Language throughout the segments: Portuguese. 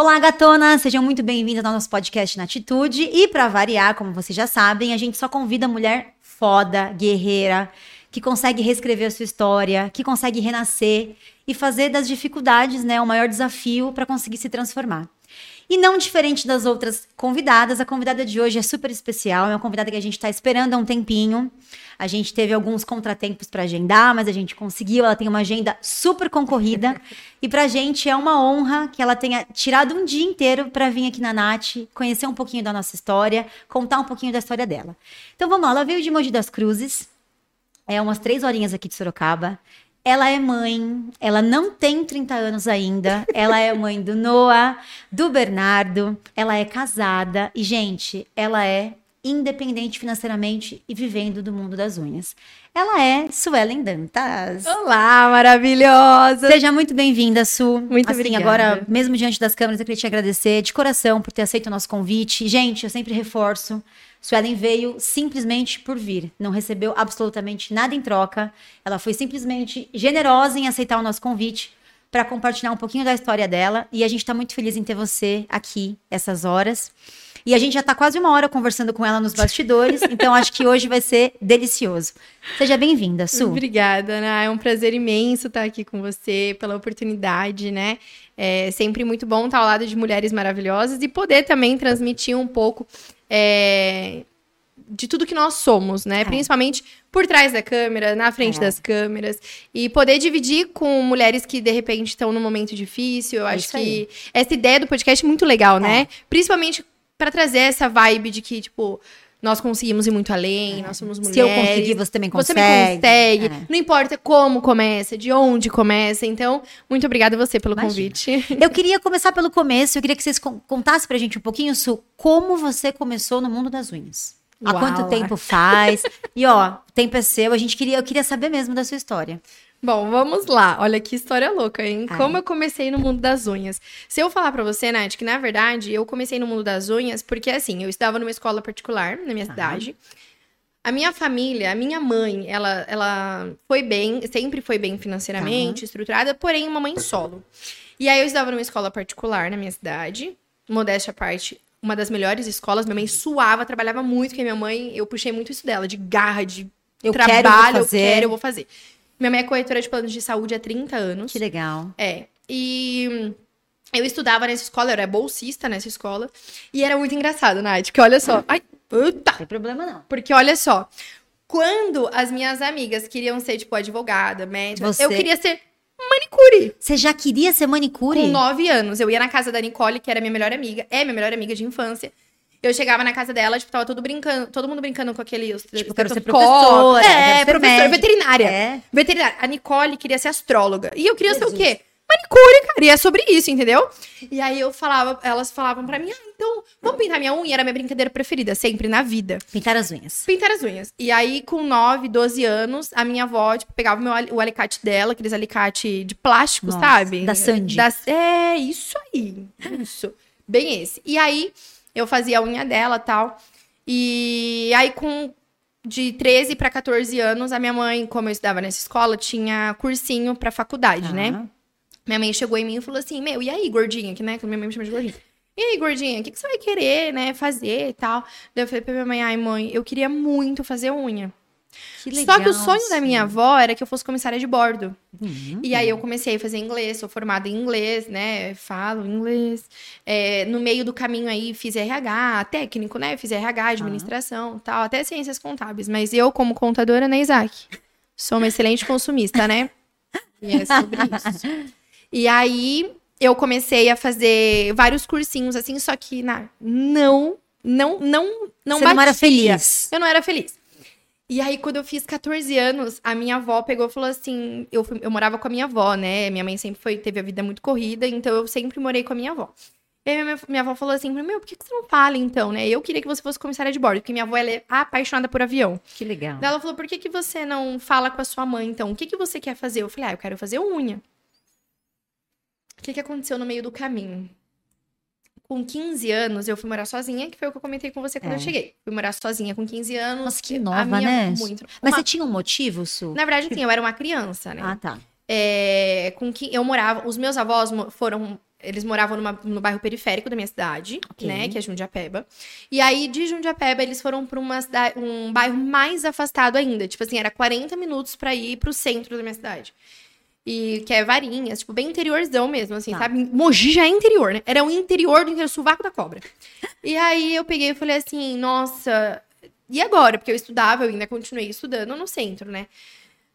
Olá, gatonas! Sejam muito bem-vindas ao nosso podcast na Atitude. E para variar, como vocês já sabem, a gente só convida mulher foda, guerreira, que consegue reescrever a sua história, que consegue renascer e fazer das dificuldades, né, o maior desafio para conseguir se transformar. E não diferente das outras convidadas, a convidada de hoje é super especial, é uma convidada que a gente está esperando há um tempinho. A gente teve alguns contratempos para agendar, mas a gente conseguiu. Ela tem uma agenda super concorrida. e para a gente é uma honra que ela tenha tirado um dia inteiro para vir aqui na Nath, conhecer um pouquinho da nossa história, contar um pouquinho da história dela. Então vamos lá, ela veio de Mogi das Cruzes, é umas três horinhas aqui de Sorocaba. Ela é mãe, ela não tem 30 anos ainda. Ela é mãe do Noah, do Bernardo. Ela é casada e, gente, ela é independente financeiramente e vivendo do mundo das unhas. Ela é Suelen Dantas. Olá, maravilhosa! Seja muito bem-vinda, Su. Muito assim, obrigada. agora, mesmo diante das câmeras, eu queria te agradecer de coração por ter aceito o nosso convite. Gente, eu sempre reforço, Suelen veio simplesmente por vir, não recebeu absolutamente nada em troca. Ela foi simplesmente generosa em aceitar o nosso convite para compartilhar um pouquinho da história dela e a gente está muito feliz em ter você aqui essas horas. E a gente já está quase uma hora conversando com ela nos bastidores, então acho que hoje vai ser delicioso. Seja bem-vinda, Su. Obrigada, Ana. É um prazer imenso estar aqui com você, pela oportunidade, né? É sempre muito bom estar ao lado de mulheres maravilhosas e poder também transmitir um pouco é, de tudo que nós somos, né? É. Principalmente por trás da câmera, na frente é. das câmeras. E poder dividir com mulheres que, de repente, estão num momento difícil. Eu é acho que essa ideia do podcast é muito legal, né? É. Principalmente para trazer essa vibe de que, tipo, nós conseguimos ir muito além, é. nós somos mulheres. Se eu conseguir, você também consegue. Você também consegue. É. Não importa como começa, de onde começa. Então, muito obrigada a você pelo Imagina. convite. Eu queria começar pelo começo. Eu queria que vocês contassem pra gente um pouquinho, Su, como você começou no mundo das unhas. Há Uau. quanto tempo faz? e ó, o tempo é seu. A gente queria, eu queria saber mesmo da sua história. Bom, vamos lá. Olha que história louca, hein? Ai. Como eu comecei no mundo das unhas. Se eu falar para você, Nath, que na verdade eu comecei no mundo das unhas porque assim, eu estava numa escola particular na minha cidade. A minha família, a minha mãe, ela, ela foi bem, sempre foi bem financeiramente, estruturada, porém uma mãe solo. E aí eu estava numa escola particular na minha cidade, modéstia à parte, uma das melhores escolas. Minha mãe suava, trabalhava muito, porque minha mãe, eu puxei muito isso dela, de garra, de eu trabalho, quero, eu, eu quero, eu vou fazer. Minha mãe é corretora de planos de saúde há 30 anos. Que legal. É. E eu estudava nessa escola, eu era bolsista nessa escola. E era muito engraçado, Nath, porque olha só. Ai, puta! Não tem problema não. Porque olha só. Quando as minhas amigas queriam ser, tipo, advogada, médica, Você... eu queria ser manicure. Você já queria ser manicure? Com nove anos. Eu ia na casa da Nicole, que era minha melhor amiga. É minha melhor amiga de infância. Eu chegava na casa dela, tipo, tava todo brincando, todo mundo brincando com aquele. Tipo, quero ser professora. É, professora, veterinária. É. Veterinária. A Nicole queria ser astróloga. E eu queria Jesus. ser o quê? Manicure, cara. E é sobre isso, entendeu? E aí eu falava, elas falavam pra mim, ah, então, vamos pintar minha unha? Era minha brincadeira preferida, sempre na vida. Pintar as unhas. Pintar as unhas. E aí, com 9, 12 anos, a minha avó, tipo, pegava o, meu, o alicate dela, aqueles alicate de plástico, Nossa, sabe? Da Sandy. Da, é, isso aí. Isso. Bem esse. E aí eu fazia a unha dela tal. E aí, com de 13 para 14 anos, a minha mãe, como eu estudava nessa escola, tinha cursinho pra faculdade, né? Minha mãe chegou em mim e falou assim: Meu, e aí, gordinha? Que, né? Que minha mãe me chama de gordinha. E aí, gordinha, o que, que você vai querer, né, fazer e tal? Daí eu falei pra minha mãe: Ai, mãe, eu queria muito fazer unha. Que legal, Só que o sonho sim. da minha avó era que eu fosse comissária de bordo. Uhum. E aí eu comecei a fazer inglês, sou formada em inglês, né? Falo inglês. É, no meio do caminho aí fiz RH, técnico, né? Fiz RH, administração uhum. tal, até ciências contábeis. Mas eu, como contadora, né, Isaac? Sou uma excelente consumista, né? E é sobre isso. E aí eu comecei a fazer vários cursinhos, assim, só que na, não, não, não, não Você batia. não era feliz. Eu não era feliz. E aí, quando eu fiz 14 anos, a minha avó pegou e falou assim: eu, fui, eu morava com a minha avó, né? Minha mãe sempre foi, teve a vida muito corrida, então eu sempre morei com a minha avó. E aí minha, minha avó falou assim: Meu, por que, que você não fala então, né? Eu queria que você fosse comissária de bordo, porque minha avó ela é apaixonada por avião. Que legal. Daí ela falou: Por que, que você não fala com a sua mãe então? O que, que você quer fazer? Eu falei: Ah, eu quero fazer unha. O que, que aconteceu no meio do caminho? Com 15 anos, eu fui morar sozinha, que foi o que eu comentei com você quando é. eu cheguei. Fui morar sozinha com 15 anos. Nossa, que nova, né? Muito... Mas uma... você tinha um motivo, Su? Na verdade, sim, eu era uma criança, né? Ah, tá. É, com que eu morava, os meus avós foram eles moravam numa- no bairro periférico da minha cidade, Ok. né? Que é Jundiapeba. E aí, de Jundiapeba, eles foram pra uma cidade, um bairro mais afastado ainda. Tipo assim, era 40 minutos pra ir pro centro da minha cidade. E que é Varinhas, tipo, bem interiorzão mesmo, assim, Tá. sabe? Mogi já é interior, né? Era o interior do interior, sovaco da cobra. E aí eu peguei e falei assim, nossa, e agora? Porque eu estudava, eu ainda continuei estudando no centro, né?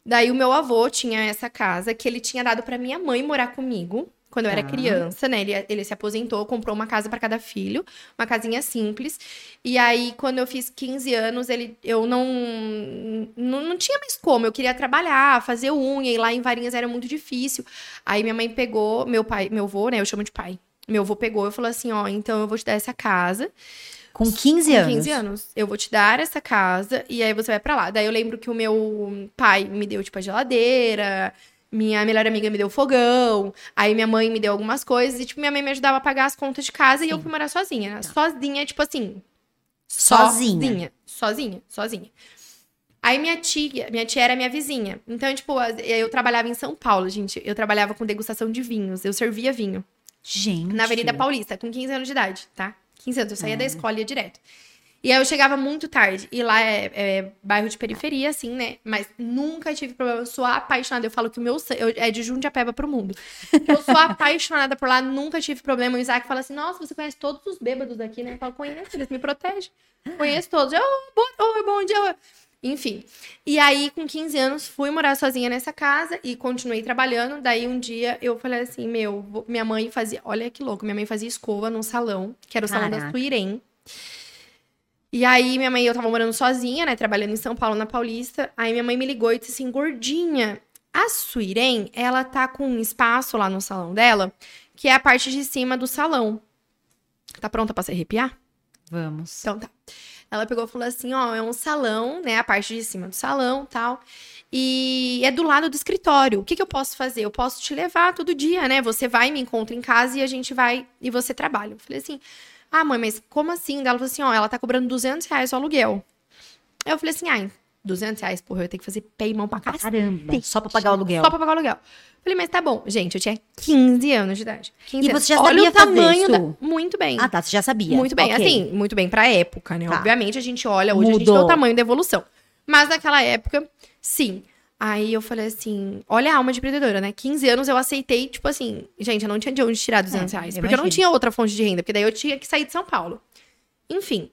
Daí o meu avô tinha essa casa que ele tinha dado pra minha mãe morar comigo quando eu era Tá. criança, né? Ele, ele se aposentou, comprou uma casa pra cada filho, uma casinha simples. E aí, quando eu fiz 15 anos, ele, eu não, não, não tinha mais como. Eu queria trabalhar, fazer unha, e lá em Varinhas era muito difícil. Aí minha mãe pegou, meu pai, meu avô, né? Eu chamo de pai. Meu avô pegou e falou assim: ó, então eu vou te dar essa casa. Com 15 Com anos. 15 anos. Eu vou te dar essa casa e aí você vai pra lá. Daí eu lembro que o meu pai me deu, tipo, a geladeira, minha melhor amiga me deu fogão, aí minha mãe me deu algumas coisas e, tipo, minha mãe me ajudava a pagar as contas de casa e eu Sim. fui morar sozinha. Sozinha, tipo assim. Sozinha. Sozinha. Sozinha, sozinha. Aí minha tia, minha tia era minha vizinha. Então, tipo, eu trabalhava em São Paulo, gente. Eu trabalhava com degustação de vinhos. Eu servia vinho. Gente. Na Avenida Paulista, com 15 anos de idade, tá? 15 anos, eu saía É. da escola e ia direto. E aí eu chegava muito tarde. E lá é, é bairro de periferia, assim, né? Mas nunca tive problema. Eu sou apaixonada. Eu falo que o meu eu- é de Jundiapeba pro mundo. Eu sou apaixonada por lá, nunca tive problema. O Isaac fala assim: Nossa, você conhece todos os bêbados daqui, né? Eu falo: Conheço, eles me protegem. Conheço todos. Eu, bom, oi, bom dia. Enfim. E aí, com 15 anos, fui morar sozinha nessa casa e continuei trabalhando. Daí, um dia, eu falei assim: Meu, minha mãe fazia. Olha que louco, minha mãe fazia escova num salão, que era o salão da. Suirem. E aí, minha mãe, eu tava morando sozinha, né? Trabalhando em São Paulo, na Paulista. Aí, minha mãe me ligou e disse assim: Gordinha, a Suirem, ela tá com um espaço lá no salão dela, que é a parte de cima do salão. Tá pronta pra se arrepiar? Vamos. Então tá. Ela pegou e falou assim: ó, é um salão, né? A parte de cima do salão tal. E é do lado do escritório. O que, que eu posso fazer? Eu posso te levar todo dia, né? Você vai, me encontra em casa e a gente vai e você trabalha. Eu falei assim: ah, mãe, mas como assim? Ela falou assim: ó, ela tá cobrando 200 reais o aluguel. Aí eu falei assim: ai, 200 reais, porra, eu tenho que fazer pé e mão pra casa. Caramba. Só pra pagar o aluguel. Só pra pagar o aluguel. Falei, mas tá bom. Gente, eu tinha 15 anos de idade. 15 E anos. você já Olha sabia o tamanho fazer da... isso? Muito bem. Ah, tá. Você já sabia. Muito bem, Ok. assim, muito bem pra época, né? Tá. Obviamente a gente olha, hoje a gente vê Mudou. o tamanho da evolução. Mas naquela época, sim. Aí eu falei assim, olha a alma de empreendedora, né? 15 anos eu aceitei, tipo assim, gente, eu não tinha de onde tirar 200 É, reais. Porque eu não tinha outra fonte de renda, porque daí eu tinha que sair de São Paulo. Enfim.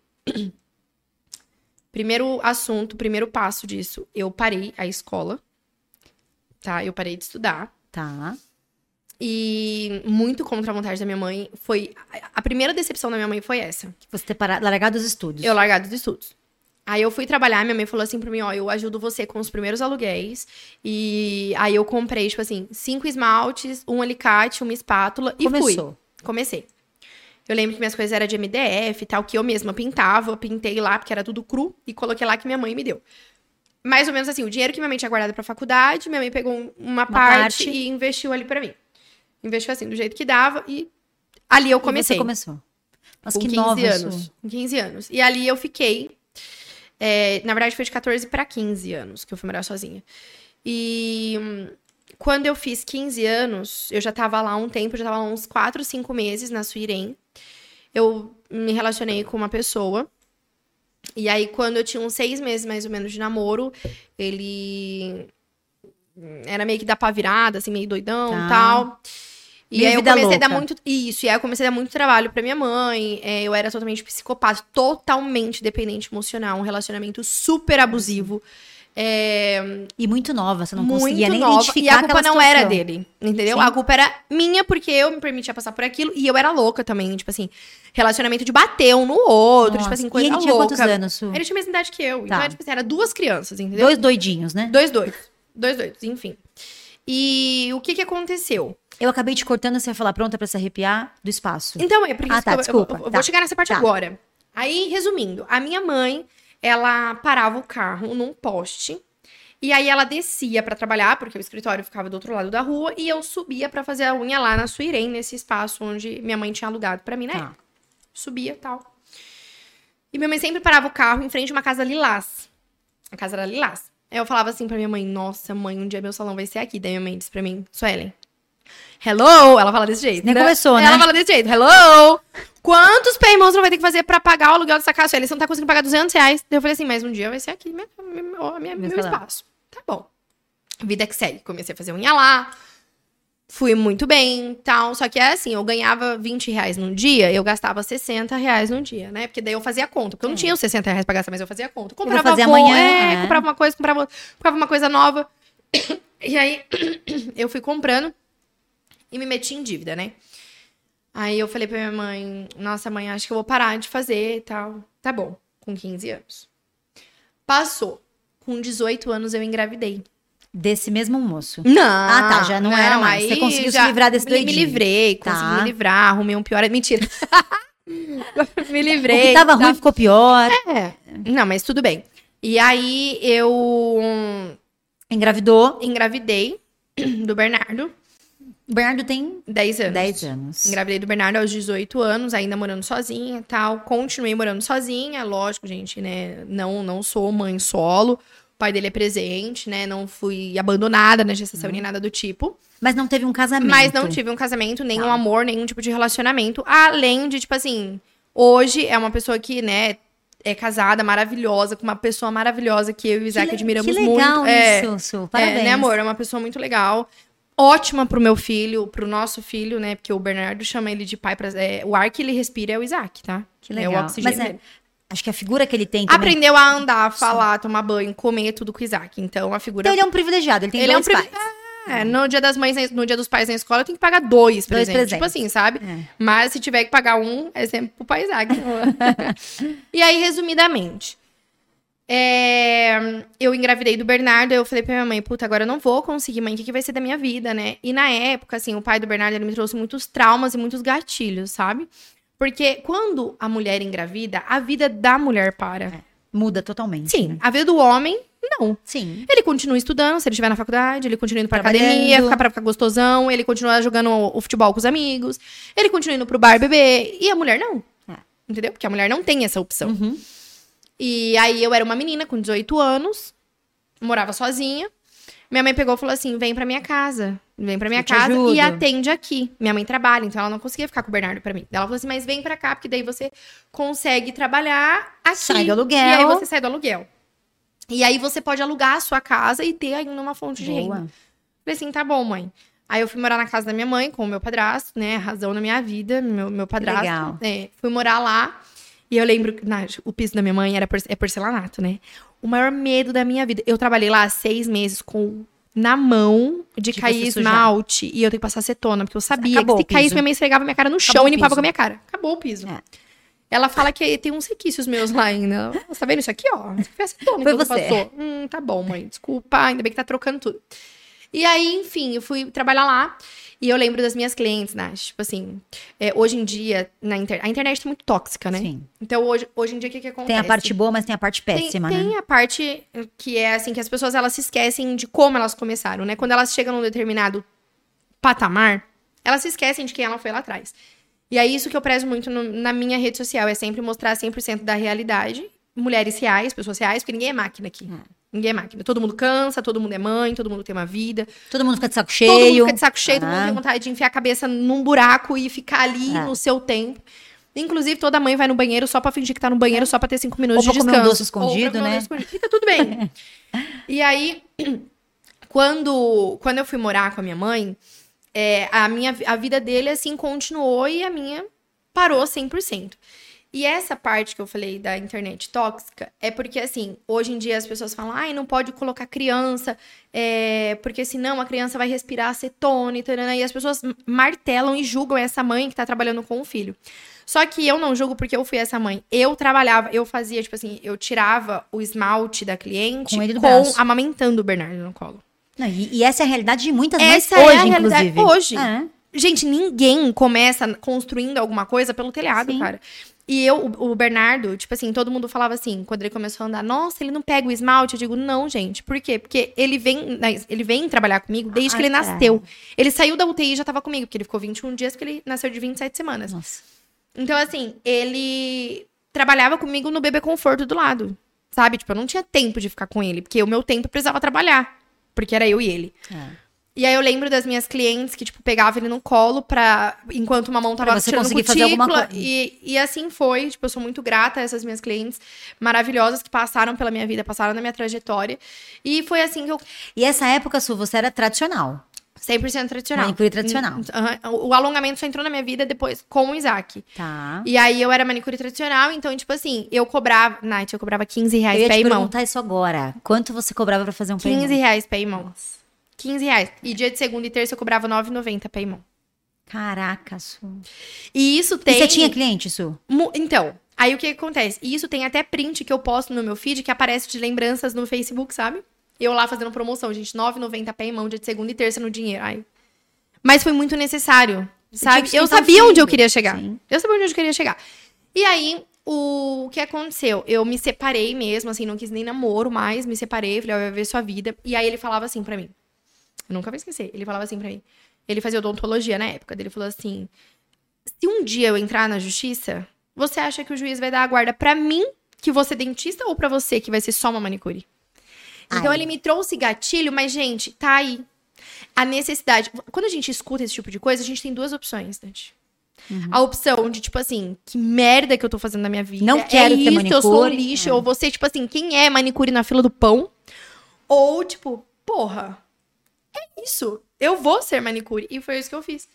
Primeiro assunto, primeiro passo disso, eu parei a escola, tá? Eu parei de estudar. Tá. E muito contra a vontade da minha mãe. Foi. A primeira decepção da minha mãe foi essa. Você ter parado, largado os estudos. Eu largar dos estudos. Aí eu fui trabalhar, minha mãe falou assim pra mim, ó, eu ajudo você com os primeiros aluguéis. E aí eu comprei, tipo assim, cinco esmaltes, um alicate, uma espátula e fui. Começou. Comecei. Eu lembro que minhas coisas eram de MDF e tal, que eu mesma pintava, eu pintei lá, porque era tudo cru, e coloquei lá que minha mãe me deu. Mais ou menos assim, o dinheiro que minha mãe tinha guardado pra faculdade, minha mãe pegou um- uma, parte, parte. e investiu ali pra mim. Investiu assim, do jeito que dava, e ali eu E comecei. Você começou. Mas Com que 15 nova anos. Com 15 anos. E ali eu fiquei. É, na verdade, foi de 14 para 15 anos que eu fui morar sozinha. E hum, quando eu fiz 15 anos, eu já tava lá um tempo, já tava lá uns 4, 5 meses na Suirem. Eu me relacionei com uma pessoa. E aí, quando eu tinha uns seis meses mais ou menos de namoro, ele era meio que da pá virada, assim, meio doidão e Tá. tal. E Meio aí eu comecei a dar louca. muito. Isso, e aí eu comecei a dar muito trabalho pra minha mãe. é, eu era totalmente psicopata, totalmente dependente emocional, um relacionamento super abusivo. É, E muito nova, você não muito conseguia nem nova. identificar E a culpa não era situação. dele, entendeu? Sim. A culpa era minha, porque eu me permitia passar por aquilo. E eu era louca também, tipo assim, relacionamento de bater um no outro, tipo Nossa, assim, e coisa ele tinha louca. quantos anos, Su? Ele tinha a mesma idade que eu. Então, Tá. era, tipo assim, era duas crianças, entendeu? Dois doidinhos, né? Dois doidos. Dois doidos, enfim. E o que que aconteceu? Eu acabei te cortando, você vai falar pronta pra se arrepiar do espaço. Então, é por Ah, tá, eu- desculpa, eu, eu tá, vou chegar nessa parte tá. agora. Aí, resumindo, a minha mãe, ela parava o carro num poste. E aí ela descia pra trabalhar, porque o escritório ficava do outro lado da rua, e eu subia pra fazer a unha lá na Suirem, nesse espaço onde minha mãe tinha alugado pra mim, né? Tá. Subia e tal. E minha mãe sempre parava o carro em frente a uma casa lilás. A casa era lilás. Aí eu falava assim pra minha mãe, nossa, mãe, um dia meu salão vai ser aqui. Daí minha mãe disse pra mim, Suelen, Hello! Ela fala desse jeito. Nem começou, né? Ela fala desse jeito. Hello! Quantos pay monstro vai ter que fazer pra pagar o aluguel dessa casa? Ele não tá conseguindo pagar 200 reais. Daí eu falei assim, mas um dia vai ser aqui minha, minha, minha- meu falar. espaço. Tá bom. Vida que segue. Comecei a fazer unha lá. Fui muito bem tal. Só que é assim, eu ganhava 20 reais num dia, eu gastava 60 reais num dia, né? Porque daí eu fazia conta. Porque eu não tinha os 60 reais pra gastar, mas eu fazia conta. vou Comprava fazer voo, amanhã, é, é. comprava uma coisa, comprava, comprava uma coisa nova. E aí, eu fui comprando e me meti em dívida, né? Aí eu falei pra minha mãe, nossa mãe, acho que eu vou parar de fazer e tal. Tá bom, com 15 anos. Passou. Com 18 anos eu engravidei. Desse mesmo moço. Não. Ah, tá, já não era mais. Você conseguiu se livrar desse me, me doidinho. livrei, Tá. consegui me livrar, arrumei um pior. Mentira. me O livrei. que tava tá? ruim ficou pior. É. Não, mas tudo bem. E aí eu Engravidou. engravidei do Bernardo, O Bernardo tem 10 anos. 10 anos. Engravidei do Bernardo aos 18 anos, ainda morando sozinha e tal. Continuei morando sozinha, lógico, gente, né? Não, não sou mãe solo. O pai dele é presente, né? Não fui abandonada na gestação nem nada do tipo. Mas não teve um casamento. Mas não tive um casamento, nenhum Tá. amor, nenhum tipo de relacionamento. Além de, tipo assim, hoje é uma pessoa que, né, é casada, maravilhosa, com uma pessoa maravilhosa que eu e o Isaac que, admiramos que legal muito. É, isso, Su. é, Parabéns. né, amor? É uma pessoa muito legal. Ótima pro meu filho, pro nosso filho, né? Porque o Bernardo chama ele de pai pra. é, o ar que ele respira é o Isaac, tá? Que É legal. o oxigênio. Mas é, acho que a figura que ele tem também... Aprendeu a andar, falar, tomar banho, comer tudo com o Isaac. Então a figura. Então ele é um privilegiado, ele tem Ele é um dois privi- pais. É, no dia das mães, no dia dos pais na escola, eu tenho que pagar dois presentes. presentes. Tipo assim, sabe? É. Mas se tiver que pagar um, é sempre pro pai Isaac. e aí, resumidamente. É, eu engravidei do Bernardo, eu falei pra minha mãe, puta, agora eu não vou conseguir, mãe, o que, que vai ser da minha vida, né? E na época, assim, o pai do Bernardo, ele me trouxe muitos traumas e muitos gatilhos, sabe? Porque quando a mulher engravida, a vida da mulher para. Muda totalmente. Sim, né? a vida do homem, não. Sim. Ele continua estudando, se ele estiver na faculdade, ele continua indo pra academia, ficar pra ficar gostosão, ele continua jogando o, o futebol com os amigos, ele continua indo pro bar beber, e a mulher não. É. Entendeu? Porque a mulher não tem essa opção. Uhum. E aí eu era uma menina com 18 anos, morava sozinha. Minha mãe pegou e falou assim: vem pra minha casa. Vem pra minha Eu casa e atende aqui. Minha mãe trabalha, então ela não conseguia ficar com o Bernardo pra mim. Ela falou assim: mas vem pra cá, porque daí você consegue trabalhar aqui. Sai do aluguel. E aí você sai do aluguel. E aí você pode alugar a sua casa e ter ainda uma fonte de renda. Boa. Falei assim, tá bom, mãe. Aí eu fui morar na casa da minha mãe com o meu padrasto, né? Razão na minha vida, meu, meu padrasto. legal. É, fui morar lá. E eu lembro que o piso da minha mãe era é porcelanato, né? O maior medo da minha vida. Eu trabalhei lá seis meses com na mão de, De cair sujar. esmalte e eu tenho que passar acetona, porque eu sabia Acabou que se caísse, minha mãe esfregava minha cara no chão Acabou e o limpava com a minha cara. Acabou o piso. É. Ela fala que tem uns requisitos meus lá ainda. Você tá vendo isso aqui, ó? Aqui Foi acetona Foi você. passou. Hum, tá bom, mãe. Desculpa, ainda bem que tá trocando tudo. E aí, enfim, eu fui trabalhar lá. E eu lembro das minhas clientes, Nath. Tipo assim, é, hoje em dia, na inter... a internet é muito tóxica, né? Sim. Então, hoje, hoje em dia, o que, que acontece? Tem a parte boa, mas tem a parte Tem- péssima, tem, né? a parte que é assim, que as pessoas elas se esquecem de como elas começaram, né? Quando elas chegam num determinado patamar, elas se esquecem de quem ela foi lá atrás. E é isso que eu prezo muito no- na minha rede social, é sempre mostrar 100% da realidade. Mulheres reais, pessoas reais, porque ninguém é máquina aqui. Ninguém é máquina. Todo mundo cansa, todo mundo é mãe, todo mundo tem uma vida. Todo mundo fica de saco Todo mundo cheio. fica de saco cheio, todo mundo Ah. tem vontade de enfiar a cabeça num buraco e ficar ali É. no seu tempo. Inclusive, toda mãe vai no banheiro só pra fingir que tá no banheiro, só pra ter cinco minutos Ou de comer um descanso. doce escondido, Ou comer um né? doce escondido. E tá tudo bem. e aí, quando, quando eu fui morar com a minha mãe, é, a, minha, a vida dele, assim, continuou e a minha parou 100%. E essa parte que eu falei da internet tóxica é porque, assim, hoje em dia as pessoas falam, ai, não pode colocar criança, é, porque senão a criança vai respirar acetona e e as pessoas martelam e julgam essa mãe que tá trabalhando com o filho. Só que eu não julgo porque eu fui essa mãe. Eu trabalhava, eu fazia, tipo assim, eu tirava o esmalte da cliente Com ele com amamentando o Bernardo no colo. Não, e, e essa é a realidade de muitas mães Essa é a hoje, realidade inclusive. hoje. É. Gente, ninguém começa construindo alguma coisa pelo telhado, Sim. cara. E eu, o Bernardo, tipo assim, todo mundo falava assim, quando ele começou a andar, nossa, ele não pega o esmalte. Eu digo, não, gente. Por quê? Porque ele vem, né, ele vem trabalhar comigo desde que Ai, ele cara. nasceu. Ele saiu da UTI e já tava comigo, porque ele ficou 21 dias, porque ele nasceu de 27 semanas. Nossa. Então, assim, ele trabalhava comigo no bebê conforto do lado. Sabe? Tipo, eu não tinha tempo de ficar com ele, porque o meu tempo precisava trabalhar. Porque era eu e ele. É. E aí eu lembro das minhas clientes que, tipo, pegava ele no colo pra. Enquanto uma mão tava Pra você tirando conseguir fazer alguma cutícula. coisa. E, e assim foi. Tipo, eu sou muito grata a essas minhas clientes maravilhosas que passaram pela minha vida, passaram na minha trajetória. E foi assim que eu. E essa época, Su, você era tradicional. 100% tradicional. Manicure tradicional. Hum, aham. O alongamento só entrou na minha vida depois com o Isaac. Tá. E aí eu era manicure tradicional, então, tipo assim, eu cobrava. Nath, eu cobrava 15 Eu reais ia pé te e mão. perguntar isso agora. Quanto você cobrava pra fazer um pé e 15 mão? reais pé e mão. 15 reais. E dia de segunda e terça eu cobrava 9,90 pé e mão. Caraca, Su. E isso E tem. você tinha cliente, Su? Então, aí o que acontece? E isso tem até print que eu posto no meu feed que aparece de lembranças no Facebook, sabe? Eu lá fazendo promoção, gente, 9,90 pé e mão, dia de segunda e terça no dinheiro. Ai. Mas foi muito necessário, sabe? Eu sabia onde eu queria chegar. Sim. Eu sabia onde eu queria chegar. E aí, o que aconteceu? Eu me separei mesmo, assim, não quis nem namoro mais, me separei, falei, ó, vai ver sua vida. E aí ele falava assim pra mim. Eu nunca vou esquecer. Ele falava assim pra mim. Ele fazia odontologia na época. Ele falou assim: se um dia eu entrar na justiça, você acha que o juiz vai dar a guarda pra mim, que vou ser dentista, ou pra você, que vai ser só uma manicure? Então Ai. ele me trouxe gatilho, mas, gente, tá aí. A necessidade. Quando a gente escuta esse tipo de coisa, a gente tem duas opções, Nath. Uhum. A opção de, tipo assim, que merda que eu tô fazendo na minha vida. Não quero é isso, eu sou um manicure. lixo. É. Ou você, tipo assim, quem é manicure na fila do pão? Ou, tipo, porra, é isso. Eu vou ser manicure. E foi isso que eu fiz.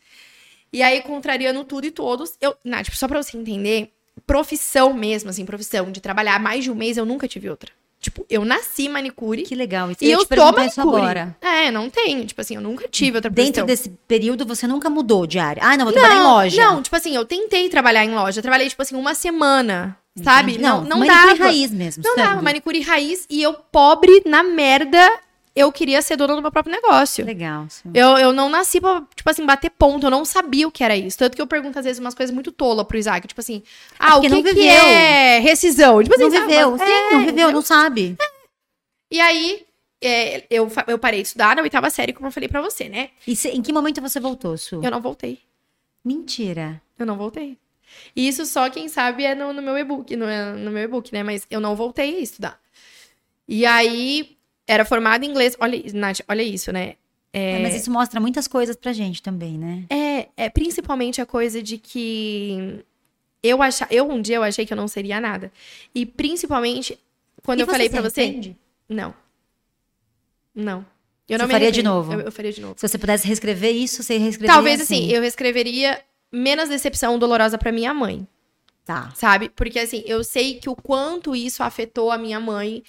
E aí, contrariando tudo e todos, eu. Nath, só pra você entender, profissão mesmo, assim, profissão de trabalhar mais de um mês, eu nunca tive outra. Tipo, eu nasci manicure. Que legal. E ia eu te tô isso manicure. agora. É, não tenho. Tipo assim, eu nunca tive outra Dentro profissão. desse período, você nunca mudou de área. Ah, não, vou trabalhar em loja. Não, tipo assim, eu tentei trabalhar em loja. Eu trabalhei, tipo assim, uma semana. Sabe? Entendi. Não, não manicure dava. raiz mesmo. Não sabe? dava. Manicure raiz. E eu, pobre, na merda, eu queria ser dona do meu próprio negócio. Legal. Su. Eu, eu não nasci pra, tipo assim, bater ponto. Eu não sabia o que era isso. Tanto que eu pergunto, às vezes, umas coisas muito tolas pro Isaac. Tipo assim, ah, o porque que, que viveu. é rescisão? Tipo assim, Não sabe? viveu. Mas- Sim, é, não viveu, não sabe. E aí, é, eu, eu parei de estudar na oitava série, como eu falei pra você, né? E cê- em que momento você voltou, Su? Eu não voltei. Mentira. Eu não voltei. E isso só, quem sabe, é no, no meu e-book, no, no meu e-book, né? Mas eu não voltei a estudar. E aí, era formada em inglês. Olha, Nath, olha isso, né? É, mas isso mostra muitas coisas pra gente também, né? É, é principalmente a coisa de que eu acha, eu um dia eu achei que eu não seria nada. E principalmente quando E eu falei pra você, arrepende? não. Não. Eu Você não faria de novo? Eu, eu faria de novo. Se você pudesse reescrever isso, você reescreveria Talvez assim, eu reescreveria menos decepção dolorosa pra minha mãe. Tá. sabe? Porque assim, eu sei que o quanto isso afetou a minha mãe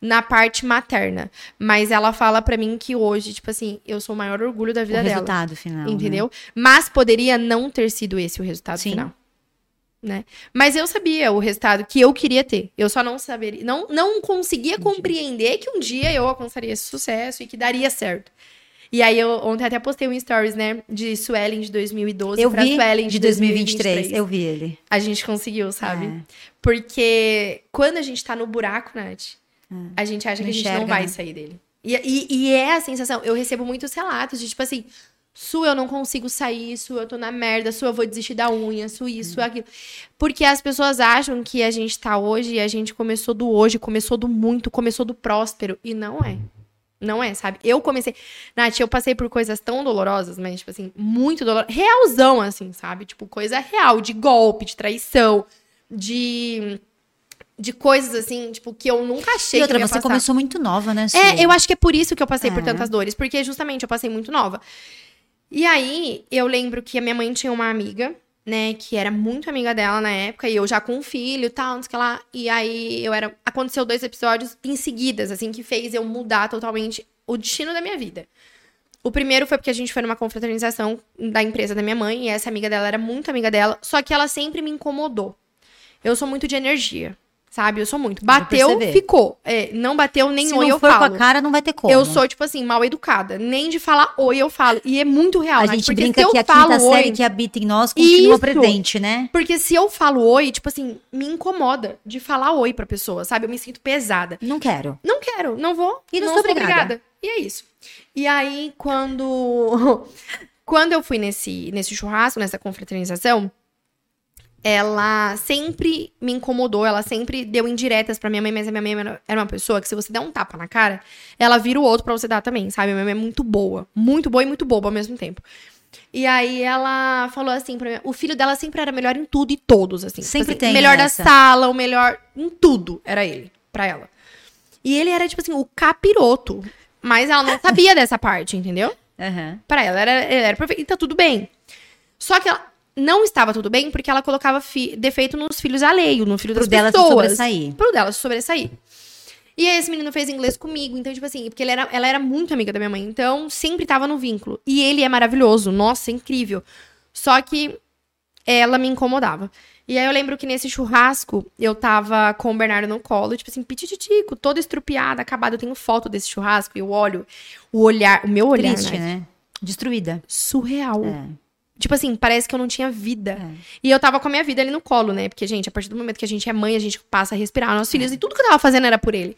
na parte materna, mas ela fala pra mim que hoje, tipo assim, eu sou o maior orgulho da O vida dela, resultado final. né? entendeu? Mas poderia não ter sido esse o resultado Sim. final. Né? Mas eu sabia o resultado que eu queria ter. Eu só não saberia, não não conseguia compreender que um dia eu alcançaria esse sucesso e que daria certo. E aí eu ontem até postei um stories, né, de Suelen de 2012 Eu pra vi Suelen de 2023. Eu vi ele. a gente conseguiu, sabe? É. Porque quando a gente tá no buraco, Nath, a gente acha que a gente não vai né? sair dele. E, e, e é a sensação. Eu recebo muitos relatos de tipo assim. Su, eu não consigo sair, Su, eu tô na merda, Su, eu vou desistir da unha, Su, isso, Su, aquilo. Porque as pessoas acham que a gente tá hoje e a gente começou do hoje, começou do muito, começou do próspero. E não é. Não é, sabe? Eu comecei. Nath, eu passei por coisas tão dolorosas, mas, tipo assim, muito dolorosas. Realzão, assim, sabe? Tipo, coisa real, de golpe, de traição, de. De coisas assim, tipo, que eu nunca achei E outra, você passar. começou muito nova, né? É, eu acho que é por isso que eu passei por É. tantas dores, porque justamente eu passei muito nova. E aí, eu lembro que a minha mãe tinha uma amiga, né, que era muito amiga dela na época, e eu já com um filho e tal, não sei o que lá. E aí, eu era. Aconteceu dois episódios em seguidas, assim, que fez eu mudar totalmente o destino da minha vida. O primeiro foi porque a gente foi numa confraternização da empresa da minha mãe, e essa amiga dela era muito amiga dela, só que ela sempre me incomodou. Eu sou muito de energia, sabe? Eu sou muito. Bateu, ficou. É, não bateu, nem Se oi não eu for falo. com a cara, não vai ter como. Eu sou, tipo assim, mal educada. Nem de falar oi eu falo. E é muito real, A Nath, gente porque brinca se que a falo quinta oi, série que habita em nós continua Isso. presente, né? Porque se eu falo oi, tipo assim, me incomoda de falar oi pra pessoa, sabe? Eu me sinto pesada. Não quero. Não quero, não vou. E não não sou sou obrigada. E é isso. E aí, quando. quando eu fui nesse, nesse churrasco, nessa confraternização, ela sempre me incomodou, ela sempre deu indiretas pra minha mãe, mas a minha mãe era- uma pessoa que se você der um tapa na cara, ela vira o outro pra você dar também, sabe? Minha mãe é muito boa, muito boa e muito boba ao mesmo tempo. E aí ela falou assim pra mim, o filho dela sempre era melhor em tudo e todos, assim. Tipo Sempre assim, tem melhor essa. da sala, o melhor em tudo, era ele, pra ela. E ele era tipo assim, o capiroto, mas ela não sabia dessa parte, entendeu? Aham. Pra ela, era, ele era perfeito. E tá tudo bem. Só que ela não estava tudo bem porque ela colocava defeito nos filhos alheios, no filho Pro das dela se pessoas. sobressair. Pro dela sobressair. E aí esse menino fez inglês comigo, então, tipo assim, porque era, ela era muito amiga da minha mãe, então sempre tava no vínculo. E ele é maravilhoso, nossa, é incrível. Só que ela me incomodava. E aí eu lembro que nesse churrasco, eu tava com o Bernardo no colo, tipo assim, pitititico, toda estrupiada, acabada. Eu tenho foto desse churrasco e eu olho o olhar, o meu olhar, Triste, né? né? Destruída. surreal. É. Tipo assim, parece que eu não tinha vida. É. E eu tava com a minha vida ali no colo, né? Porque, gente, a partir do momento que a gente é mãe, a gente passa a respirar nossos filhos. E tudo que eu tava fazendo era por ele.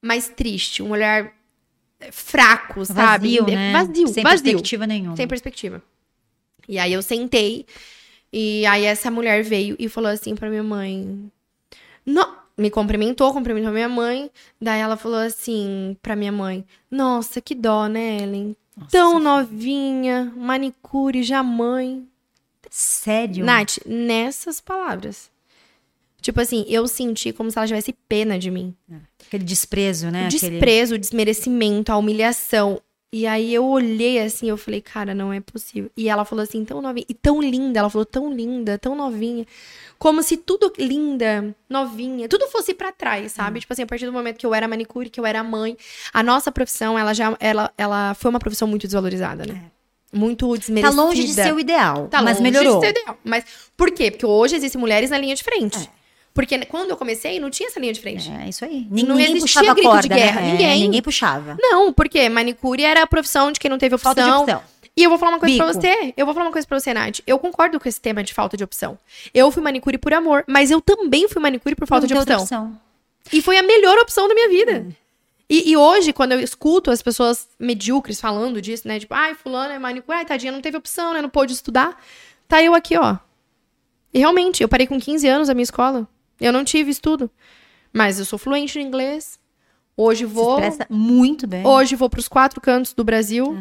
Mas triste, um olhar é, fraco, sabe? Vazio, né? Vazio, Sem vazio. perspectiva nenhuma. Sem perspectiva. E aí eu sentei. E aí essa mulher veio e falou assim pra minha mãe. "No-" Me cumprimentou, cumprimentou minha mãe. Daí ela falou assim pra minha mãe: Nossa, que dó, né, Ellen? Nossa, Tão novinha, manicure, já mãe. Sério? Nath, nessas palavras. Tipo assim, eu senti como se ela tivesse pena de mim. Aquele desprezo, né? o Aquele... desprezo, o desmerecimento, a humilhação. E aí eu olhei assim, eu falei, cara, não é possível. E ela falou assim, tão novinha, e tão linda, ela falou, tão linda, tão novinha. Como se tudo linda, novinha, tudo fosse pra trás, sabe? Tipo assim, a partir do momento que eu era manicure, que eu era mãe, a nossa profissão, ela já, ela, ela foi uma profissão muito desvalorizada, né? Muito Tá desmerecida. longe de ser o ideal, Tá mas longe melhorou. de ser ideal. Mas por quê? Porque hoje existem mulheres na linha de frente. É. Porque quando eu comecei, não tinha essa linha de frente. É isso aí. Não ninguém existia puxava a grito de corda, guerra, né? É, ninguém. ninguém puxava. Não, porque manicure era a profissão de quem não teve opção. Falta de opção. E eu vou falar uma coisa pra Bico. você. Eu vou falar uma coisa pra você, Nath. Eu concordo com esse tema de falta de opção. Eu fui manicure por amor, mas eu também fui manicure por falta Não de outra opção. E foi a melhor opção da minha vida. E, e hoje, quando eu escuto as pessoas medíocres falando disso, né? Tipo, ai, fulano é manicure, ai, tadinha, não teve opção, né? Não pôde estudar. Tá eu aqui, ó. E realmente, eu parei com 15 anos a minha escola. Eu não tive estudo. Mas eu sou fluente em inglês. Hoje vou. expressa muito bem. Hoje vou pros quatro cantos do Brasil.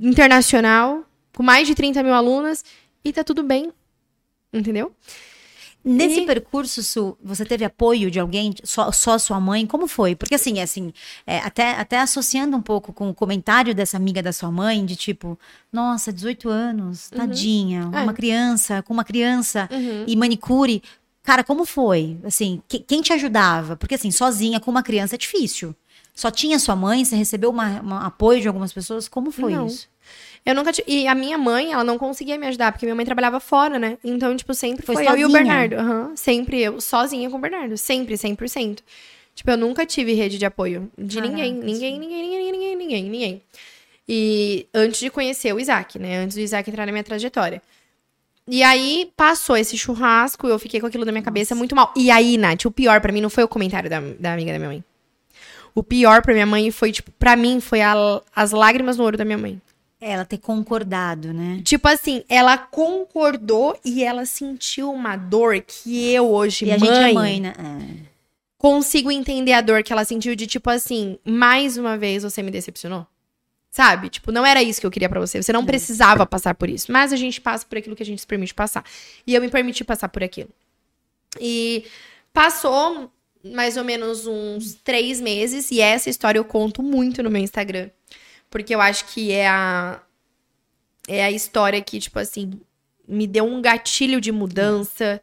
Internacional. Com mais de 30 mil alunas. E tá tudo bem. Entendeu? Nesse E- percurso, Su, você teve apoio de alguém, só, só sua mãe? Como foi? Porque assim, assim, é, até, até associando um pouco com o comentário dessa amiga da sua mãe, de tipo, nossa, 18 anos, tadinha, É. uma criança, com uma criança Uhum. e manicure. Cara, como foi? Assim, que- quem te ajudava? Porque assim, sozinha com uma criança é difícil. Só tinha sua mãe, você recebeu uma, uma apoio de algumas pessoas? Como foi Não. isso? Eu nunca tive. E a minha mãe, ela não conseguia me ajudar, porque minha mãe trabalhava fora, né? Então, tipo, sempre Foi foi, eu e o? Bernardo. Aham. Sempre eu, sozinha com o Bernardo. Sempre, 100%. Tipo, eu nunca tive rede de apoio de Caraca, ninguém. Ninguém, ninguém, ninguém, ninguém, ninguém, ninguém. E antes de conhecer o Isaac, né? Antes do Isaac entrar na minha trajetória. E aí, passou esse churrasco, eu fiquei com aquilo na minha cabeça muito mal. E aí, Nath, o pior pra mim não foi o comentário da, da amiga da minha mãe. O pior pra minha mãe foi, tipo, pra mim, foi a- as lágrimas no olho da minha mãe. Ela ter concordado, né? Tipo assim, ela concordou e ela sentiu uma dor que eu hoje, E a mãe, gente é mãe, né? É. consigo entender a dor que ela sentiu de tipo assim, mais uma vez você me decepcionou. Sabe? Tipo, não era isso que eu queria pra você. Você não precisava passar por isso. Mas a gente passa por aquilo que a gente se permite passar. E eu me permiti passar por aquilo. E passou mais ou menos uns três meses. E essa história eu conto muito no meu Instagram. Porque eu acho que é a. É a história que, tipo assim, me deu um gatilho de mudança.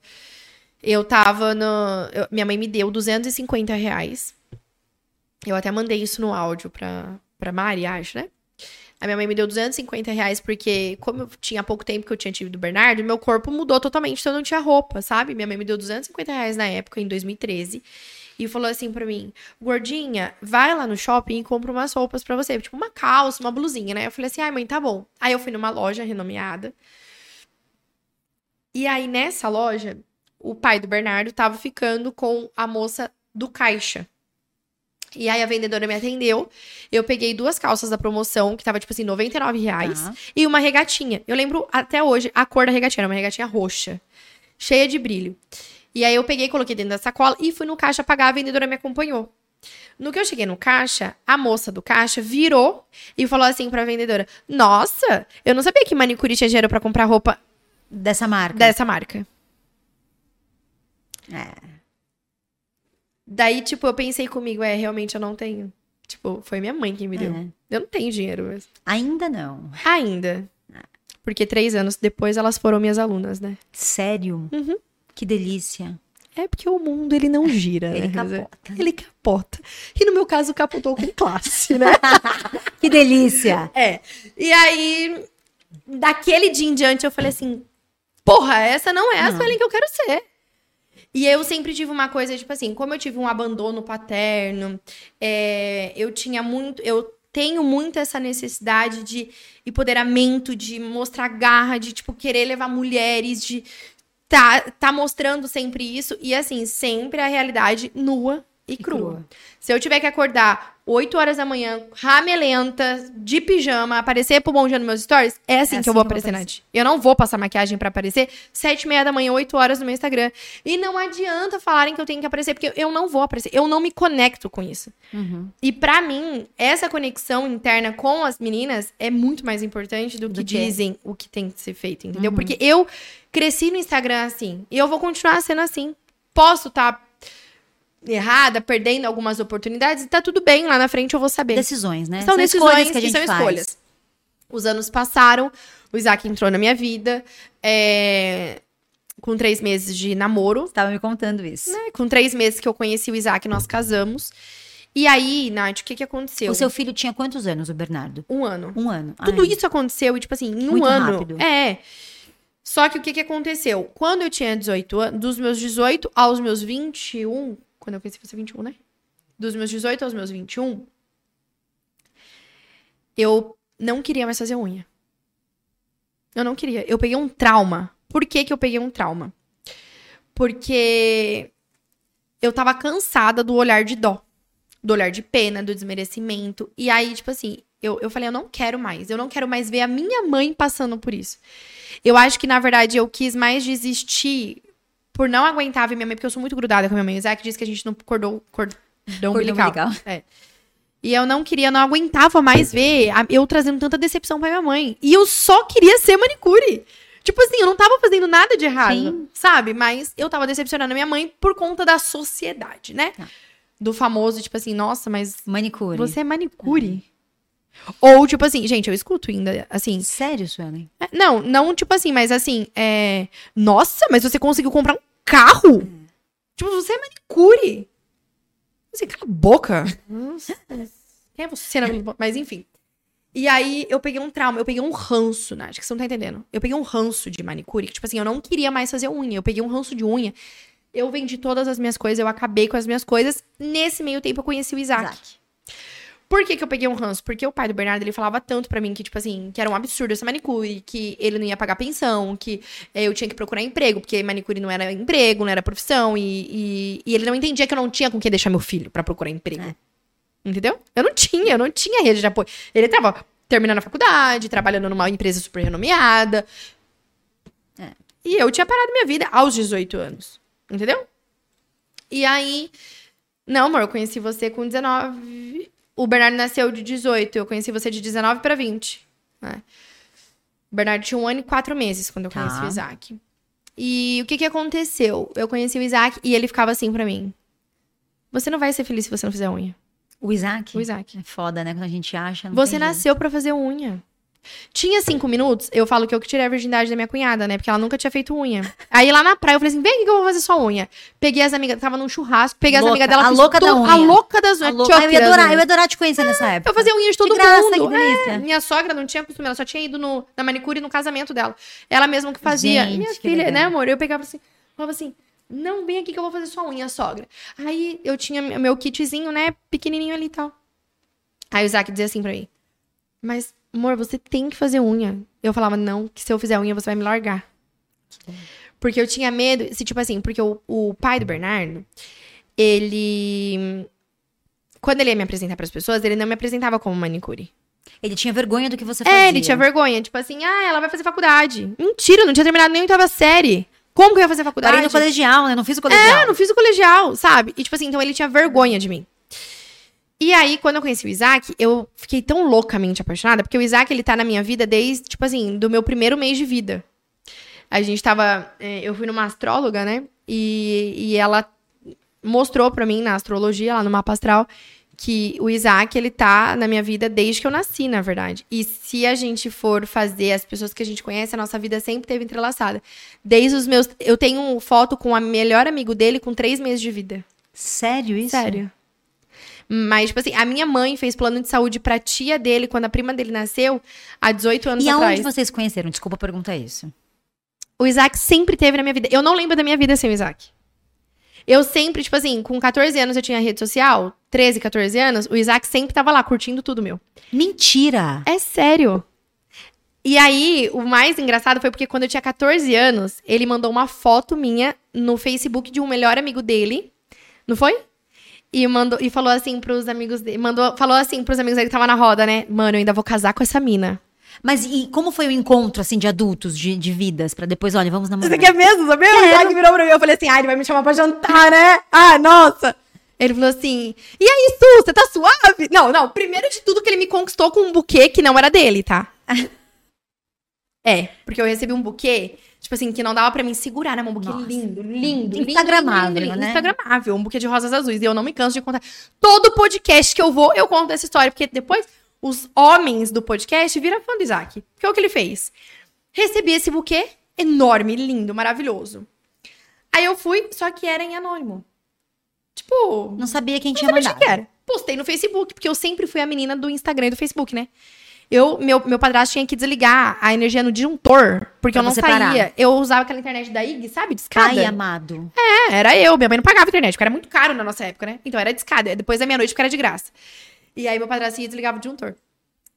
Eu tava no. eu- minha mãe me deu 250 reais. Eu até mandei isso no áudio pra, pra Mari, acho, né? A minha mãe me deu 250 reais porque, como eu tinha pouco tempo que eu tinha tido do Bernardo, meu corpo mudou totalmente, então eu não tinha roupa, sabe? Minha mãe me deu 250 reais na época, em 2013, e falou assim pra mim: Gordinha, vai lá no shopping e compra umas roupas pra você, tipo uma calça, uma blusinha, né? Eu falei assim: ai, mãe, tá bom. Aí eu fui numa loja renomeada. E aí nessa loja, o pai do Bernardo tava ficando com a moça do caixa. E aí a vendedora me atendeu. Eu peguei duas calças da promoção, que tava tipo assim, 99 reais. Tá. E uma regatinha. Eu lembro até hoje a cor da regatinha, era uma regatinha roxa. cheia de brilho. E aí eu peguei, coloquei dentro da sacola e fui no caixa pagar, a vendedora me acompanhou. No que eu cheguei no caixa, a moça do caixa virou e falou assim pra vendedora: Nossa, eu não sabia que manicure tinha dinheiro pra comprar roupa Dessa marca. dessa marca. É. Daí, tipo, eu pensei comigo, é, realmente eu não tenho. Tipo, foi minha mãe quem me deu. É. Eu não tenho dinheiro mesmo. Ainda não. Ainda. Porque três anos depois elas foram minhas alunas, né? Sério? Uhum. Que delícia. É porque o mundo, ele não gira, Ele né? capota. Ele capota. E no meu caso, capotou com classe, né? Que delícia. É. E aí, daquele dia em diante, eu falei assim: porra, essa não é a. Suelen que eu quero ser. E eu sempre tive uma coisa, tipo assim, como eu tive um abandono paterno, é, eu tinha muito. Eu tenho muito essa necessidade de empoderamento, de mostrar garra, de, tipo, querer levar mulheres, de tá, tá mostrando sempre isso. E assim, sempre a realidade nua e, crua. crua. Se eu tiver que acordar 8 horas da manhã, ramelenta, de pijama, aparecer pro bom dia nos meus stories, é assim É que eu assim vou que eu vou aparecer na aparecer. Nath. Eu não vou passar maquiagem pra aparecer 7 e meia da manhã, 8 horas no meu Instagram. E não adianta falarem que eu tenho que aparecer, porque eu não vou aparecer. Eu não me conecto com isso. Uhum. E pra mim, essa conexão interna com as meninas é muito mais importante do que Do dizem o que tem que ser feito, entendeu? Uhum. Porque eu cresci no Instagram assim, e eu vou continuar sendo assim. Posso estar errada, perdendo algumas oportunidades, e tá tudo bem, lá na frente eu vou saber. Decisões, né? São decisões escolhas que a gente são faz. escolhas. Os anos passaram, o Isaac entrou na minha vida, é, com três meses de namoro, Você tava me contando isso. né? Com três meses que eu conheci o Isaac, nós casamos. E aí, Nath, o que que aconteceu? O seu filho tinha quantos anos, o Bernardo? Um ano. Um ano. Tudo Ai, isso aconteceu, e, tipo assim, em um Muito ano. rápido. É. Só que o que que aconteceu? Quando eu tinha 18 anos, dos meus 18 aos meus 21, quando eu conheci você 21, né? Dos meus 18 aos meus 21, eu não queria mais fazer unha. Eu não queria. Eu peguei um trauma. Por que que eu peguei um trauma? Porque eu tava cansada do olhar de dó. Do olhar de pena, do desmerecimento. E aí, tipo assim, eu, eu falei, eu não quero mais. Eu não quero mais ver a minha mãe passando por isso. Eu acho que, na verdade, eu quis mais desistir por não aguentar ver minha mãe, porque eu sou muito grudada com a minha mãe. O Isaac disse que a gente não cordou cordão Cordão umbilical. umbilical. É. E eu não queria, não aguentava mais ver a- eu trazendo tanta decepção pra minha mãe. E eu só queria ser manicure. Tipo assim, eu não tava fazendo nada de errado, Sim. sabe? Mas eu tava decepcionando a minha mãe por conta da sociedade, né? Tá. Do famoso, tipo assim, nossa, mas Manicure. você é manicure. Ou, tipo assim, gente, eu escuto ainda, assim. Sério, Suelen? é, Não, não tipo assim, mas assim, é. Nossa, mas você conseguiu comprar um carro? Tipo, você é manicure. Você cala a boca. Quem é você? na- Mas enfim. E aí eu peguei um trauma, eu peguei um ranço, Nath, que você não tá entendendo. Eu peguei um ranço de manicure, que, tipo assim, eu não queria mais fazer unha. Eu peguei um ranço de unha. Eu vendi todas as minhas coisas, eu acabei com as minhas coisas. Nesse meio tempo eu conheci o Isaac. Isaac. Por que, que eu peguei um ranço? Porque o pai do Bernardo, ele falava tanto pra mim que, tipo assim, que era um absurdo essa manicure, que ele não ia pagar pensão, que eh, eu tinha que procurar emprego, porque manicure não era emprego, não era profissão, e, e, e ele não entendia que eu não tinha com que deixar meu filho pra procurar emprego. É. Entendeu? Eu não tinha, eu não tinha rede de apoio. Ele tava terminando a faculdade, trabalhando numa empresa super renomeada. É. E eu tinha parado minha vida aos 18 anos. Entendeu? E aí. Não, amor, eu conheci você com 19. O Bernardo nasceu de 18, eu conheci você de 19 pra 20. né? O Bernardo tinha um ano e quatro meses quando eu Tá. conheci o Isaac. E o que que aconteceu? Eu conheci o Isaac e ele ficava assim pra mim. Você não vai ser feliz se você não fizer unha. O Isaac? O Isaac. É foda, né? Quando a gente acha. Você nasceu pra fazer unha. Tinha cinco minutos, eu falo que eu que tirei a virgindade da minha cunhada, né? Porque ela nunca tinha feito unha. Aí lá na praia eu falei assim: vem aqui que eu vou fazer sua unha. Peguei as amigas, tava num churrasco, peguei as Louca, amigas dela, a louca da tudo- A unha. louca das A unhas. louca- Ah, eu, ia adorar, eu ia adorar te conhecer nessa época. Eu fazia unha de todo De graça, mundo. que delícia. É, minha sogra não tinha costume, ela só tinha ido no, na manicure no casamento dela. Ela mesma que fazia. Gente, minha que filha, legal. né, amor? Eu pegava assim, falava assim, não, vem aqui que eu vou fazer sua unha, sogra. Aí eu tinha meu kitzinho, né, pequenininho ali e tal. Aí o Isaac dizia assim pra mim, mas, amor, você tem que fazer unha. Eu falava, não, que se eu fizer unha você vai me largar. Porque eu tinha medo, se tipo assim, porque o, o pai do Bernardo, ele... Quando ele ia me apresentar pras pessoas, ele não me apresentava como manicure. Ele tinha vergonha do que você fazia. É, ele tinha vergonha. Tipo assim, ah, ela vai fazer faculdade. Mentira, eu não tinha terminado nem oitava série. Como que eu ia fazer faculdade? Parei no colegial, né? Não fiz o colegial. É, não fiz o colegial, sabe? E tipo assim, então ele tinha vergonha de mim. E aí, quando eu conheci o Isaac, eu fiquei tão loucamente apaixonada, porque o Isaac, ele tá na minha vida desde, tipo assim, do meu primeiro mês de vida. A gente tava. é, Eu fui numa astróloga, né? E, e ela mostrou pra mim na astrologia, lá no mapa astral, que o Isaac, ele tá na minha vida desde que eu nasci, na verdade. E se a gente for fazer as pessoas que a gente conhece, a nossa vida sempre teve entrelaçada. Desde os meus. Eu tenho foto com o melhor amigo dele com três meses de vida. Sério isso? Sério. Mas, tipo assim, a minha mãe fez plano de saúde pra tia dele quando a prima dele nasceu, há 18 anos E atrás. aonde vocês conheceram? Desculpa perguntar isso. O Isaac sempre teve na minha vida. Eu não lembro da minha vida sem o Isaac. Eu sempre, tipo assim, com 14 anos eu tinha rede social, 13, 14 anos, o Isaac sempre tava lá curtindo tudo meu. Mentira! É sério. E aí, o mais engraçado foi porque quando eu tinha 14 anos, ele mandou uma foto minha no Facebook de um melhor amigo dele. Não foi? E mandou e falou assim pros amigos dele, mandou, falou assim pros amigos dele que tava na roda, né? Mano, eu ainda vou casar com essa mina. Mas e como foi o encontro, assim, de adultos, de, de vidas? Pra depois, olha, vamos namorar. Você quer mesmo saber? O Isaac virou pra mim, eu falei assim, ah, ele vai me chamar pra jantar, né? Ah, nossa! Ele falou assim, e aí, Su, você tá suave? Não, não, primeiro de tudo que ele me conquistou com um buquê que não era dele, tá? é, porque eu recebi um buquê, tipo assim, que não dava pra mim segurar, né? Um buquê Nossa. lindo, lindo, Instagramável, lindo, lindo, né? Instagramável, um buquê de rosas azuis. E eu não me canso de contar. Todo podcast que eu vou, eu conto essa história, porque depois os homens do podcast viram fã do Isaac. Que é o que ele fez. Recebi esse buquê enorme, lindo, maravilhoso. Aí eu fui, só que era em anônimo. Tipo, Não sabia quem não tinha sabia mandado. que era. Postei no Facebook, porque eu sempre fui a menina do Instagram e do Facebook, né? Eu, meu, meu padrasto tinha que desligar a energia no disjuntor, porque Pra eu não saía. parar. Eu usava aquela internet da IG, sabe? De escada. Ai, amado. É, era eu. Minha mãe não pagava internet, porque era muito caro na nossa época, né? Então era de escada. Depois da meia-noite, porque era de graça. E aí meu padrasto ia desligava o disjuntor.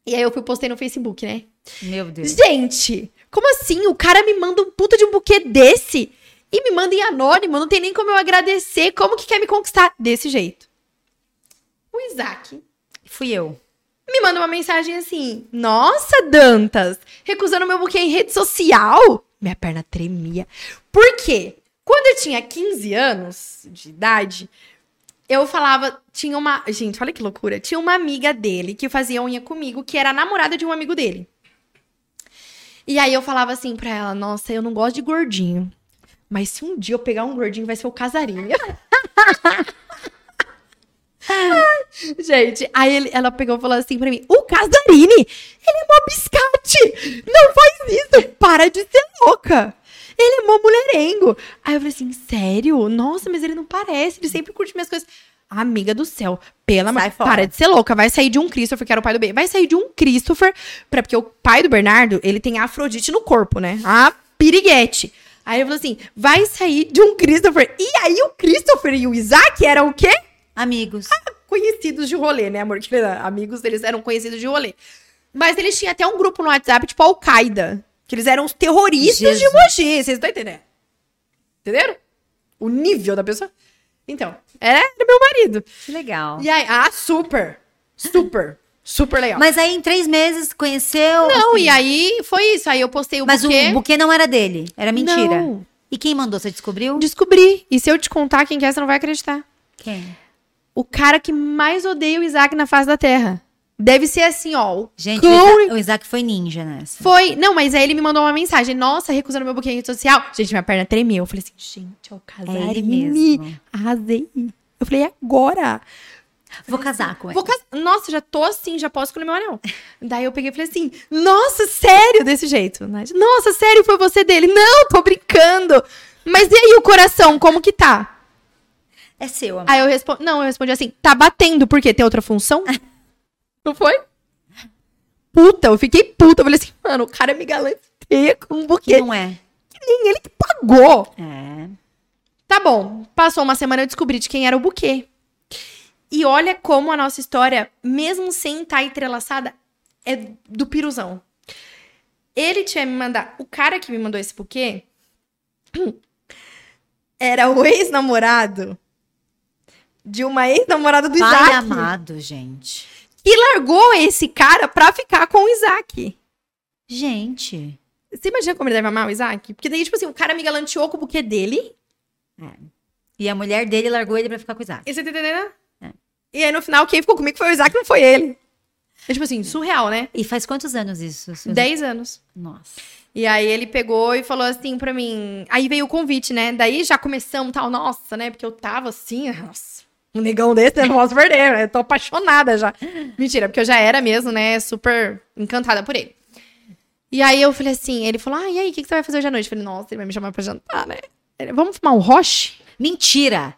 E aí eu fui postei no Facebook, né? Meu Deus. Gente, como assim? O cara me manda um puta de um buquê desse e me manda em anônimo, não tem nem como eu agradecer. Como que quer me conquistar? Desse jeito. O Isaac Fui eu. Me manda uma mensagem assim: Nossa, Dantas, recusando meu buquê em rede social? Minha perna tremia. Por quê? Quando eu tinha 15 anos de idade, eu falava. Tinha uma. Gente, olha que loucura. Tinha uma amiga dele que fazia unha comigo, que era namorada de um amigo dele. E aí eu falava assim pra ela: Nossa, eu não gosto de gordinho. Mas se um dia eu pegar um gordinho, vai ser o casarinho. Gente, aí ele- ela pegou e falou assim pra mim: O Casarini, ele é mó biscate! Não faz isso! Para de ser louca! Ele é mó mulherengo! Aí eu falei assim: Sério? Nossa, mas ele não parece, ele sempre curte minhas coisas. Amiga do céu, pela fora. Para de ser louca, vai sair de um Christopher, que era o pai do B. Vai sair de um Christopher, pra, porque o pai do Bernardo, ele tem a Afrodite no corpo, né? A piriguete. Aí eu falei assim: vai sair de um Christopher. E aí o Christopher e o Isaac eram o quê? Amigos. conhecidos de rolê, né, amor? Era- amigos deles eram conhecidos de rolê. Mas eles tinham até um grupo no WhatsApp, tipo Al-Qaeda. Que eles eram os terroristas de Jesus. Mogi. Vocês estão entendendo? Entenderam? O nível da pessoa. Então, era, era meu marido. Que legal. E aí, ah, super. Super. super legal. Mas aí, em três meses, conheceu. não, assim, e aí foi isso. Aí eu postei o Mas buquê. o buquê não era dele. Era mentira. Não. E quem mandou? Você descobriu? Descobri. E se eu te contar quem que é, você não vai acreditar. Quem? O cara que mais odeia o Isaac na face da Terra. Deve ser assim, ó. Gente, cão o Isaac, o Isaac foi ninja nessa. Foi. Não, mas aí ele me mandou uma mensagem. Nossa, recusando meu rede social. Gente, minha perna tremeu. Eu falei assim, gente, é o É ele Casarini. mesmo. Arrasei. Eu falei, "É agora. Vou casar com ele. Vou cas... Nossa, já tô assim, já posso escolher meu anel. Daí eu peguei e falei assim, nossa, sério? Desse jeito. Nossa, sério, foi você dele? Não, tô brincando. Mas e aí o coração, como que tá? É seu, amor. Aí eu respondi, não, eu respondi assim, tá batendo, porque tem outra função? Não foi? Puta, eu fiquei puta. Eu falei assim, mano, o cara me galanteia com um Que buquê. não é. Nem ele que pagou. É. Tá bom, passou uma semana eu descobri de quem era o buquê. E olha como a nossa história, mesmo sem estar entrelaçada, é do piruzão. Ele tinha me mandado. O cara que me mandou esse buquê era o ex-namorado de uma ex-namorada do Pai Isaac. amado, gente. Que largou esse cara pra ficar com o Isaac. Gente. Você imagina como ele deve amar o Isaac? Porque daí, tipo assim, o cara me galanteou com o buquê dele. E a mulher dele largou ele pra ficar com o Isaac. E você tá entendendo? É. E aí, no final, quem ficou comigo foi o Isaac, não foi ele. É tipo assim, surreal, né? E faz quantos anos isso? 10 anos. Nossa. E aí ele pegou e falou assim pra mim. Aí veio o convite, né? Daí já começamos tal, nossa, né? Porque eu tava assim, nossa. Um negão desse, eu não posso perder, né? Eu tô apaixonada já. Mentira, porque eu já era mesmo, né? Super encantada por ele. E aí eu falei assim, ele falou, ah, e aí, o que, que você vai fazer hoje à noite? Eu falei, nossa, ele vai me chamar pra jantar, né? Ele, Vamos fumar um roche? Mentira!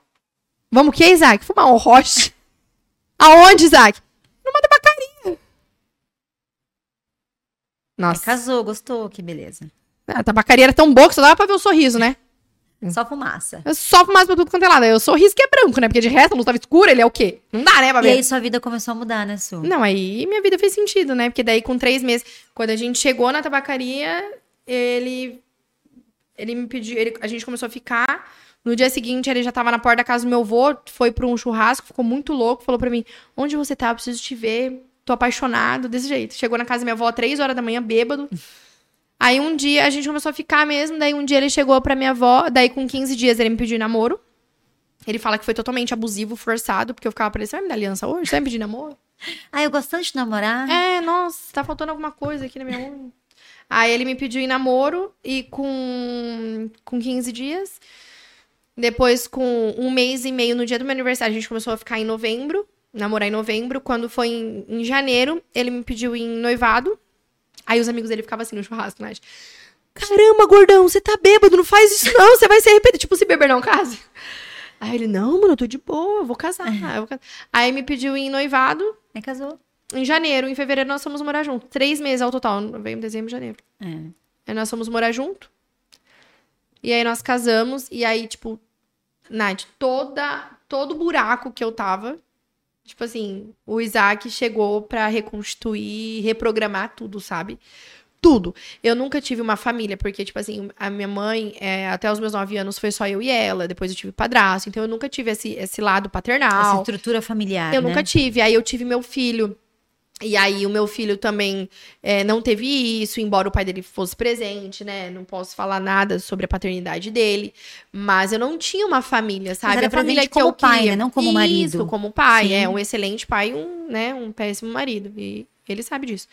Vamos o quê, Isaac? Fumar um roche? Aonde, Isaac? Numa tabacaria. Nossa, Casou, gostou, que beleza. a tabacaria era tão boa que só dava pra ver o sorriso, né? Só fumaça. Eu só fumaça pra tudo quanto é lado. Eu sorriso que é branco, né? Porque de resto a luz tava escura, ele é o quê? Não dá, né, pra E aí sua vida começou a mudar, né, Su? Não, aí minha vida fez sentido, né? Porque daí com três meses, quando a gente chegou na tabacaria, ele. Ele me pediu. ele- a gente começou a ficar. No dia seguinte, ele já tava na porta da casa do meu avô, foi pra um churrasco, ficou muito louco, falou pra mim: Onde você tá? Eu preciso te ver. Tô apaixonado, desse jeito. Chegou na casa da minha avó três horas da manhã, bêbado. Aí um dia a gente começou a ficar mesmo, daí um dia ele chegou pra minha avó, daí com 15 dias ele me pediu namoro. Ele fala que foi totalmente abusivo, forçado, porque eu ficava pra ele, você vai me dar aliança hoje? Você vai me pedir namoro? Ah, eu gosto tanto de namorar. É, nossa, tá faltando alguma coisa aqui na minha unha. Aí ele me pediu em namoro e com, com 15 dias. Depois, com um mês e meio no dia do meu aniversário, a gente começou a ficar em novembro, namorar em novembro. Quando foi em, em janeiro, ele me pediu em noivado. Aí os amigos dele ficavam assim no churrasco, né? Caramba, gordão, você tá bêbado, não faz isso não, você vai se arrepender. Tipo, se beber não case. Aí ele, não, mano, eu tô de boa, eu vou casar. eu vou casar. Aí me pediu em noivado, Aí casou. em janeiro, em fevereiro nós fomos morar junto. Três meses ao total, novembro, dezembro, janeiro. É. Aí nós fomos morar junto. E aí nós casamos. E aí, tipo, Nath, toda, todo buraco que eu tava, tipo assim, o Isaac chegou pra reconstituir, reprogramar tudo, sabe? Tudo. Eu nunca tive uma família, porque, tipo assim, a minha mãe, é, até os meus nove anos, foi só eu e ela. Depois eu tive padrasto. Então eu nunca tive esse, esse lado Essa paternal. estrutura familiar, Eu né? nunca tive. Aí eu tive meu filho. E aí o meu filho também é, não teve isso, embora o pai dele fosse presente, né? Não posso falar nada sobre a paternidade dele. Mas eu não tinha uma família, sabe? era a família que como eu pai, queria. né? Não como Isso, marido. como pai. Sim. É um excelente pai e um, né, um péssimo marido. E ele sabe disso.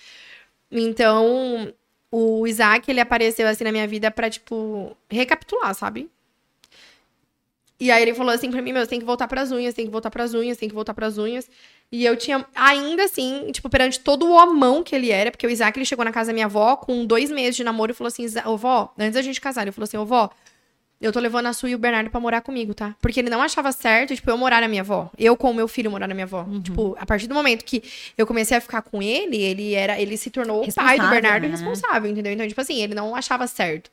Então, o Isaac, ele apareceu assim na minha vida pra, tipo, recapitular, sabe? E aí ele falou assim pra mim, meu, você tem que voltar pras unhas, tem que voltar pras unhas, tem que voltar pras unhas. E eu tinha, ainda assim, tipo, perante todo o homão que ele era, porque o Isaac, ele chegou na casa da minha avó com dois meses de namoro e falou assim, "Isa- ô vó, antes da gente casar, ele falou assim, ô vó, eu tô levando a Su e o Bernardo pra morar comigo, tá? Porque ele não achava certo, tipo, eu morar na minha avó. Eu com o meu filho morar na minha avó. Tipo, a partir do momento que eu comecei a ficar com ele, ele era, ele se tornou o pai do Bernardo e né? responsável, entendeu? Então, tipo assim, ele não achava certo.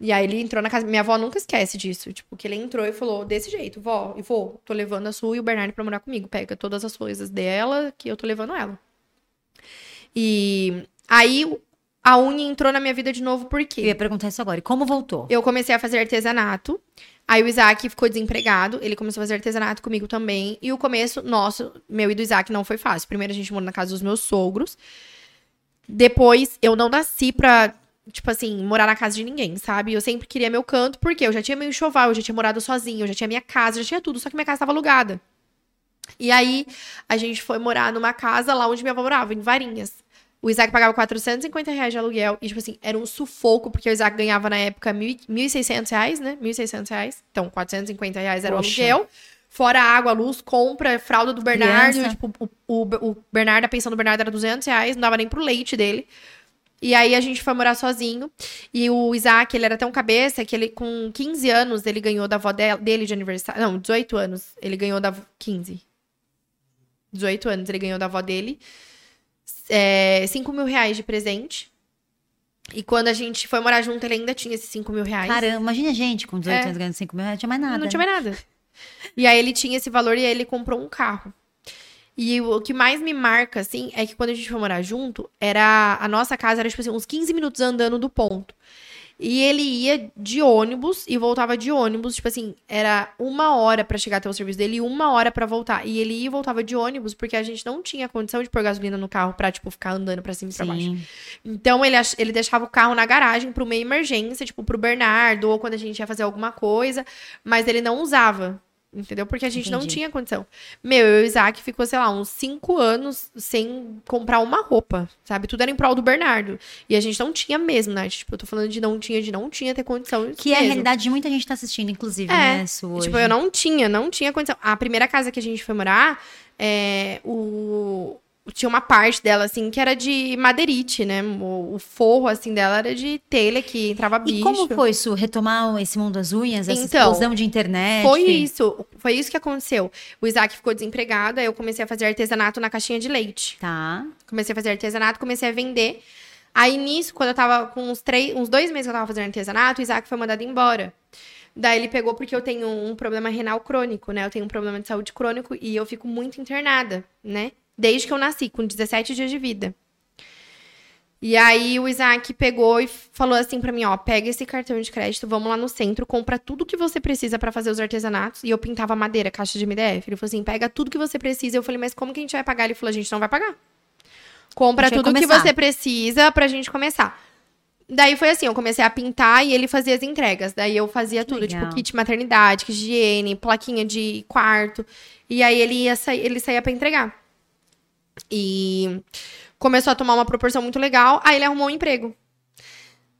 E aí ele entrou na casa. Minha avó nunca esquece disso. Tipo, que ele entrou e falou desse jeito, vó, e vou, tô levando a Su e o Bernardo pra morar comigo. Pega todas as coisas dela que eu tô levando ela. E aí a unha entrou na minha vida de novo por Eu quê? ia perguntar isso agora. E como voltou? Eu comecei a fazer artesanato. Aí o Isaac ficou desempregado, ele começou a fazer artesanato comigo também. E o começo nosso, meu e do Isaac, não foi fácil. Primeiro a gente morou na casa dos meus sogros. Depois eu não nasci pra, tipo assim, morar na casa de ninguém, sabe? Eu sempre queria meu canto, porque eu já tinha meu enxoval, eu já tinha morado sozinha, eu já tinha minha casa, eu já tinha tudo, só que minha casa tava alugada. E aí a gente foi morar numa casa lá onde minha avó morava, em Varinhas. O Isaac pagava 450 reais de aluguel. E, tipo assim, era um sufoco, porque o Isaac ganhava na época mil e- 1.600 reais, né? 1.600 reais. Então, 450 reais era Poxa. o aluguel. Fora água, luz, compra, fralda do Bernardo. Criança. Tipo, o, o, o Bernardo, a pensão do Bernardo era 200 reais. Não dava nem pro leite dele. E aí a gente foi morar sozinho. E o Isaac, ele era tão cabeça que ele, com 15 anos, ele ganhou da avó de- dele de aniversário. Não, 18 anos. Ele ganhou da. 15. 18 anos, ele ganhou da avó dele. É, 5 mil reais de presente. E quando a gente foi morar junto, ele ainda tinha esses 5 mil reais. Caramba, imagina a gente com 18 É. anos ganhando 5 mil reais, não tinha mais nada. Não tinha mais nada. E aí ele tinha esse valor e aí ele comprou um carro. E o que mais me marca, assim, é que quando a gente foi morar junto, era. A nossa casa era, tipo assim, uns 15 minutos andando do ponto. E ele ia de ônibus e voltava de ônibus. Tipo assim, era uma hora pra chegar até o serviço dele e uma hora pra voltar. E ele ia e voltava de ônibus porque a gente não tinha condição de pôr gasolina no carro pra, tipo, ficar andando pra cima e pra baixo. Então ele, ele deixava o carro na garagem pra uma emergência, tipo, pro Bernardo, ou quando a gente ia fazer alguma coisa, mas ele não usava. Entendeu? Porque a gente não Entendi. tinha condição. Meu, eu e o Isaac ficou, sei lá, uns cinco anos sem comprar uma roupa, sabe? Tudo era em prol do Bernardo. E a gente não tinha mesmo, né? Tipo, eu tô falando de não tinha, de não tinha ter condição. Que é a mesmo. realidade de muita gente tá assistindo, inclusive, É, né, hoje. Tipo, eu não tinha, não tinha condição. A primeira casa que a gente foi morar, é, o... tinha uma parte dela, assim, que era de madeirite, né? O, o forro, assim, dela era de telha que entrava bicho. E como foi, Su, retomar esse mundo das unhas, essa Então, explosão de internet? Foi isso, foi isso que aconteceu. O Isaac ficou desempregado, aí eu comecei a fazer artesanato na caixinha de leite. Tá. Comecei a fazer artesanato, comecei a vender. Aí nisso, quando eu tava com uns, três, uns dois meses que eu tava fazendo artesanato, o Isaac foi mandado embora. Daí ele pegou porque eu tenho um problema renal crônico, né? Eu tenho um problema de saúde crônico e eu fico muito internada, né? Desde que eu nasci, com 17 dias de vida. E aí o Isaac pegou e falou assim pra mim, ó, pega esse cartão de crédito, vamos lá no centro, compra tudo que você precisa pra fazer os artesanatos. E eu pintava madeira, caixa de MDF. Ele falou assim, pega tudo que você precisa. Eu falei, mas como que a gente vai pagar? Ele falou, a gente não vai pagar. Compra tudo que você precisa pra gente começar. Daí foi assim, eu comecei a pintar e ele fazia as entregas. Daí eu fazia tudo, legal. tipo kit maternidade, kit higiene, plaquinha de quarto. E aí ele ia sair, ele saía pra entregar. E começou a tomar uma proporção muito legal. Aí ele arrumou um emprego.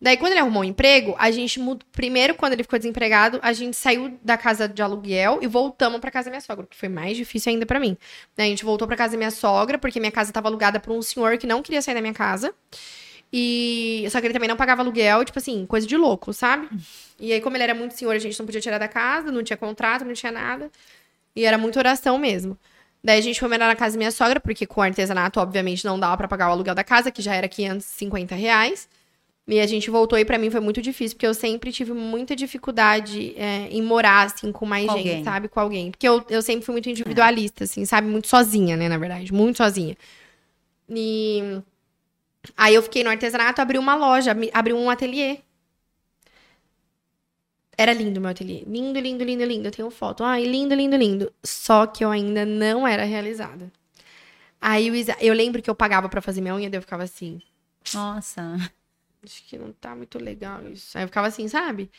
Daí, quando ele arrumou um emprego, a gente mudou. Primeiro, quando ele ficou desempregado, a gente saiu da casa de aluguel e voltamos pra casa da minha sogra, que foi mais difícil ainda pra mim. Daí, a gente voltou pra casa da minha sogra, porque minha casa tava alugada por um senhor que não queria sair da minha casa. E. Só que ele também não pagava aluguel, tipo assim, coisa de louco, sabe? E aí, como ele era muito senhor, a gente não podia tirar da casa, não tinha contrato, não tinha nada. E era muita oração mesmo. Daí a gente foi morar na casa da minha sogra, porque com artesanato, obviamente, não dava pra pagar o aluguel da casa, que já era 550 reais. E a gente voltou e pra mim foi muito difícil, porque eu sempre tive muita dificuldade é, em morar, assim, com mais Com gente, alguém. sabe? Com alguém. Porque eu, eu sempre fui muito individualista, assim, sabe? Muito sozinha, né, na verdade. Muito sozinha. E aí eu fiquei no artesanato, abri uma loja, abri um ateliê. Era lindo meu ateliê. Lindo, lindo, lindo, lindo. Eu tenho foto. Ai, lindo, lindo, lindo. Só que eu ainda não era realizada. Aí o Isa... eu lembro que eu pagava pra fazer minha unha, daí eu ficava assim. Nossa. Acho que não tá muito legal isso. Aí eu ficava assim, sabe?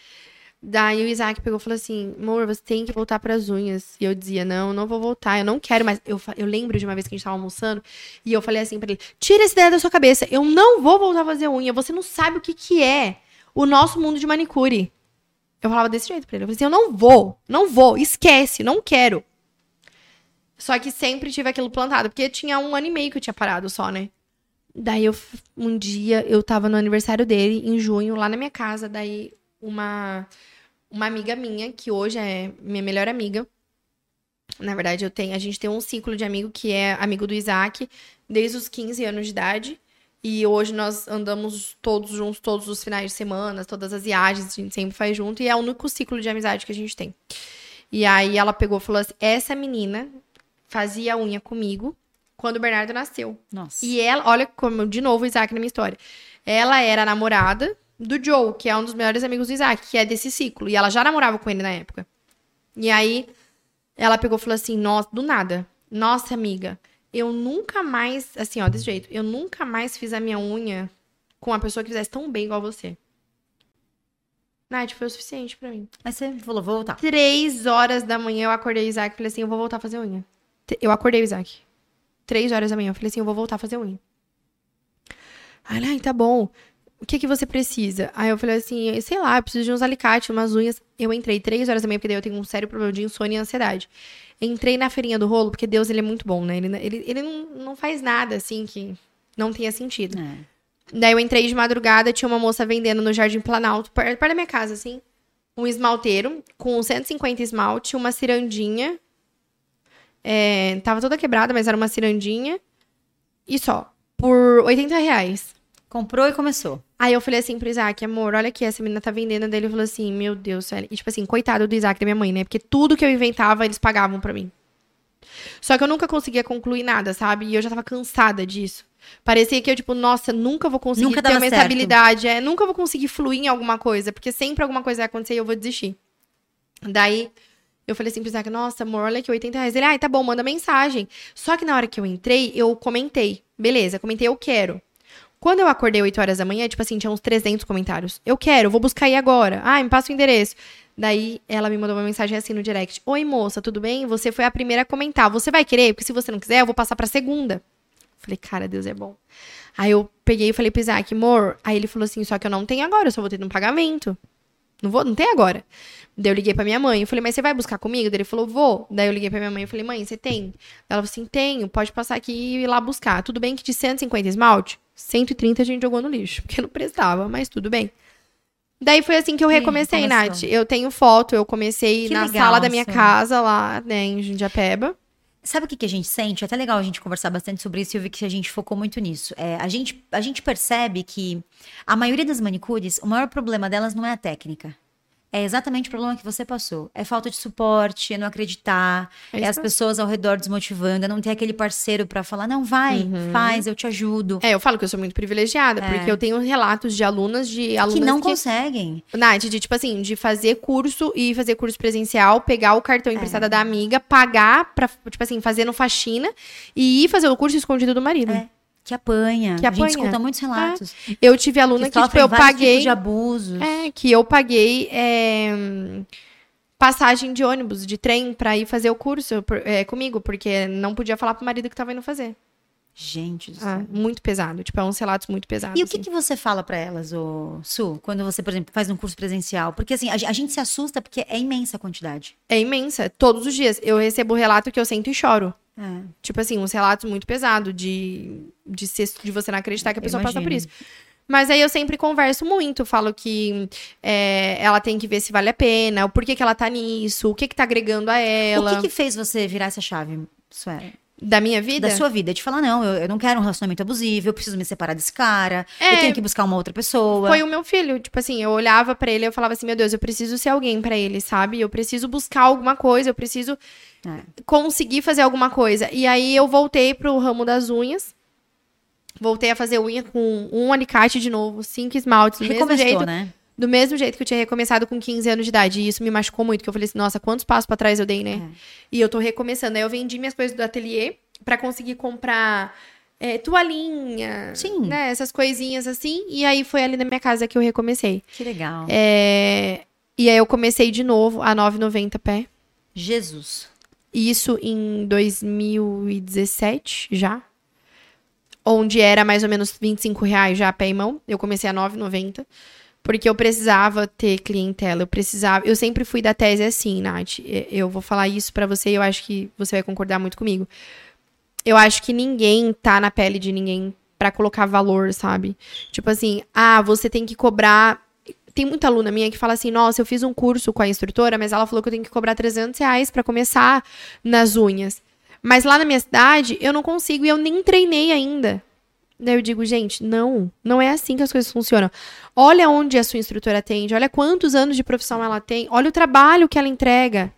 Daí o Isaac pegou e falou assim: amor, você tem que voltar pras unhas. E eu dizia: não, não vou voltar, eu não quero mais. Eu, eu lembro de uma vez que a gente tava almoçando e eu falei assim pra ele: tira essa ideia da sua cabeça, eu não vou voltar a fazer unha. Você não sabe o que que é o nosso mundo de manicure. Eu falava desse jeito pra ele. Eu falei assim: eu não vou, não vou, esquece, não quero. Só que sempre tive aquilo plantado, porque tinha um ano e meio que eu tinha parado só, né? Daí eu, um dia, eu tava no aniversário dele, em junho, lá na minha casa. Daí uma, uma amiga minha, que hoje é minha melhor amiga. Na verdade, eu tenho, a gente tem um ciclo de amigo que é amigo do Isaac desde os 15 anos de idade. E hoje nós andamos todos juntos, todos os finais de semana, todas as viagens, a gente sempre faz junto. E é o único ciclo de amizade que a gente tem. E aí ela pegou e falou assim: essa menina fazia unha comigo quando o Bernardo nasceu. Nossa. E ela, olha como, de novo, o Isaac na minha história. Ela era namorada do Joe, que é um dos melhores amigos do Isaac, que é desse ciclo. E ela já namorava com ele na época. E aí, ela pegou e falou assim: Nossa, do nada. Nossa, amiga, eu nunca mais, assim, ó, desse jeito, eu nunca mais fiz a minha unha com uma pessoa que fizesse tão bem igual você. Nath, foi o suficiente pra mim. Mas você falou, vou voltar. Três horas da manhã eu acordei o Isaac e falei assim: eu vou voltar a fazer unha. Eu acordei o Isaac. Três horas da manhã. Eu falei assim: eu vou voltar a fazer unha. Ai, tá bom. O que que você precisa? Aí eu falei assim: sei lá, eu preciso de uns alicates, umas unhas. Eu entrei três horas da manhã, porque daí eu tenho um sério problema de insônia e ansiedade. Entrei na feirinha do rolo, porque Deus, ele é muito bom, né? Ele, ele, ele não, não faz nada, assim, que não tenha sentido. É. Daí eu entrei de madrugada, tinha uma moça vendendo no Jardim Planalto, per- perto da minha casa, assim. Um esmalteiro com 150 esmalte, uma cirandinha. É, tava toda quebrada, mas era uma cirandinha. E só. Por 80 reais. Comprou e começou. Aí eu falei assim pro Isaac, amor, olha aqui, essa menina tá vendendo. Daí ele falou assim, meu Deus, sério. E tipo assim, coitado do Isaac e da minha mãe, né? Porque tudo que eu inventava, eles pagavam pra mim. Só que eu nunca conseguia concluir nada, sabe? E eu já tava cansada disso. Parecia que eu, tipo, nossa, nunca vou conseguir Nunca ter uma certo. estabilidade. É, nunca vou conseguir fluir em alguma coisa, porque sempre alguma coisa vai acontecer e eu vou desistir. Daí, eu falei assim pro Isaac, nossa, amor, olha aqui, 80 reais. Ele, ai, tá bom, manda mensagem. Só que na hora que eu entrei, eu comentei. Beleza, comentei, eu quero. Quando eu acordei 8 horas da manhã, tipo assim, tinha uns 300 comentários. Eu quero, vou buscar aí agora. Ah, me passa o endereço. Daí ela me mandou uma mensagem assim no direct: Oi, moça, tudo bem? Você foi a primeira a comentar. Você vai querer? Porque se você não quiser, eu vou passar pra segunda. Falei, cara, Deus é bom. Aí eu peguei e falei pro Isaac, amor. Aí ele falou assim: só que eu não tenho agora, eu só vou ter no pagamento. Não vou, não tem agora. Daí eu liguei pra minha mãe. Eu falei, mas você vai buscar comigo? Daí ele falou, vou. Daí eu liguei pra minha mãe. Eu falei, mãe, você tem? Ela falou assim, tenho. Pode passar aqui e ir lá buscar. Tudo bem que de 150 esmalte, 130 a gente jogou no lixo, porque não prestava, mas tudo bem. Daí foi assim que eu recomecei, começou. Nath. Eu tenho foto, eu comecei Que na legal, sala da minha casa lá, né, em Jundiapeba. Sabe o que, que a gente sente? É até legal a gente conversar bastante sobre isso e eu vi que a gente focou muito nisso. É, a, gente, a gente percebe que a maioria das manicures, o maior problema delas não é a técnica. É exatamente o problema que você passou. É falta de suporte, é não acreditar, É é, as pessoas ao redor desmotivando, é não ter aquele parceiro pra falar, não, vai, faz, eu te ajudo. É, eu falo que eu sou muito privilegiada, porque eu tenho relatos de alunas, de alunas que não que conseguem. Nath, de tipo assim, de fazer curso e fazer curso presencial, pegar o É. cartão emprestado da amiga, pagar pra, tipo assim, fazer no faxina e ir fazer o curso escondido do marido. É. Que apanha. Que A gente apanha. escuta muitos relatos. Eu tive aluna que, tipo, sofrem eu paguei. tipos de abusos. É, que eu paguei é, passagem de ônibus, de trem, pra ir fazer o curso é, comigo, porque não podia falar pro marido que tava indo fazer. Gente. Ah, muito pesado. Tipo, é uns relatos muito pesados. E o que, assim. que você fala pra elas, ô, Su, quando você, por exemplo, faz um curso presencial? Porque assim, a, a gente se assusta porque é imensa a quantidade. É imensa. Todos os dias. Eu recebo relato que eu sento e choro. É. Tipo assim, uns relatos muito pesados de, de, ser- de você não acreditar que a pessoa passa por isso. Mas aí eu sempre converso muito, falo que é, ela tem que ver se vale a pena, o porquê que ela tá nisso, o que que tá agregando a ela. O que, que fez você virar essa chave, Suela? Da minha vida? Da sua vida? De falar, não, eu, eu não quero um relacionamento abusivo, eu preciso me separar desse cara, É. eu tenho que buscar uma outra pessoa. Foi o meu filho. Tipo assim, eu olhava pra ele e eu falava assim, meu Deus, eu preciso ser alguém pra ele, sabe? Eu preciso buscar alguma coisa, eu preciso É. conseguir fazer alguma coisa. E aí eu voltei pro ramo das unhas. Voltei a fazer unha com um alicate de novo, cinco esmaltes, do mesmo jeito. né? Do mesmo jeito que eu tinha recomeçado com 15 anos de idade. E isso me machucou muito, que eu falei assim, nossa, quantos passos pra trás eu dei, né? É. E eu tô recomeçando. Aí eu vendi minhas coisas do ateliê pra conseguir comprar é, toalhinha, Sim. né? Essas coisinhas assim. E aí foi ali na minha casa que eu recomecei. Que legal. É, E aí eu comecei de novo a 9,90 pé. Jesus. Isso em 2017 já. Onde era mais ou menos 25 reais já pé e mão. Eu comecei a 9,90. Porque eu precisava ter clientela. Eu precisava. Eu sempre fui da tese assim, Nath. Eu vou falar isso pra você e eu acho que você vai concordar muito comigo. Eu acho que ninguém tá na pele de ninguém pra colocar valor, sabe? Tipo assim, ah, você tem que cobrar. Tem muita aluna minha que fala assim: nossa, eu fiz um curso com a instrutora, mas ela falou que eu tenho que cobrar 300 reais pra começar nas unhas. Mas lá na minha cidade, eu não consigo e eu nem treinei ainda. Daí eu digo, gente, não, não é assim que as coisas funcionam. Olha onde a sua instrutora atende, olha quantos anos de profissão ela tem, olha o trabalho que ela entrega.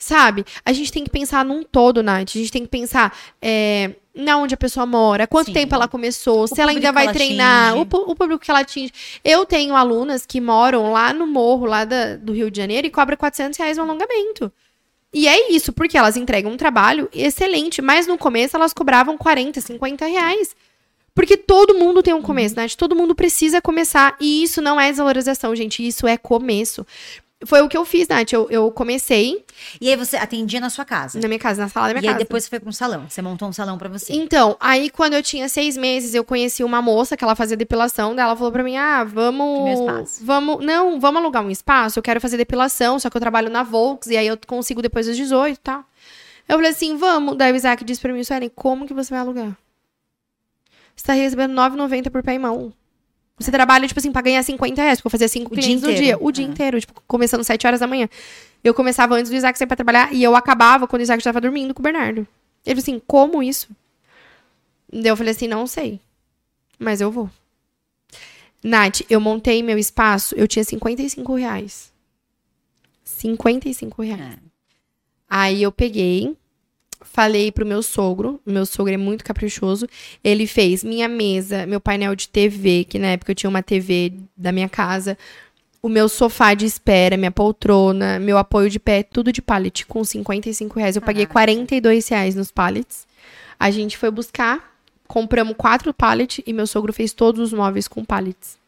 Sabe? A gente tem que pensar num todo, Nath. A gente tem que pensar é, na onde a pessoa mora, quanto Sim. tempo ela começou, se ela ainda vai ela treinar, o, o público que ela atinge. Eu tenho alunas que moram lá no morro, lá da- do Rio de Janeiro, e cobra 400 reais um alongamento. E é isso, porque elas entregam um trabalho excelente, mas no começo elas cobravam 40, 50 reais. Porque todo mundo tem um começo, né? Todo mundo precisa começar. E isso não é desvalorização, gente. Isso é começo. Foi o que eu fiz, Nath. Eu, eu comecei E aí você atendia na sua casa. na minha casa, na sala da minha E aí casa. depois você foi pra um salão. Você montou um salão pra você. Então, aí quando eu tinha seis meses, eu conheci uma moça que ela fazia depilação. Daí ela falou pra mim: ah, vamos. Meu espaço. Vamos. Não, vamos alugar um espaço. Eu quero fazer depilação, só que eu trabalho na Volks, e aí eu consigo depois dos 18 e tal. Eu falei assim: vamos. Daí o Isaac disse pra mim: Suelen, como que você vai alugar? Você tá recebendo 9,90 por pé e mão. Você trabalha, tipo assim, pra ganhar 50 reais, porque eu fazia cinco O dia clientes no dia. O dia Ah. inteiro, tipo, começando 7 horas da manhã. Eu começava antes do Isaac sair pra trabalhar e eu acabava quando o Isaac estava dormindo com o Bernardo. Ele falou assim, como isso? Daí eu falei assim, não sei. Mas eu vou. Nath, eu montei meu espaço, eu tinha 55 reais. 55 reais. É. Aí eu peguei, falei pro meu sogro, meu sogro é muito caprichoso, ele fez minha mesa, meu painel de TV, que na época eu tinha uma TV da minha casa, o meu sofá de espera, minha poltrona, meu apoio de pé, tudo de pallet, com 55 reais. Eu paguei Caraca. 42 reais nos pallets. A gente foi buscar, compramos quatro pallets e meu sogro fez todos os móveis com pallets.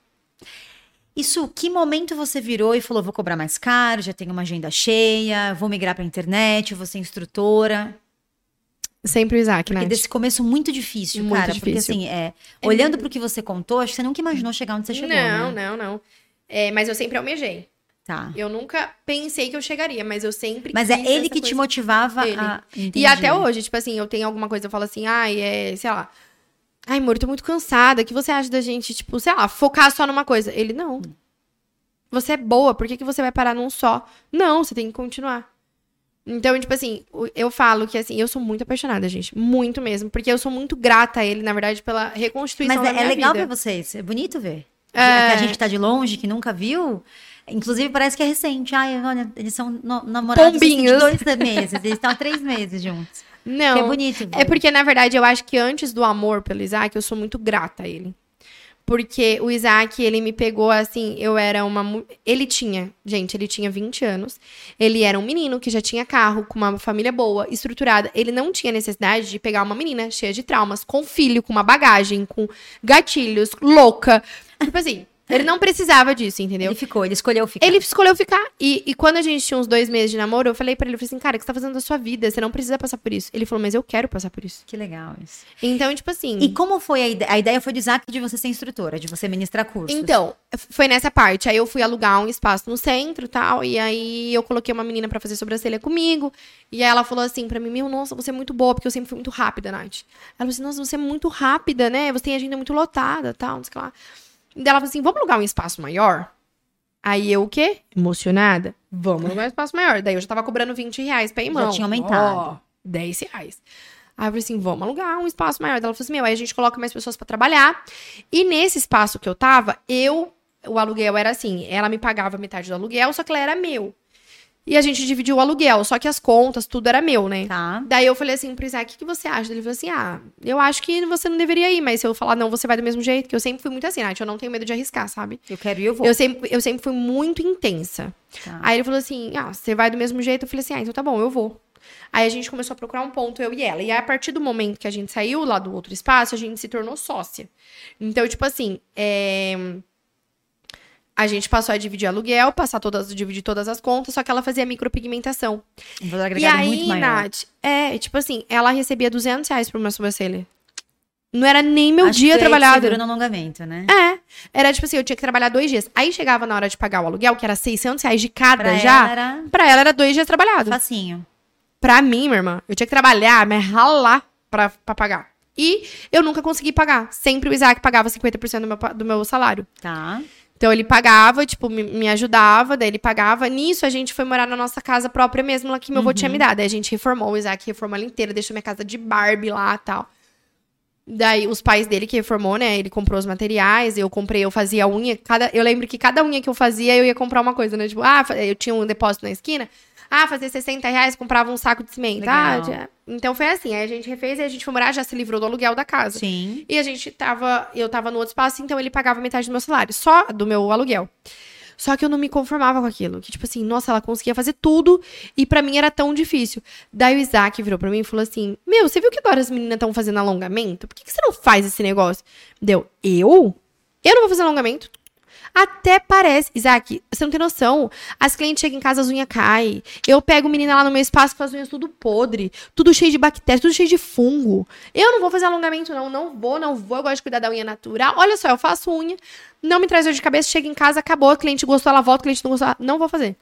Isso, que momento você virou e falou, vou cobrar mais caro, já tenho uma agenda cheia, vou migrar pra internet, vou ser instrutora? Sempre o Isaac, né? Porque desse começo muito difícil, Muito cara. Porque difícil. assim, é, olhando pro que você contou, acho que você nunca imaginou chegar onde você chegou, não, né? não, não. É, mas eu sempre almejei. Tá. Eu nunca pensei que eu chegaria, mas eu sempre. Mas é ele que te coisa. motivava Ele. a. E Entendi. até hoje, tipo assim, eu tenho alguma coisa, eu falo assim, ai, é, sei lá. Ai, amor, eu tô muito cansada. O que você acha da gente, tipo, sei lá, focar só numa coisa? Ele, não. Você é boa, por que, que você vai parar num só? Não, você tem que continuar. Então, tipo assim, eu falo que assim, eu sou muito apaixonada, gente. Muito mesmo. Porque eu sou muito grata a ele, na verdade, pela reconstituição Mas da é, minha é legal vida. pra vocês, é bonito ver. É. Que a gente tá de longe, que nunca viu. Inclusive, parece que é recente. Ai, olha, eles são no- namorados assim, de Pombinhos. dois meses. Eles estão há três meses juntos. Não. Que é bonito. ver. É porque, na verdade, eu acho que antes do amor pelo Isaac, eu sou muito grata a ele. Porque o Isaac, ele me pegou assim, eu era uma. Ele tinha, gente, ele tinha 20 anos. Ele era um menino que já tinha carro, com uma família boa, estruturada. Ele não tinha necessidade de pegar uma menina cheia de traumas, com filho, com uma bagagem, com gatilhos, louca. Tipo assim, ele não precisava disso, entendeu? Ele ficou, ele escolheu ficar. Ele escolheu ficar. E, e quando a gente tinha uns dois meses de namoro, eu falei pra ele, eu falei assim, cara, o que você tá fazendo da sua vida? Você não precisa passar por isso. Ele falou, mas eu quero passar por isso. Que legal isso. Então, tipo assim. E como foi a ideia? A ideia foi do Isaac de você ser instrutora, de você ministrar cursos. Então, foi nessa parte. Aí eu fui alugar um espaço no centro e tal. E aí eu coloquei uma menina pra fazer sobrancelha comigo. E aí ela falou assim pra mim: Meu, nossa, você é muito boa, porque eu sempre fui muito rápida, Nath. Ela falou assim: Nossa, você é muito rápida, né? Você tem agenda muito lotada tal, não sei o que lá. E daí ela falou assim: Vamos alugar um espaço maior? Aí eu o quê? Emocionada. Vamos alugar um espaço maior. Daí eu já tava cobrando 20 reais pra irmão. Já tinha aumentado. Ó, 10 reais. Aí eu falei assim, vamos alugar um espaço maior. Daí Ela falou assim, meu, aí a gente coloca mais pessoas pra trabalhar. E nesse espaço que eu tava, eu, o aluguel era assim, ela me pagava metade do aluguel, só que ela era meu. E a gente dividiu o aluguel, só que as contas, tudo era meu, né? Tá. Daí eu falei assim pro Isaac, o que, que você acha? Ele falou assim, ah, eu acho que você não deveria ir, mas se eu falar não, você vai do mesmo jeito, que eu sempre fui muito assim, Nath, eu não tenho medo de arriscar, sabe? Eu quero ir, eu vou. Eu sempre, eu sempre fui muito intensa. Tá. Aí ele falou assim: Ah, você vai do mesmo jeito? Eu falei assim: Ah, então tá bom, eu vou. Aí a gente começou a procurar um ponto, eu e ela. E aí, a partir do momento que a gente saiu lá do outro espaço, a gente se tornou sócia. Então, tipo assim, é, a gente passou a dividir aluguel, passar todas, dividir todas as contas, só que ela fazia micropigmentação. Um valor E aí, muito maior. Nath, é, tipo assim, ela recebia 200 reais por uma sobrancelha. Não era nem meu Acho dia que trabalhado. Virou no alongamento, né? É. Era tipo assim, eu tinha que trabalhar dois dias. Aí chegava na hora de pagar o aluguel, que era 600 reais de cada Pra já. ela era Pra ela era dois dias trabalhado. facinho. Pra mim, minha irmã, eu tinha que trabalhar, mas ralar pra, pra pagar. E eu nunca consegui pagar. Sempre o Isaac pagava 50% do meu, do meu salário. Tá. Então ele pagava, tipo, me, me ajudava, daí ele pagava. Nisso a gente foi morar na nossa casa própria mesmo, lá que meu avô tinha me dado. Aí a gente reformou, o Isaac reformou ela inteira, deixou minha casa de Barbie lá e tal. Daí os pais dele que reformou, né? Ele comprou os materiais, eu comprei, eu fazia unha. Cada, eu lembro que cada unha que eu fazia, eu ia comprar uma coisa, né? Tipo, ah, eu tinha um depósito na esquina. Ah, fazia 60 reais, comprava um saco de cimento. Ah, Legal. já- Então foi assim. Aí a gente refez e a gente foi morar, já se livrou do aluguel da casa. Sim. E a gente tava. Eu tava no outro espaço, então ele pagava metade do meu salário, só do meu aluguel. Só que eu não me conformava com aquilo. Que, tipo assim, nossa, ela conseguia fazer tudo e pra mim era tão difícil. Daí o Isaac virou pra mim e falou assim: Meu, você viu que agora as meninas estão fazendo alongamento? Por que, que você não faz esse negócio? Deu, eu? Eu não vou fazer alongamento? Até parece. Isaac, você não tem noção. As clientes chegam em casa, as unhas caem. Eu pego menina lá no meu espaço com as unhas tudo podre, tudo cheio de bactérias, tudo cheio de fungo. Eu não vou fazer alongamento, não. Não vou, não vou. Eu gosto de cuidar da unha natural. Olha só, eu faço unha, não me traz dor de cabeça, chega em casa, acabou. A cliente gostou, ela volta, a cliente não gostou, não vou fazer.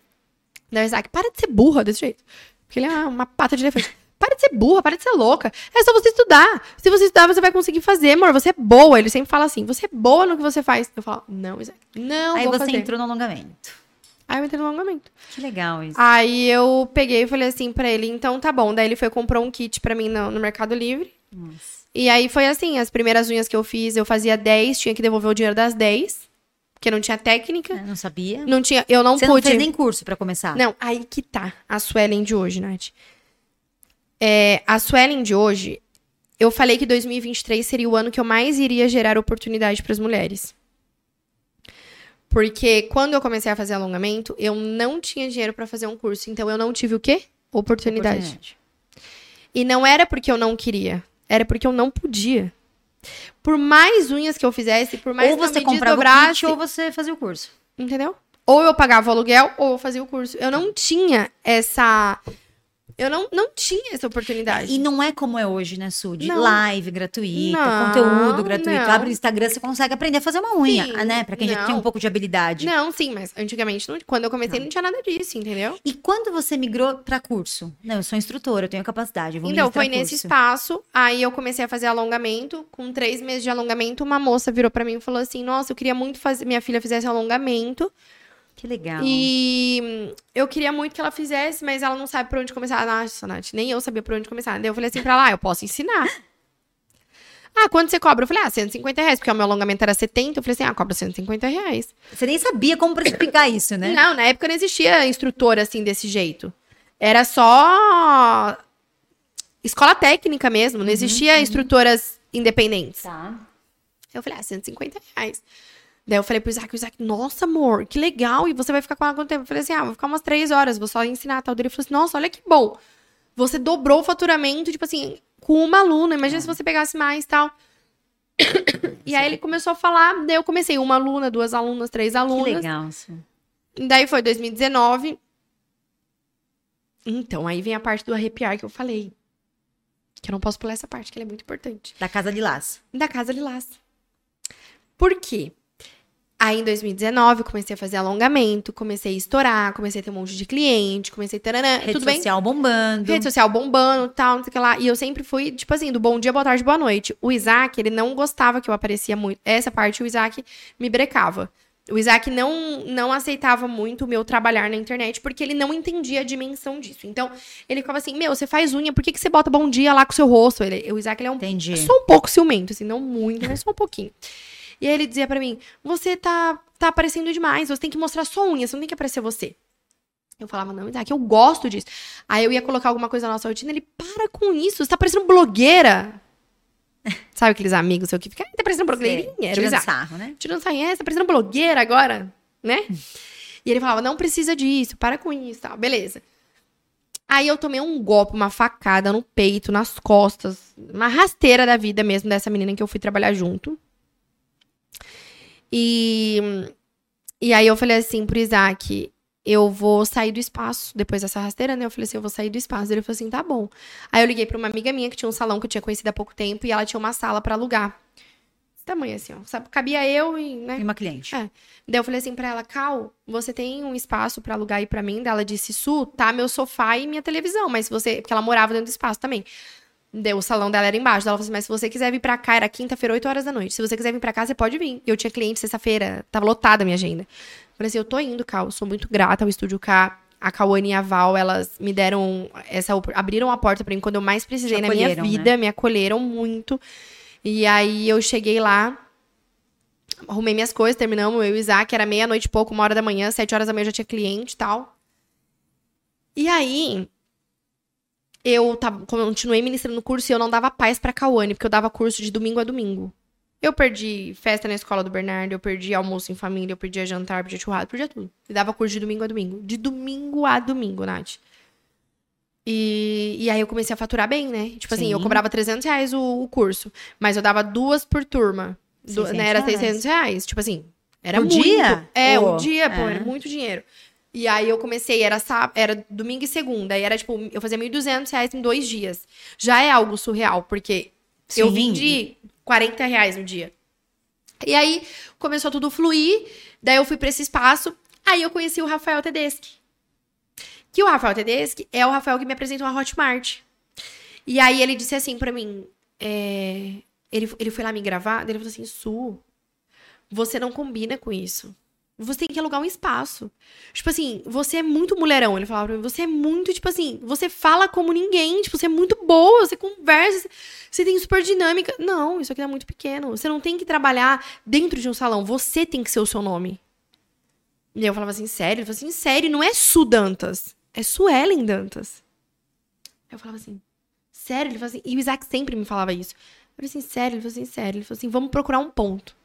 Daí o Isaac, para de ser burra desse jeito. Porque ele é uma pata de elefante. Para de ser burra, para de ser louca. É só você estudar. Se você estudar, você vai conseguir fazer, amor. Você é boa. Ele sempre fala assim: você é boa no que você faz. Eu falo, não, Isaac. Não, Aí você fazer. entrou no alongamento. Aí eu entrei no alongamento. Que legal isso. Aí eu peguei e falei assim pra ele, então tá bom. Daí ele foi comprou um kit pra mim no, no Mercado Livre. Nossa. E aí foi assim, as primeiras unhas que eu fiz, eu fazia 10, tinha que devolver o dinheiro das 10, porque não tinha técnica. Eu Não sabia? Não tinha, eu não Você não pude. fez nem curso pra começar. Não, aí que tá a Suelen de hoje, Nath. É, a Suelen de hoje, eu falei que 2023 seria o ano que eu mais iria gerar oportunidade para as mulheres. Porque quando eu comecei a fazer alongamento, eu não tinha dinheiro para fazer um curso. Então eu não tive o quê? Oportunidade. Oportunidade. E não era porque eu não queria, era porque eu não podia. Por mais unhas que eu fizesse, por mais ou você comprava o desdobrasse, kit ou você fazia o curso. entendeu? Ou eu pagava o aluguel ou eu fazia o curso. Eu não tinha essa eu não, não tinha essa oportunidade. E não é como é hoje, né, Su? De Não. live gratuita, Não, conteúdo gratuito. não. Abre o Instagram, você consegue aprender a fazer uma unha, Sim, né? Pra quem já não. tem um pouco de habilidade. Não, sim, mas antigamente, não- quando eu comecei, não tinha nada disso, entendeu? E quando você migrou pra curso? Não, eu sou instrutora, eu tenho capacidade, eu vou Então, foi nesse curso. espaço. Aí eu comecei a fazer alongamento. Com três meses de alongamento, uma moça virou pra mim e falou assim: Nossa, eu queria muito fazer. Minha filha fizesse alongamento. Que legal. E eu queria muito que ela fizesse, mas ela não sabe por onde começar. Nossa, Nath, nem eu sabia por onde começar. Daí eu falei assim pra ela: ah, eu posso ensinar. Ah, quanto você cobra? Eu falei, ah, 150 reais, porque o meu alongamento era 70. Eu falei assim, ah, cobra 150 reais. Você nem sabia como precificar isso, né? Não, na época não existia instrutora assim desse jeito. Era só escola técnica mesmo, não existia instrutoras independentes. Tá. Eu falei, ah, 150 reais. Daí eu falei pro Isaac, o Isaac, nossa, amor, que legal. E você vai ficar com ela quanto tempo? Eu falei assim, ah, vou ficar umas três horas, vou só ensinar tal. Ele falou assim, nossa, olha que bom. Você dobrou o faturamento, tipo assim, com uma aluna. Imagina se você pegasse mais tal. e aí ele começou a falar, daí eu comecei uma aluna, duas alunas, três Que alunas. legal. Su. Daí foi 2019. Então, aí vem a parte do arrepiar que eu falei. Que eu não posso pular essa parte, que ela é muito importante. Da Casa de Laço. Da Casa Lilás. Por quê? Aí em 2019 eu comecei a fazer alongamento, comecei a estourar, comecei a ter um monte de cliente, comecei a taranã, Rede tudo bem? social bombando. Rede social bombando, tal, não sei o que lá. E eu sempre fui, tipo assim, do bom dia, boa tarde, boa noite. O Isaac, ele não gostava que eu aparecia muito. Essa parte o Isaac me brecava. O Isaac não, não aceitava muito o meu trabalhar na internet, porque ele não entendia a dimensão disso. Então, ele ficava assim, meu, você faz unha, por que, que você bota bom dia lá com o seu rosto? Ele, o Isaac, ele é um Entendi. só um pouco ciumento, assim, não muito, mas só um pouquinho. E aí ele dizia pra mim: Você tá, tá aparecendo demais, você tem que mostrar sua unha, você não tem que aparecer você. Eu falava, não, Isaac, eu gosto disso. Aí eu ia colocar alguma coisa na nossa rotina, ele, para com isso, você tá parecendo blogueira. Sabe aqueles amigos seu que ficam, "Ai, tá parecendo blogueirinha? Tirando Isaac. sarro, né? Tirando sarro, é, você tá parecendo blogueira agora, né? E ele falava, não precisa disso, para com isso, tal, beleza. Aí eu tomei um golpe, uma facada no peito, nas costas, uma rasteira da vida mesmo dessa menina que eu fui trabalhar junto. E, e aí eu falei assim pro Isaac, eu vou sair do espaço depois dessa rasteira, né? Eu falei assim, eu vou sair do espaço. Ele falou assim, tá bom. Aí eu liguei pra uma amiga minha que tinha um salão que eu tinha conhecido há pouco tempo e ela tinha uma sala pra alugar. Esse tamanho assim, ó. Sabe? Cabia eu e, né? E uma cliente. É. Daí eu falei assim pra ela, Cal, você tem um espaço pra alugar aí pra mim? Daí ela disse, Su, tá meu sofá e minha televisão, mas você. Porque ela morava dentro do espaço também. Daí o salão dela era embaixo. Ela falou assim, mas se você quiser vir pra cá, era quinta-feira, 8 horas da noite. Se você quiser vir pra cá, você pode vir. E eu tinha cliente sexta-feira, tava lotada a minha agenda. Eu falei assim, eu tô indo, Cal, sou muito grata ao Estúdio K. A Cauane e a Val, elas me deram essa. abriram a porta pra mim quando eu mais precisei na minha acolheram, né? vida, me acolheram muito. E aí eu cheguei lá, arrumei minhas coisas, terminamos, eu e o Isaac, era meia-noite e pouco, uma hora da manhã, sete horas da manhã eu já tinha cliente e tal. E aí, eu tava, continuei ministrando curso e eu não dava paz pra Cauane, porque eu dava curso de domingo a domingo. Eu perdi festa na escola do Bernardo, eu perdi almoço em família, eu perdi jantar, perdi churrasco, perdi tudo. E dava curso de domingo a domingo. De domingo a domingo, Nath. E, e aí eu comecei a faturar bem, né? Tipo assim, eu Sim. cobrava 300 reais o, o curso, mas eu dava duas por turma. Do, 600 né, era reais. 600 reais. Tipo assim, era Por muito. dia? É, Pô, um dia, pô, é. era muito dinheiro. E aí eu comecei, era, era domingo e segunda. E era tipo, eu fazia 1.200 reais em dois dias. Já é algo surreal, porque eu Sim. vendi 40 reais no dia. E aí começou tudo a fluir. Daí eu fui pra esse espaço. Aí eu conheci o Rafael Tedeschi. Que o Rafael Tedeschi é o Rafael que me apresentou a Hotmart. E aí ele disse assim pra mim: é, ele, ele foi lá me gravar. Daí ele falou assim: Su, você não combina com isso. Você tem que alugar um espaço. Tipo assim, você é muito mulherão. Ele falava pra mim, você é muito, tipo assim, você fala como ninguém. Tipo, você é muito boa, você conversa, você- tem super dinâmica. Não, isso aqui tá muito pequeno. Você não tem que trabalhar dentro de um salão. Você tem que ser o seu nome. E eu falava assim, sério? Ele falou assim, sério, não é Su Dantas. É Suelen Dantas. Eu falava assim, sério? Ele falou assim, e o Isaac sempre me falava isso. Eu falei assim, sério? Ele falou assim, sério. Ele falou assim, vamos procurar um ponto.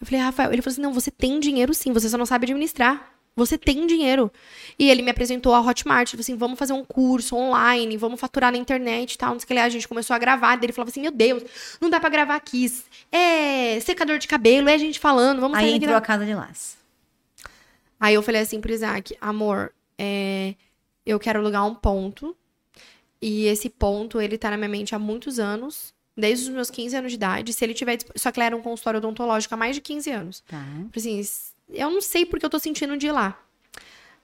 Eu falei, Rafael, ele falou assim, não, você tem dinheiro sim, você só não sabe administrar. Você tem dinheiro. E ele me apresentou a Hotmart, ele falou assim, vamos fazer um curso online, vamos faturar na internet e tal, não sei o que lá. A gente começou a gravar, daí ele falava assim, meu Deus, não dá pra gravar aqui. É secador de cabelo, é gente falando, vamos Aí entrou a casa de laço. Aí eu falei assim pro Isaac, amor, é, eu quero alugar um ponto. E esse ponto, ele tá na minha mente há muitos anos. Desde os meus 15 anos de idade. Se ele tiver. Só que ele era um consultório odontológico há mais de 15 anos. Tá. Falei assim, "S- eu não sei porque eu tô sentindo de ir lá.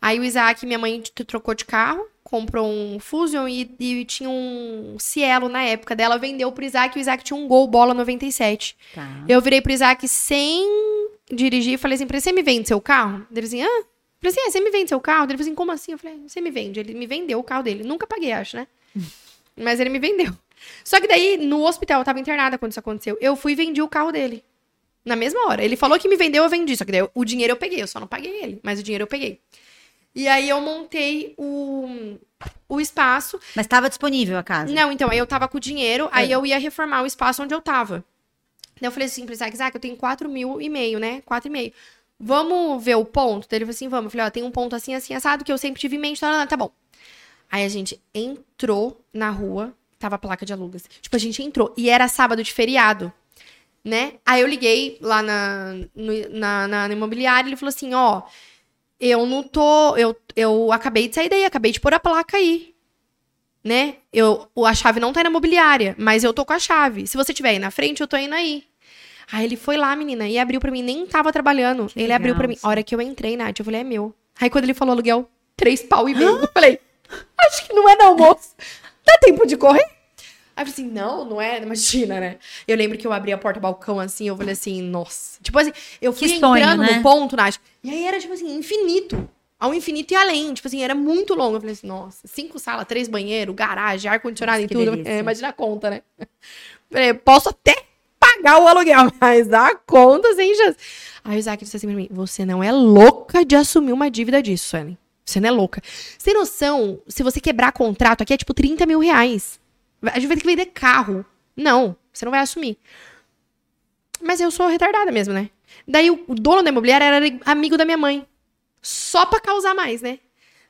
Aí o Isaac, minha mãe trocou de carro, comprou um Fusion e, e tinha um Cielo na época dela, vendeu pro Isaac e o Isaac tinha um Gol Bola 97. Tá. Eu virei pro Isaac sem dirigir e falei assim, pra ele, você me vende seu carro? Ele assim, ah. Eu falei assim, é, você me vende seu carro? Ele falou assim, como assim? Eu falei, você me vende. Ele me vendeu o carro dele. Nunca paguei, acho, né? Mas ele me vendeu. Só que daí, no hospital, eu tava internada quando isso aconteceu. Eu fui e vendi o carro dele. Na mesma hora. Ele falou que me vendeu, eu vendi. Só que daí o dinheiro eu peguei. Eu só não paguei ele. Mas o dinheiro eu peguei. E aí eu montei o, o espaço. Mas tava disponível a casa. Não, então, aí eu tava com o dinheiro, aí É. eu ia reformar o espaço onde eu tava. Daí eu falei assim pro Isaac, Isaac, eu tenho 4 mil e meio, né? 4 e meio. Vamos ver o ponto? Daí ele falou assim, vamos. Eu falei, ó, tem um ponto assim, assim, assado, que eu sempre tive em mente, tá, tá bom. Aí a gente entrou na rua, tava a placa de alugas. Tipo, a gente entrou, e era sábado de feriado, né? Aí eu liguei lá na, no- na, na, na imobiliária, ele falou assim, ó, eu não tô, eu, eu acabei de sair daí, acabei de pôr a placa aí né? Eu, a chave não tá na imobiliária, mas eu tô com a chave. Se você tiver aí na frente, eu tô indo aí. Aí ele foi lá, menina, e abriu pra mim, nem tava trabalhando. Que ele abriu legal, pra mim. sim. A hora que eu entrei, Nath, eu falei, é meu. Aí quando ele falou aluguel, três pau e meio. Eu falei, acho que não é não, moço. Dá tempo de correr? Aí eu falei assim, não, não é, imagina, né? Eu lembro que eu abri a porta-balcão assim, eu falei assim, nossa. Tipo assim, eu fui Que sonho, entrando né? no ponto, Nath, e aí era tipo assim, infinito. Ao infinito e além. Tipo assim, era muito longo. Eu falei assim, nossa, cinco salas, três banheiros, garagem, ar-condicionado e tudo. É, imagina a conta, né? Falei, posso até pagar o aluguel, mas a conta sem chance. Aí o Isaac disse assim pra mim, você não é louca de assumir uma dívida disso, Suelen. Você não é louca. Sem noção, se você quebrar contrato aqui é tipo 30 mil reais. A gente vai ter que vender carro. Não, você não vai assumir. Mas eu sou retardada mesmo, né? Daí o dono da imobiliária era amigo da minha mãe. Só pra causar mais, né?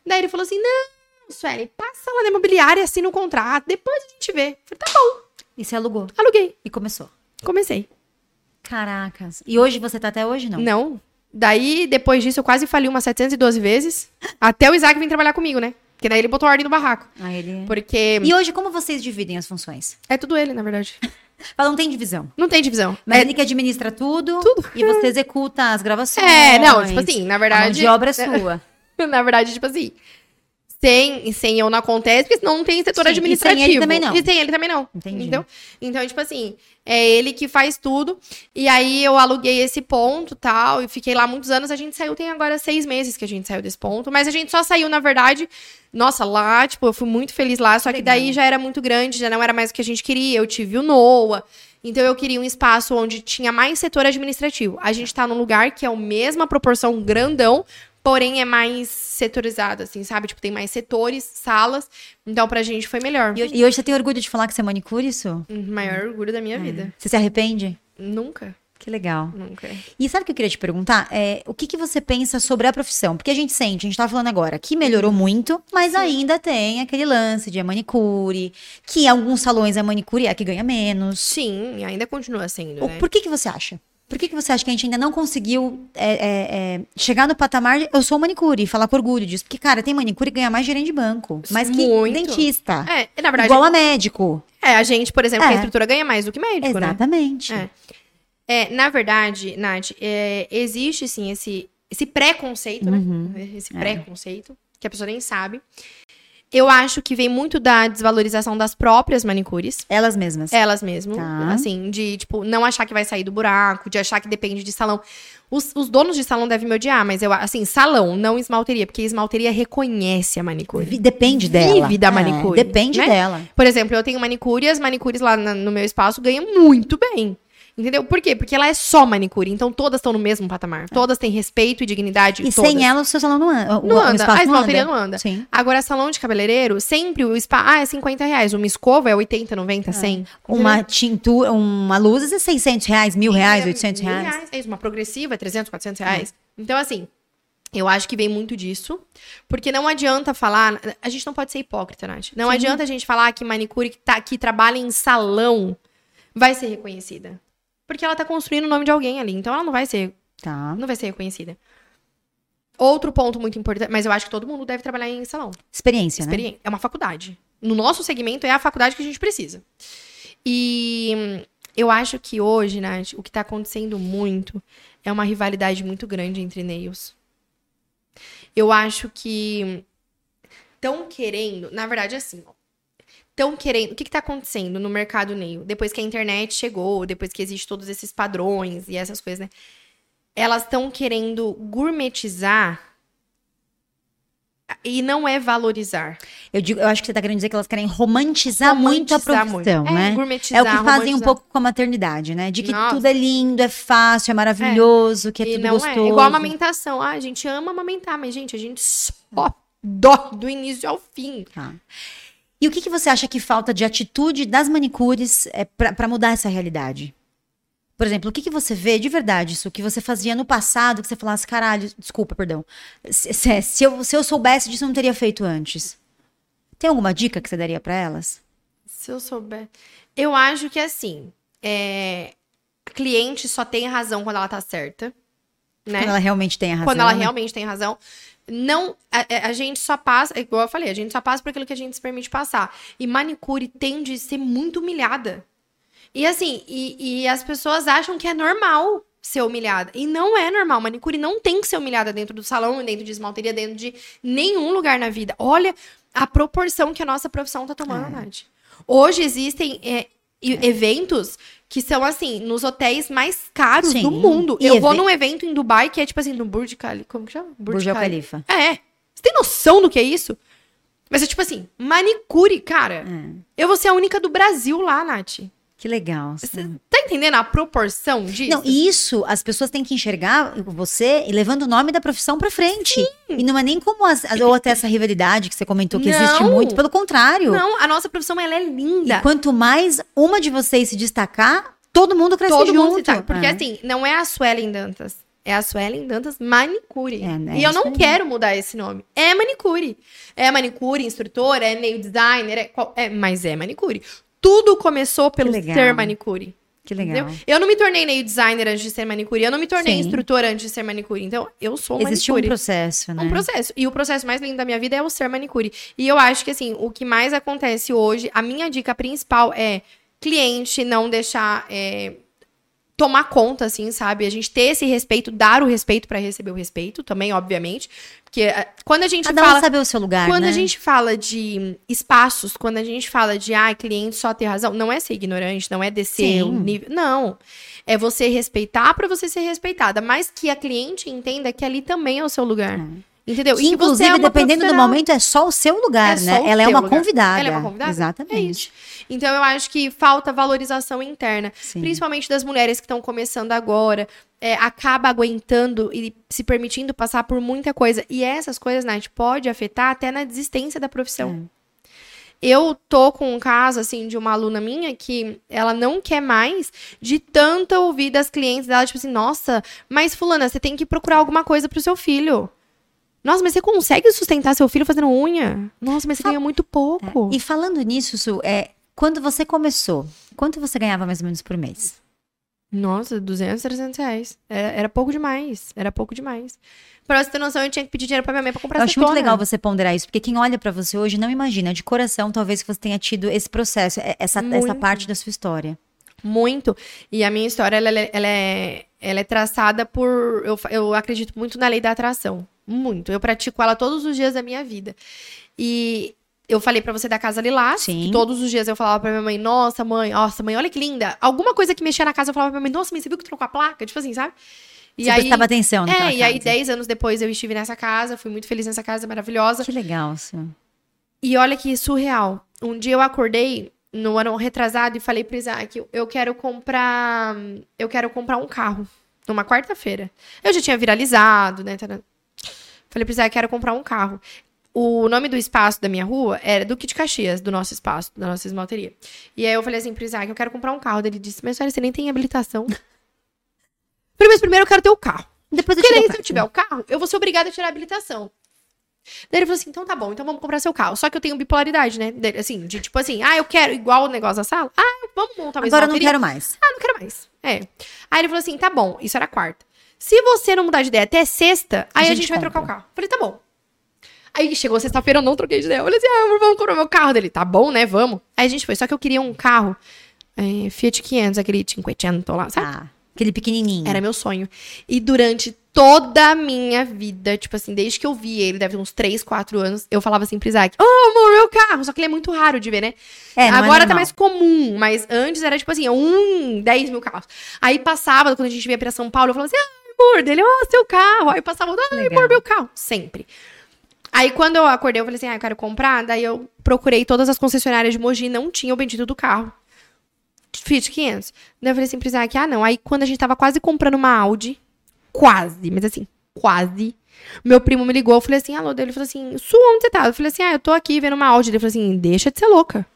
Daí ele falou assim: não, Sueli, passa lá na imobiliária, assina o contrato, depois a gente vê. Falei, tá bom, E você alugou. aluguei. E começou. Comecei. Caracas. E hoje você tá até hoje, não? Não. Daí, depois disso, eu quase fali umas 712 vezes. Até o Isaac vir trabalhar comigo, né? Porque daí ele botou ordem no barraco. Aí ele... Porque E hoje, como vocês dividem as funções? é tudo ele, na verdade. Fala, não tem divisão. Não tem divisão. Mas É- ele que administra tudo, Tudo. e você executa as gravações. É, não, tipo assim, na A mão verdade. de obra é sua. Na verdade, tipo assim. Sem, sem eu não acontece, porque senão não tem setor Sim, e sem administrativo. ele também não. E sem ele também não. Entendi. Então, então, tipo assim, é ele que faz tudo. E aí eu aluguei esse ponto tal, e fiquei lá muitos anos. A gente saiu, tem agora seis meses que a gente saiu desse ponto. Mas a gente só saiu, na verdade. Nossa, lá, tipo, eu fui muito feliz lá. Só que daí já era muito grande, já não era mais o que a gente queria. Eu tive o NOA. Então eu queria um espaço onde tinha mais setor administrativo. A gente tá num lugar que é a mesma proporção grandão, porém é mais setorizado, assim, sabe? Tipo, tem mais setores, salas. Então pra gente foi melhor. E hoje, e hoje você tem orgulho de falar que você é manicure, isso? O maior orgulho da minha vida. Você se arrepende? Nunca, Que legal. nunca. E sabe o que eu queria te perguntar? É, o que, que você pensa sobre a profissão? Porque a gente sente, a gente tava falando agora, que melhorou muito, mas ainda tem aquele lance de é manicure, que em alguns salões a manicure é a que ganha menos. Sim, ainda continua sendo, né? Por que, que você acha? Por que, que você acha que a gente ainda não conseguiu é, é, é, chegar no patamar eu sou manicure e falar com orgulho disso? Porque, cara, tem manicure que ganha mais gerente de banco, mais que Muito. dentista. É, na verdade, Igual a médico. é, a gente, por exemplo, É. que a estrutura ganha mais do que médico, né? Exatamente. É. É, na verdade, Nath, é, existe sim esse, esse preconceito, Uhum. né? Esse preconceito, que a pessoa nem sabe. Eu acho que vem muito da desvalorização das próprias manicures. Elas mesmas. Elas mesmo. Tá. Assim, de, tipo, não achar que vai sair do buraco, de achar que depende de salão. Os, os donos de salão devem me odiar, mas eu, assim, salão, não esmalteria, porque esmalteria reconhece a manicure. Depende dela. Vive da É, manicure, depende né? dela. Por exemplo, eu tenho manicure e as manicures lá na- no meu espaço ganham muito bem. Entendeu? Por quê? Porque ela é só manicure, então todas estão no mesmo patamar. Todas têm respeito e dignidade. E todas. sem ela, o seu salão não anda. o- Não o anda, espaço a esmalteria não anda. Sim. Agora, salão de cabeleireiro, sempre o spa, ah, é 50 reais. Uma escova é 80, 90, 100. Uma tintura, uma luz é 600 reais, mil reais, É, 800 mil reais. É isso, uma progressiva é 300, 400 reais. Então, assim, eu acho que vem muito disso. Porque não adianta falar. A gente não pode ser hipócrita, Nath. Não adianta a gente falar que manicure que, tá, que trabalha em salão vai ser reconhecida. Porque ela tá construindo o nome de alguém ali. Então ela não vai ser, Tá. não vai ser reconhecida. Outro ponto muito importante, mas eu acho que todo mundo deve trabalhar em salão. Experiência, né? É uma faculdade. No nosso segmento é a faculdade que a gente precisa. E hum, eu acho que hoje, Nath, o que tá acontecendo muito é uma rivalidade muito grande entre nails. Eu acho que estão querendo, na verdade, assim, estão querendo. O que, que tá acontecendo no mercado nail? Depois que a internet chegou, depois que existem todos esses padrões e essas coisas, né? Elas estão querendo gourmetizar e não é valorizar. Eu, digo, eu acho que você tá querendo dizer que elas querem romantizar, muito a Romantizar profissão, muito. né? É, É gourmetizar, o que fazem um romantizar. pouco com a maternidade, né? De que Nossa. tudo é lindo, é fácil, é maravilhoso, que é e tudo gostoso. é. Igual a amamentação. Ah, a gente ama amamentar, mas, gente, a gente só dó do início ao fim. Tá. E o que, que você acha que falta de atitude das manicures é, para mudar essa realidade? Por exemplo, o que, que você vê de verdade, isso que você fazia no passado, que você falasse, caralho, desculpa, perdão. Se, se- se eu, se eu soubesse disso, eu não teria feito antes. Tem alguma dica que você daria para elas? Se eu souber. Eu acho que assim. É... A cliente só tem razão quando ela tá certa. Né? Quando ela realmente tem a razão. Quando ela realmente tem razão. Não, a, a- a gente só passa, igual eu falei, a gente só passa por aquilo que a gente se permite passar. E manicure tende a ser muito humilhada. E assim, e, e as pessoas acham que é normal ser humilhada. E não é normal. Manicure não tem que ser humilhada dentro do salão, dentro de esmalteria, dentro de nenhum lugar na vida. Olha a proporção que a nossa profissão tá tomando, É. Nath. Hoje existem é, e- eventos que são, assim, nos hotéis mais caros Sim. do mundo. E Eu vou num evento em Dubai que é tipo assim, no Burj Khalifa. Como que chama? Burj Al Khalifa. É. Você tem noção do que é isso? Mas é tipo assim, manicure, cara. É. Eu vou ser a única do Brasil lá, Nath. Que legal. Você tá entendendo a proporção disso? Não, isso as pessoas têm que enxergar você levando o nome da profissão pra frente. E não é nem como as, as- ou até essa rivalidade que você comentou que existe Não. muito, pelo contrário. Não, a nossa profissão, ela é linda. E quanto mais uma de vocês se destacar, todo mundo cresce Todo junto. mundo se tá. Porque É. assim, não é a Suelen Dantas. É a Suelen Dantas Manicure. É, né? E eu não quero mudar esse nome. É manicure. É manicure, instrutora, é nail designer, é, qual- é- mas é manicure. Tudo começou pelo ser manicure. Que legal. Entendeu? Eu não me tornei nail designer antes de ser manicure. Eu não me tornei Sim. instrutora antes de ser manicure. Então, eu sou Existe um manicure. processo, né? Um processo. E o processo mais lindo da minha vida é o ser manicure. E eu acho que, assim, o que mais acontece hoje, a minha dica principal é cliente não deixar é, tomar conta, assim, sabe? A gente ter esse respeito, dar o respeito pra receber o respeito também, obviamente. Porque é, quando a gente Cada um fala. saber o seu lugar, Quando né? a gente fala de hum, espaços, quando a gente fala de ah, cliente só ter razão, não é ser ignorante, não é descer o nível. Não. É você respeitar pra você ser respeitada. Mas que a cliente entenda que ali também é o seu lugar. Entendeu? Inclusive, é dependendo do momento, é só o seu lugar, É né? Ela é uma lugar. convidada. Ela é uma convidada? Exatamente. É. Então eu acho que falta valorização interna, Sim. principalmente das mulheres que estão começando agora, é, acaba aguentando e se permitindo passar por muita coisa. E essas coisas, Nath, pode afetar até na desistência da profissão. Eu tô com um caso, assim, de uma aluna minha que ela não quer mais de tanto ouvir das clientes dela, tipo assim, nossa, mas fulana, você tem que procurar alguma coisa pro seu filho. Nossa, mas você consegue sustentar seu filho fazendo unha? Nossa, mas você Fa- ganha muito pouco. E falando nisso, Su, é, quando você começou, quanto você ganhava mais ou menos por mês? Nossa, 200, 300 reais. Era, era pouco demais. Era pouco demais. Pra você ter noção, eu tinha que pedir dinheiro pra minha mãe pra comprar Eu acho muito legal você ponderar isso, porque quem olha pra você hoje não imagina de coração, talvez que você tenha tido esse processo, é- essa, essa parte da sua história. Muito. E a minha história, ela, é- ela é, ela é traçada por... Eu, eu acredito muito na lei da atração. Muito. Eu pratico ela todos os dias da minha vida. E eu falei pra você da Casa Lilás. Sim. Todos os dias eu falava pra minha mãe, nossa, mãe, nossa, mãe, olha que linda. Alguma coisa que mexia na casa, eu falava pra minha mãe, nossa, mãe, você viu que trocou a placa? Tipo assim, sabe? E você prestava atenção naquela É, e aí, casa. 10 anos depois, eu estive nessa casa, fui muito feliz nessa casa, maravilhosa. Que legal, Su. E olha que surreal. Um dia eu acordei no ano retrasado e falei pro Isaac, eu quero comprar, eu quero comprar um carro numa quarta-feira. Eu já tinha viralizado, né? Falei pro Isaac, quero comprar um carro. O nome do espaço da minha rua era Duque de Caxias, do nosso espaço, da nossa esmalteria. E aí eu falei assim pro Isaac, eu quero comprar um carro. Ele disse, mas olha, você nem tem habilitação. mas primeiro eu quero ter o carro. Depois eu Porque daí, se eu tiver o carro, eu vou ser obrigada a tirar a habilitação. Daí ele falou assim: então tá bom, então vamos comprar seu carro. Só que eu tenho bipolaridade, né? Dele, Assim, de tipo assim, ah, eu quero igual o negócio da sala. Ah, vamos montar uma Agora eu não quero mais. Ah, não quero mais. É. Aí ele falou assim: tá bom, isso era quarta. Se você não mudar de ideia até sexta, aí a gente, gente vai trocar o carro. Falei, tá bom. Aí chegou sexta-feira, eu não troquei de ideia. Eu falei assim: ah, vamos comprar meu carro dele. Tá bom, né? Vamos. Aí a gente foi. Só que eu queria um carro é, Fiat 500, aquele 500 lá, sabe? Ah, aquele pequenininho. Era meu sonho. E durante toda a minha vida, tipo assim, desde que eu vi ele, deve ter uns 3, 4 anos, eu falava assim pro Isaac, ô amor, meu carro. Só que ele é muito raro de ver, né? É, é Agora tá normal. mais comum, mas antes era tipo assim, um, 10 mil carros. Aí passava, quando a gente vinha pra São Paulo, eu falava assim, ai, amor, dele, ó, seu carro. Aí passava, ai, Legal. amor, meu carro. Sempre. Aí quando eu acordei, eu falei assim, ah, eu quero comprar. Daí eu procurei todas as concessionárias de Mogi, não tinha o bendito do carro. Fiat 500. Daí eu falei assim pro Isaac, ah, não. Aí quando a gente tava quase comprando uma Audi, quase, mas assim, quase. Meu primo me ligou, eu falei assim, alô, dele, ele falou assim, Su, onde você tá? Eu falei assim, ah, eu tô aqui vendo uma Audi. Ele falou assim, deixa de ser louca.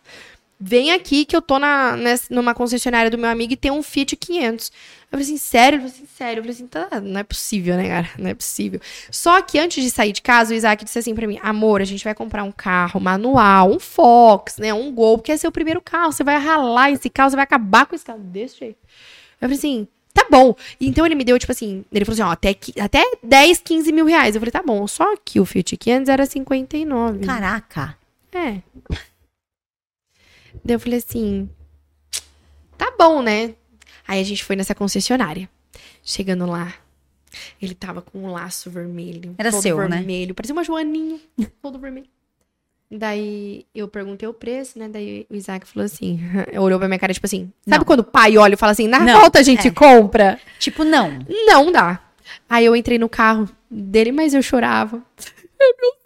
Vem aqui que eu tô na, nessa- numa concessionária do meu amigo e tem um Fiat 500. Eu falei assim, sério? Ele falou assim, sério. Eu falei assim, tá, não é possível, né, cara? Não é possível. Só que antes de sair de casa, o Isaac disse assim pra mim, amor, a gente vai comprar um carro manual, um Fox, né, um Gol, porque é seu primeiro carro. Você vai ralar esse carro, você vai acabar com esse carro desse jeito. Eu falei assim, tá bom. Então ele me deu, tipo assim, ele falou assim, ó, até, até 10, 15 mil reais. Eu falei, tá bom. Só que o Fiat 500 era 59. Caraca. É. Daí eu falei assim, tá bom, né? Aí a gente foi nessa concessionária. Chegando lá, ele tava com um laço vermelho. Era todo seu, né? vermelho. Parecia uma joaninha, todo vermelho. Daí eu perguntei o preço, né? Daí o Isaac falou assim, olhou pra minha cara, tipo assim, sabe Não. quando o pai olha e fala assim, na Não, volta a gente é. compra? Tipo, não. Não dá. Aí eu entrei no carro dele, mas eu chorava. É meu.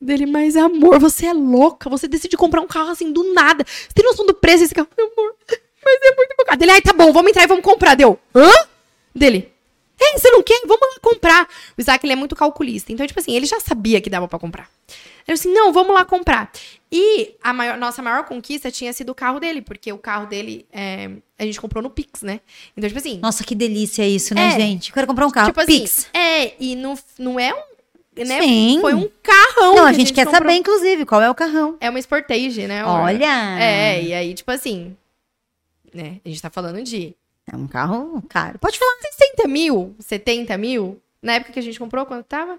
Dele, mas amor, você é louca. Você decide comprar um carro assim do nada. Você tem noção do preço desse carro? Meu amor, mas é muito carro. Dele, ai, tá bom, vamos entrar e vamos comprar. Deu, hã? Dele, é, você não quer? Vamos lá comprar. O Isaac, ele é muito calculista. Então, tipo assim, ele já sabia que dava pra comprar. Ele assim, não, vamos lá comprar. E a maior- nossa maior conquista tinha sido o carro dele, porque o carro dele, é, a gente comprou no Pix, né? Então, tipo assim, Nossa, que delícia isso, né, É. gente? Eu quero comprar um carro. Tipo assim, Pix. é, e não, não é um. Né? Sim. Foi um carrão. Não, que a gente quer comprou. saber, inclusive, qual é o carrão. É uma Sportage, né? Olha! É, e aí, tipo assim. Né? A gente tá falando de É um carro caro. Pode falar. 60 mil, 70 mil. Na época que a gente comprou, quanto tava?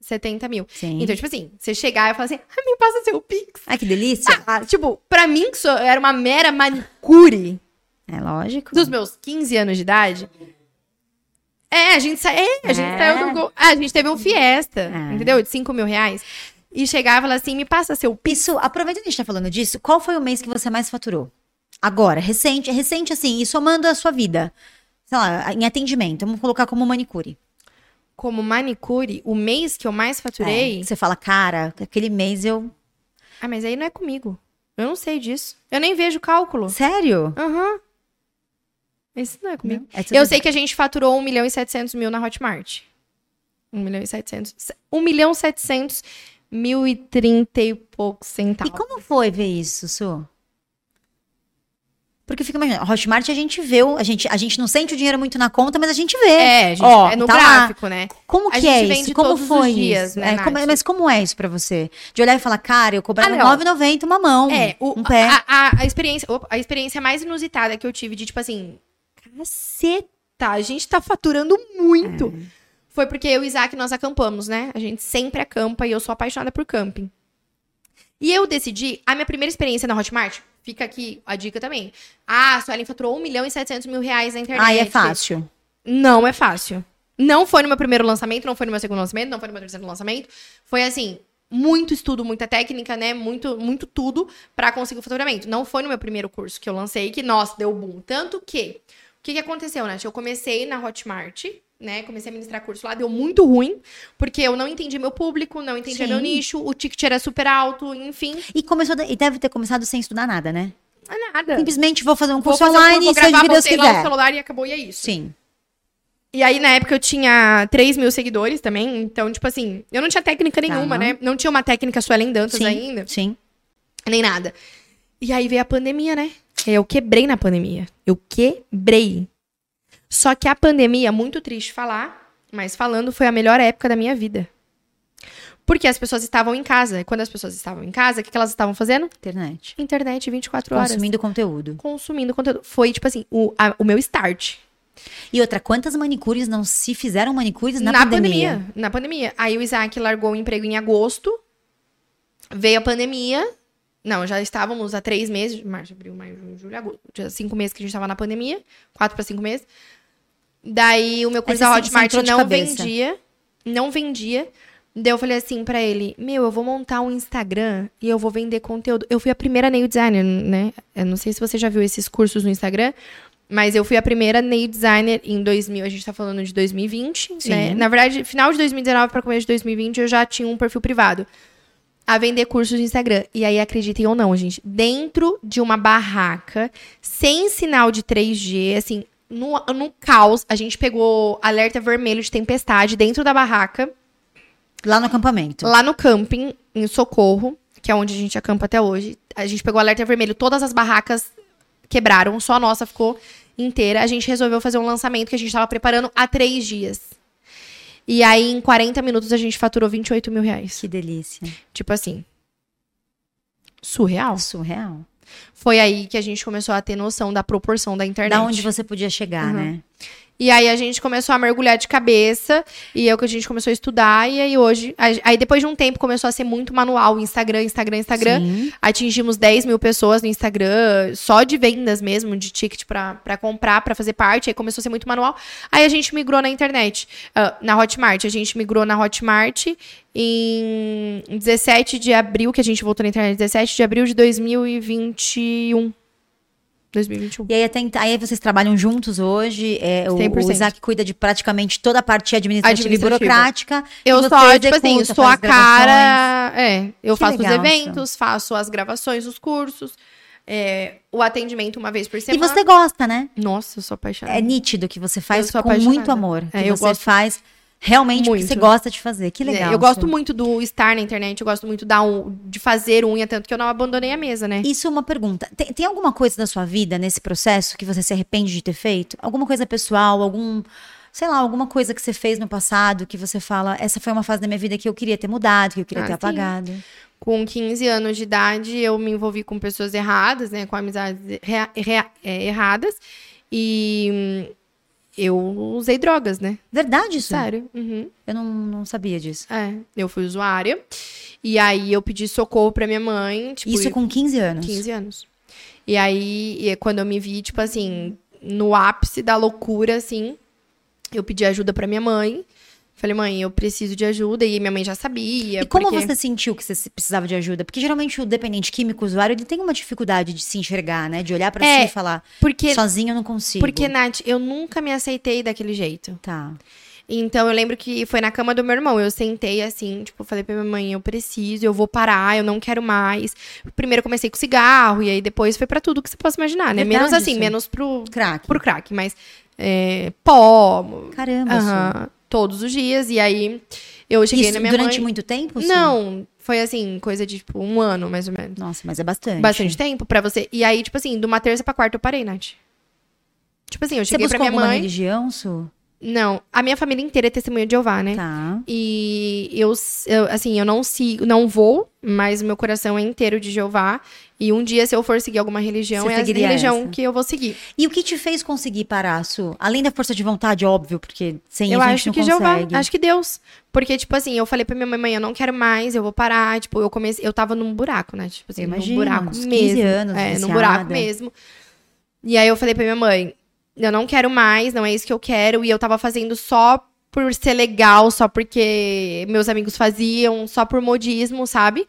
70 mil. Sim. Então, tipo assim, você chegar e falar assim, ah, me passa seu Pix. Ai, que delícia. Ah, tipo, pra mim, que sou- era uma mera manicure É lógico. dos meus 15 anos de idade. É, a gente, sa... é, a gente É. saiu do gol. Ah, a gente teve um fiesta, É. entendeu? De 5 mil reais. E chegava e falava assim: me passa seu Pix. Isso, aproveitando que a gente tá falando disso, qual foi o mês que você mais faturou? Agora, recente, recente assim, e somando a sua vida. Sei lá, em atendimento, vamos colocar como manicure. Como manicure, o mês que eu mais faturei. É, você fala, cara, aquele mês eu. Ah, mas aí não é comigo. Eu não sei disso. Eu nem vejo cálculo. Sério? Aham. Esse não é comigo. É tudo Eu sei que a gente faturou 1 milhão e 700 mil na Hotmart. 1 milhão e 700. 1 milhão e 700 mil e 30 e poucos E centavos. como foi ver isso, Su? Porque fica imaginando, Hotmart a gente vê, a gente, a gente não sente o dinheiro muito na conta, mas a gente vê. É, gente, Ó, é no tá lá. gráfico, né? Como A que é isso? Como foi dias, isso? né, É, como- Nath? mas como é isso pra você? De olhar e falar, cara, eu cobrava Ah, não. 9,90 uma mão, É, o- um pé. a, a- a experiência, a experiência mais inusitada que eu tive de, tipo assim, caceta, a gente tá faturando muito. É. Foi porque eu e o Isaac, nós acampamos, né? A gente sempre acampa e eu sou apaixonada por camping. E eu decidi, a minha primeira experiência na Hotmart, fica aqui a dica também. Ah, a Suelen faturou 1 milhão e 700 mil reais na internet. Ai, é fácil. Não é fácil. Não foi no meu primeiro lançamento, não foi no meu segundo lançamento, não foi no meu terceiro lançamento. Foi assim, muito estudo, muita técnica, né? Muito, muito tudo pra conseguir o faturamento. Não foi no meu primeiro curso que eu lancei que, nossa, deu boom. Tanto que, que, que aconteceu, né? Eu comecei na Hotmart né? Comecei a ministrar curso lá, deu muito ruim, porque eu não entendi meu público, não entendia meu nicho, o ticket era super alto, enfim. E começou, e deve ter começado sem estudar nada, né? É nada. Simplesmente vou fazer um curso fazer um online curso, e vou seja gravar, de Deus botei lá o quiser. celular e acabou, e é isso. Sim. E aí, na época, eu tinha 3 mil seguidores também. Então, tipo assim, eu não tinha técnica nenhuma, Tá. né? Não tinha uma técnica Suelen Dantas Sim. ainda, Sim. nem nada. E aí veio a pandemia, né? Eu quebrei na pandemia. Eu quebrei. Só que a pandemia, muito triste falar, mas falando, foi a melhor época da minha vida. Porque as pessoas estavam em casa. E quando as pessoas estavam em casa, o que, que elas estavam fazendo? Internet. Internet 24 horas. Consumindo conteúdo. Consumindo conteúdo. Foi, tipo assim, o, a- o meu start. E outra, quantas manicures não se fizeram manicures na, pandemia? Na pandemia. Aí o Isaac largou o emprego em agosto. Veio a pandemia. Não, já estávamos há três meses. Março, abril, maio, junho, julho, agosto. Já cinco meses que a gente estava na pandemia. Quatro para cinco meses. Daí o meu curso Aí da Hotmart não vendia. Não vendia. Daí eu falei assim pra ele, meu, eu vou montar um Instagram e eu vou vender conteúdo. Eu fui a primeira nail designer, né? Eu não sei se você já viu esses cursos no Instagram, mas eu fui a primeira nail designer em 2000, a gente tá falando de 2020, Sim. né? Na verdade, final de 2019 para começo de 2020, eu já tinha um perfil privado a vender cursos no Instagram. E aí, acreditem ou não, gente, dentro de uma barraca, sem sinal de 3G, assim, no, no caos, a gente pegou alerta vermelho de tempestade dentro da barraca, Lá no acampamento. lá no camping, em Socorro, que é onde a gente acampa até hoje. A gente pegou alerta vermelho, todas as barracas quebraram, só a nossa ficou inteira. A gente resolveu fazer um lançamento que a gente estava preparando há três dias. E aí, em 40 minutos, a gente faturou 28 mil reais. Que delícia. Tipo assim. Surreal. Surreal. Foi aí que a gente começou a ter noção da proporção da internet. Da onde você podia chegar, Uhum. né? E aí a gente começou a mergulhar de cabeça, e é o que a gente começou a estudar, e aí hoje. Aí depois de um tempo começou a ser muito manual: Instagram, Instagram, Instagram. Sim. Atingimos 10 mil pessoas no Instagram, só de vendas mesmo, de ticket pra, pra comprar, pra fazer parte. Aí começou a ser muito manual. Aí a gente migrou na internet, ah, na Hotmart. A gente migrou na Hotmart em 17 de abril, que a gente voltou na internet, 17 de abril de 2021. 2021. E aí, até, aí vocês trabalham juntos hoje. é, o, 100%. o Isaac cuida de praticamente toda a parte administrativa, e Administrativa. burocrática. Eu e só, tipo assim, sou a cara. É, eu Que faço legal, os eventos, faço as gravações, os cursos, é, o atendimento uma vez por E semana. você gosta, né? Nossa, eu sou apaixonada. É nítido que você faz com apaixonada. muito amor. Que É, eu você gosto faz realmente porque muito. você gosta de fazer. Que É, legal. eu gosto muito do estar na internet, eu gosto muito da un- de fazer unha, tanto que eu não abandonei a mesa, né? Isso é uma pergunta. Tem, tem alguma coisa da sua vida nesse processo que você se arrepende de ter feito? Alguma coisa pessoal, algum, sei lá, alguma coisa que você fez no passado que você fala, essa foi uma fase da minha vida que eu queria ter mudado, que eu queria Ah, ter sim. apagado. Com 15 anos de idade, eu me envolvi com pessoas erradas, né? Com amizades rea- rea- é, erradas. E hum, eu usei drogas, né? Verdade isso? Sério. Uhum. Eu não, não sabia disso. É, eu fui usuária. E aí eu pedi socorro pra minha mãe. Tipo, isso com 15 anos. 15 anos. E aí, e quando eu me vi, tipo assim, no ápice da loucura, assim, eu pedi ajuda pra minha mãe. Falei, mãe, eu preciso de ajuda. E minha mãe já sabia. E como porque... você sentiu que você precisava de ajuda? Porque geralmente o dependente químico, o usuário, ele tem uma dificuldade de se enxergar, né? De olhar pra É, si e falar, Porque, sozinho eu não consigo. porque, Nath, eu nunca me aceitei daquele jeito. Tá. Então, eu lembro que foi na cama do meu irmão. Eu sentei assim, tipo, falei pra minha mãe, eu preciso, eu vou parar, eu não quero mais. Primeiro comecei com cigarro, e aí depois foi pra tudo que você possa imaginar, né? Verdade menos assim, isso. menos pro, Crack. pro crack, mas é, pó, Caramba, Su. aham, todos os dias. E aí eu cheguei Isso na minha durante mãe. muito tempo? Su? Não, foi assim, coisa de tipo um ano, mais ou menos. Nossa, mas é bastante. Bastante tempo pra você. E aí, tipo assim, de uma terça pra quarta eu parei, Nath. Tipo assim, eu Você cheguei pra buscou minha mãe. religião, Su? Não, a minha família inteira é testemunha de Jeová, né? Tá. E eu, eu, assim, eu não sigo, não vou, mas o meu coração é inteiro de Jeová. E um dia, se eu for seguir alguma religião, Você é a religião essa? que eu vou seguir. E o que te fez conseguir parar, Su? Além da força de vontade, óbvio, porque sem eu isso a gente acho não que consegue. Jeová, acho que Deus. Porque, tipo assim, eu falei pra minha mãe, mãe, eu não quero mais, eu vou parar. Tipo, eu comecei, eu tava num buraco, né? Tipo assim, Eu num buraco uns 15 mesmo. anos, É, num viciada. buraco mesmo. E aí eu falei pra minha mãe, eu não quero mais, não é isso que eu quero. E eu tava fazendo só por ser legal, só porque meus amigos faziam, só por modismo, sabe?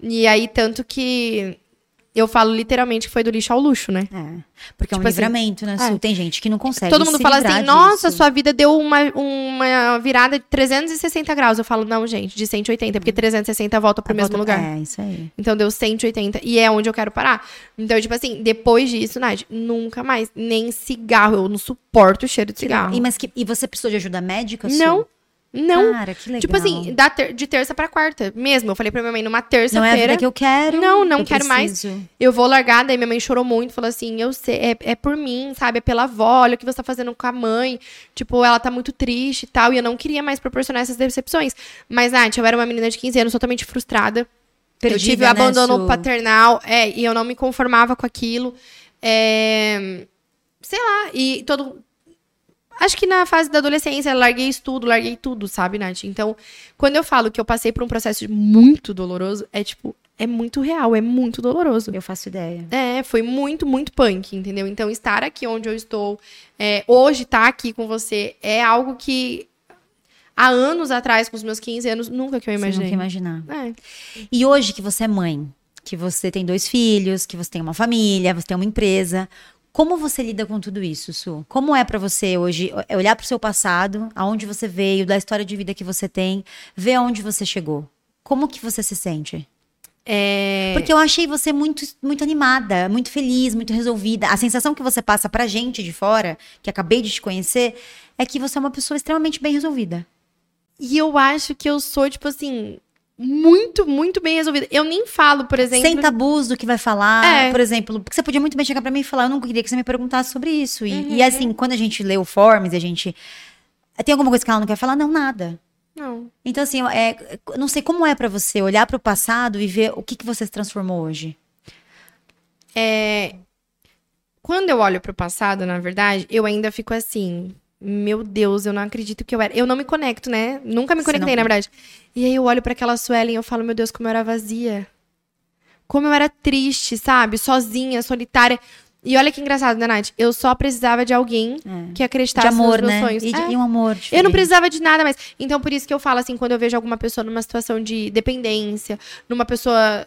E aí, tanto que eu falo literalmente que foi do lixo ao luxo, né? É. Porque é um Tipo assim, livramento, né? Su? é. Tem gente que não consegue. Todo mundo fala assim, nossa, disso. sua vida deu uma, uma virada de 360 graus. Eu falo, não, gente, de 180, porque 360 volta pro A mesmo volta- lugar. É, isso aí. Então deu 180 e é onde eu quero parar. Então, tipo assim, depois disso, Nath, nunca mais. Nem cigarro. Eu não suporto o cheiro de cigarro. E, mas que, e você precisou de ajuda médica? Não, não. Cara, que legal. Tipo assim, da ter- de terça pra quarta. Mesmo. Eu falei pra minha mãe numa Não é a terça-feira. que eu quero. Não, não quero mais. preciso. Eu vou largar, daí minha mãe chorou muito, falou assim, eu sei, é, é por mim, sabe? É pela avó, olha o que você tá fazendo com a mãe. Tipo, ela tá muito triste e tal, e eu não queria mais proporcionar essas decepções. Mas, Nath, eu era uma menina de 15 anos totalmente frustrada. eu tive Perdida, o abandono né, Su? paternal, é, e eu não me conformava com aquilo. É, sei lá, e todo... Acho que na fase da adolescência, eu larguei estudo, larguei tudo, sabe, Nath? Então, quando eu falo que eu passei por um processo muito doloroso, é tipo, é muito real, é muito doloroso. Eu faço ideia. É, foi muito, muito punk, entendeu? Então, estar aqui onde eu estou, é, hoje estar aqui com você, é algo que há anos atrás, com os meus 15 anos, nunca que eu Você imaginei. nunca imaginar. É. E hoje que você é mãe, que você tem dois filhos, que você tem uma família, você tem uma empresa, como você lida com tudo isso, Su? Como é pra você hoje é olhar pro seu passado, aonde você veio, da história de vida que você tem, ver aonde você chegou? Como que você se sente? É, Porque eu achei você muito, muito animada, muito feliz, muito resolvida. A sensação que você passa pra gente de fora, que acabei de te conhecer, é que você é uma pessoa extremamente bem resolvida. E eu acho que eu sou, tipo assim, muito, muito bem resolvida. Eu nem falo, por exemplo. Sem tabus do que vai falar, É. por exemplo, porque você podia muito bem chegar pra mim e falar, eu não queria que você me perguntasse sobre isso. E, Uhum. e assim, quando a gente lê o Forms, a gente tem alguma coisa que ela não quer falar? Não, nada. Não. Então assim, é, não sei como é pra você olhar pro passado e ver o que que você se transformou hoje. É, Quando eu olho pro passado, na verdade, eu ainda fico assim. Meu Deus, eu não acredito que eu era. Eu não me conecto, né? Nunca me conectei, não- na verdade. E aí eu olho pra aquela Suelen e eu falo, meu Deus, como eu era vazia. Como eu era triste, sabe? Sozinha, solitária. E olha que engraçado, né, Nath? Eu só precisava de alguém É. que acreditasse De amor, nos meus né? sonhos. E, de- É. e um amor Eu não diferente. precisava de nada mais. Então, por isso que eu falo assim, quando eu vejo alguma pessoa numa situação de dependência, numa pessoa.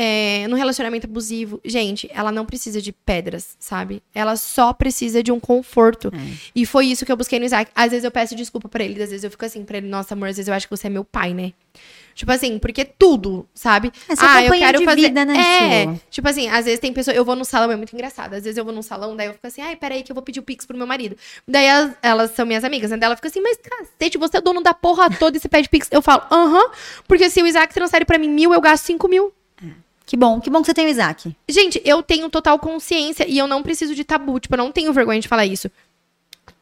É, num relacionamento abusivo, gente, ela não precisa de pedras, sabe? Ela só precisa de um conforto. É. E foi isso que eu busquei no Isaac. Às vezes eu peço desculpa pra ele, às vezes eu fico assim pra ele, nossa, amor, às vezes eu acho que você é meu pai, né? Tipo assim, porque tudo, sabe? É sua ah, eu quero de fazer. vida, né, é, tipo assim, às vezes tem pessoa, eu vou no salão, é muito engraçado. Às vezes eu vou num salão, daí eu fico assim, ai, peraí, que eu vou pedir o Pix pro meu marido. Daí elas, elas são minhas amigas, né? Daí ela fica assim, mas cacete, você é dono da porra toda e você pede Pix. Eu falo, aham, porque se o Isaac transfere pra mim mil, eu gasto cinco mil. Que bom, que bom que você tem o Isaac. Gente, eu tenho total consciência e eu não preciso de tabu. Tipo, eu não tenho vergonha de falar isso.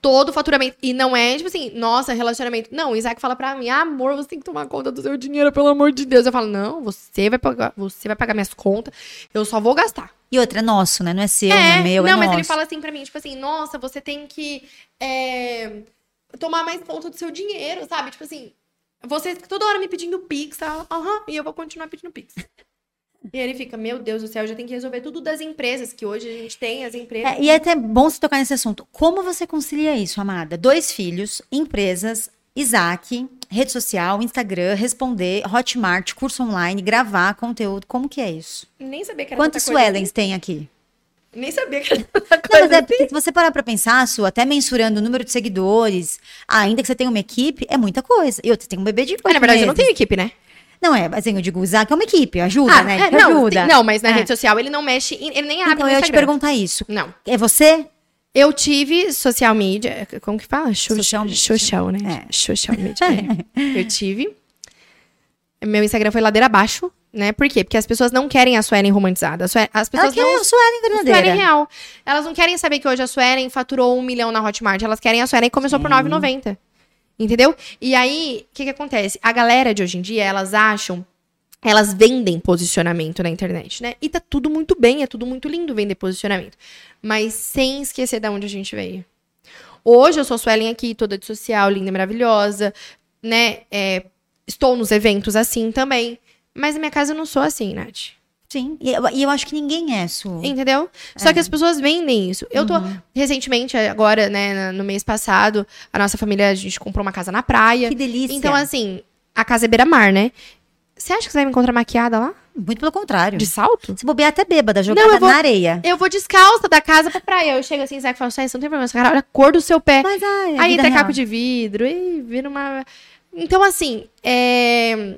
Todo faturamento. E não é, tipo assim, nossa, relacionamento. Não, o Isaac fala pra mim, amor, você tem que tomar conta do seu dinheiro, pelo amor de Deus. Eu falo, não, você vai pagar, você vai pagar minhas contas, eu só vou gastar. E outra, é nosso, né? Não é seu, não é meu, não, é mas nosso. ele fala assim pra mim, tipo assim, nossa, você tem que é, tomar mais conta do seu dinheiro, sabe? Tipo assim, você toda hora me pedindo Pix? Aham, e eu vou continuar pedindo Pix. E ele fica, meu Deus do céu, eu já tenho que resolver tudo das empresas, que hoje a gente tem as empresas. É, e é até bom você tocar nesse assunto. Como você concilia isso, amada? Dois filhos, empresas, Isaac, rede social, Instagram, responder, Hotmart, curso online, gravar conteúdo. Como que é isso? Nem sabia que era Quantos coisa Suelens tem aqui? Nem sabia que era tanta Não, coisa. mas é porque se você parar pra pensar, Su, até mensurando o número de seguidores, ainda que você tenha uma equipe, é muita coisa. E você tem um bebê de oito na verdade, eu não meses. tenho equipe, né? Não, é, mas assim, eu digo, o Isaac é uma equipe, ajuda, né? é, não, ajuda. sim, não, mas na É. rede social ele não mexe, ele nem abre Então no eu ia te Instagram. perguntar isso. Não. É você? Eu tive social media, como que fala? Social, Social media. Social, né? É. Social media. é. Eu tive. Meu Instagram foi ladeira abaixo, né? Por quê? Porque as pessoas não querem a Suelen romantizada. A Suelen- As Ela pessoas quer não a Suelen Suelen verdadeira. real. Elas não querem saber que hoje a Suelen faturou um milhão na Hotmart. Elas querem a Suelen que começou por 9,90. Entendeu? E aí, o que que acontece? A galera de hoje em dia, elas acham... Elas vendem posicionamento na internet, né? E tá tudo muito bem, é tudo muito lindo vender posicionamento. Mas sem esquecer de onde a gente veio. Hoje eu sou Suelen aqui, toda de social, linda, maravilhosa, né? É, estou nos eventos assim também. Mas na minha casa eu não sou assim, Nath. Sim. E eu, e eu acho que ninguém é, Su. Entendeu? Só que as pessoas vendem isso. Eu tô, Uhum. recentemente, agora, né, no mês passado, a nossa família, a gente comprou uma casa na praia. Que delícia. Então, assim, a casa é beira-mar, né? Você acha que você vai me encontrar maquiada lá? Muito pelo contrário. De salto? Se bobear até bêbada, jogada Não, vou- na areia. Eu vou descalça da casa pra praia. Eu chego assim, Isaac fala, Chay, você não tem problema, cara, olha a cor do seu pé. Mas ai, é Aí real. caco de vidro, e vira uma. Então, assim, é...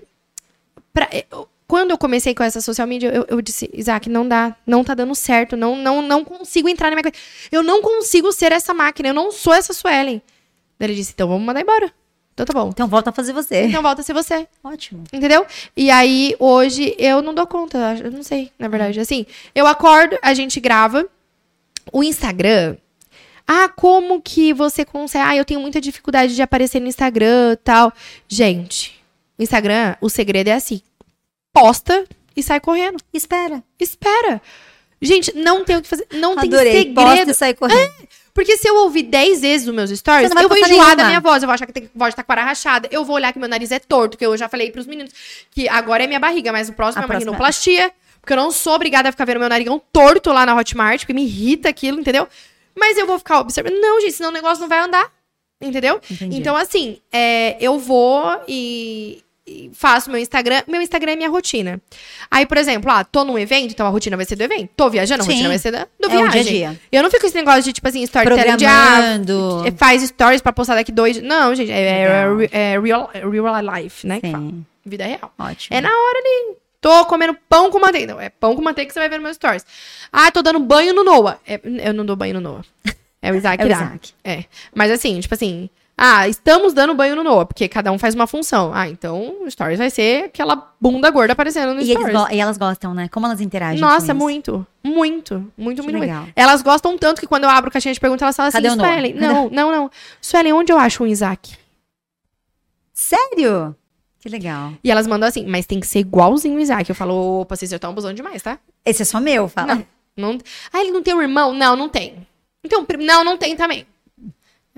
pra- é, eu- Quando eu comecei com essa social media, eu, eu disse, Isaac, não dá, não tá dando certo, não, não, não consigo entrar na minha coisa. Eu não consigo ser essa máquina, eu não sou essa Suelen. Daí ele disse, então vamos mandar embora. Então tá bom. Então volta a fazer você. Então volta a ser você. Ótimo. Entendeu? E aí, hoje, eu não dou conta. Eu não sei, na verdade. Assim, eu acordo, a gente grava. O Instagram. Ah, como que você consegue? Ah, eu tenho muita dificuldade de aparecer no Instagram e tal. Gente, o Instagram, o segredo é assim: posta e sai correndo. Espera. Espera. Gente, não tem o que fazer. Não Adorei. tem Posta segredo. e sai correndo. Porque se eu ouvir 10 vezes os meus stories, eu vou enjoar da minha voz. Eu vou achar que tem voz de taquara rachada. Eu vou olhar que meu nariz é torto, que eu já falei pros meninos que agora é minha barriga, mas o próximo A é uma próxima- rinoplastia. Porque eu não sou obrigada a ficar vendo meu narigão torto lá na Hotmart, porque me irrita aquilo, entendeu? Mas eu vou ficar observando. Não, gente, senão o negócio não vai andar. Entendeu? Entendi. Então, assim, é, eu vou e faço meu Instagram. Meu Instagram é minha rotina. Aí, por exemplo, ah, tô num evento, então a rotina vai ser do evento. Tô viajando, a Sim. rotina vai ser da, do É viagem. dia a dia. Eu não fico esse negócio de, tipo assim, storytelling de ah, é, faz stories pra postar daqui dois. Não, gente, é, é, Legal. é real, é real life, né? Vida real. Ótimo. É na hora ali. Tô comendo pão com manteiga. Não, é pão com manteiga que você vai ver nos meus stories. Ah, tô dando banho no Noah. É, eu não dou banho no Noah. É o Isaac É o. Isaac. É. Mas assim, tipo assim. Ah, estamos dando banho no Noah, porque cada um faz uma função. Ah, então o stories vai ser aquela bunda gorda aparecendo no E, stories. e elas gostam, né? Como elas interagem Nossa, isso? muito. Muito. Muito, muito, legal. muito. Elas gostam tanto que quando eu abro caixinha de perguntas, elas falam Cadê assim, o Noah? Suelen. Não, não, não. Suelen, onde eu acho um Isaac? Sério? Que legal. E elas mandam assim, mas tem que ser igualzinho o Isaac. Eu falo, opa, vocês já estão abusando demais, tá? Esse é só meu, fala. Não, não. Ah, ele não tem um irmão? Não, não tem. Então, não, não tem também.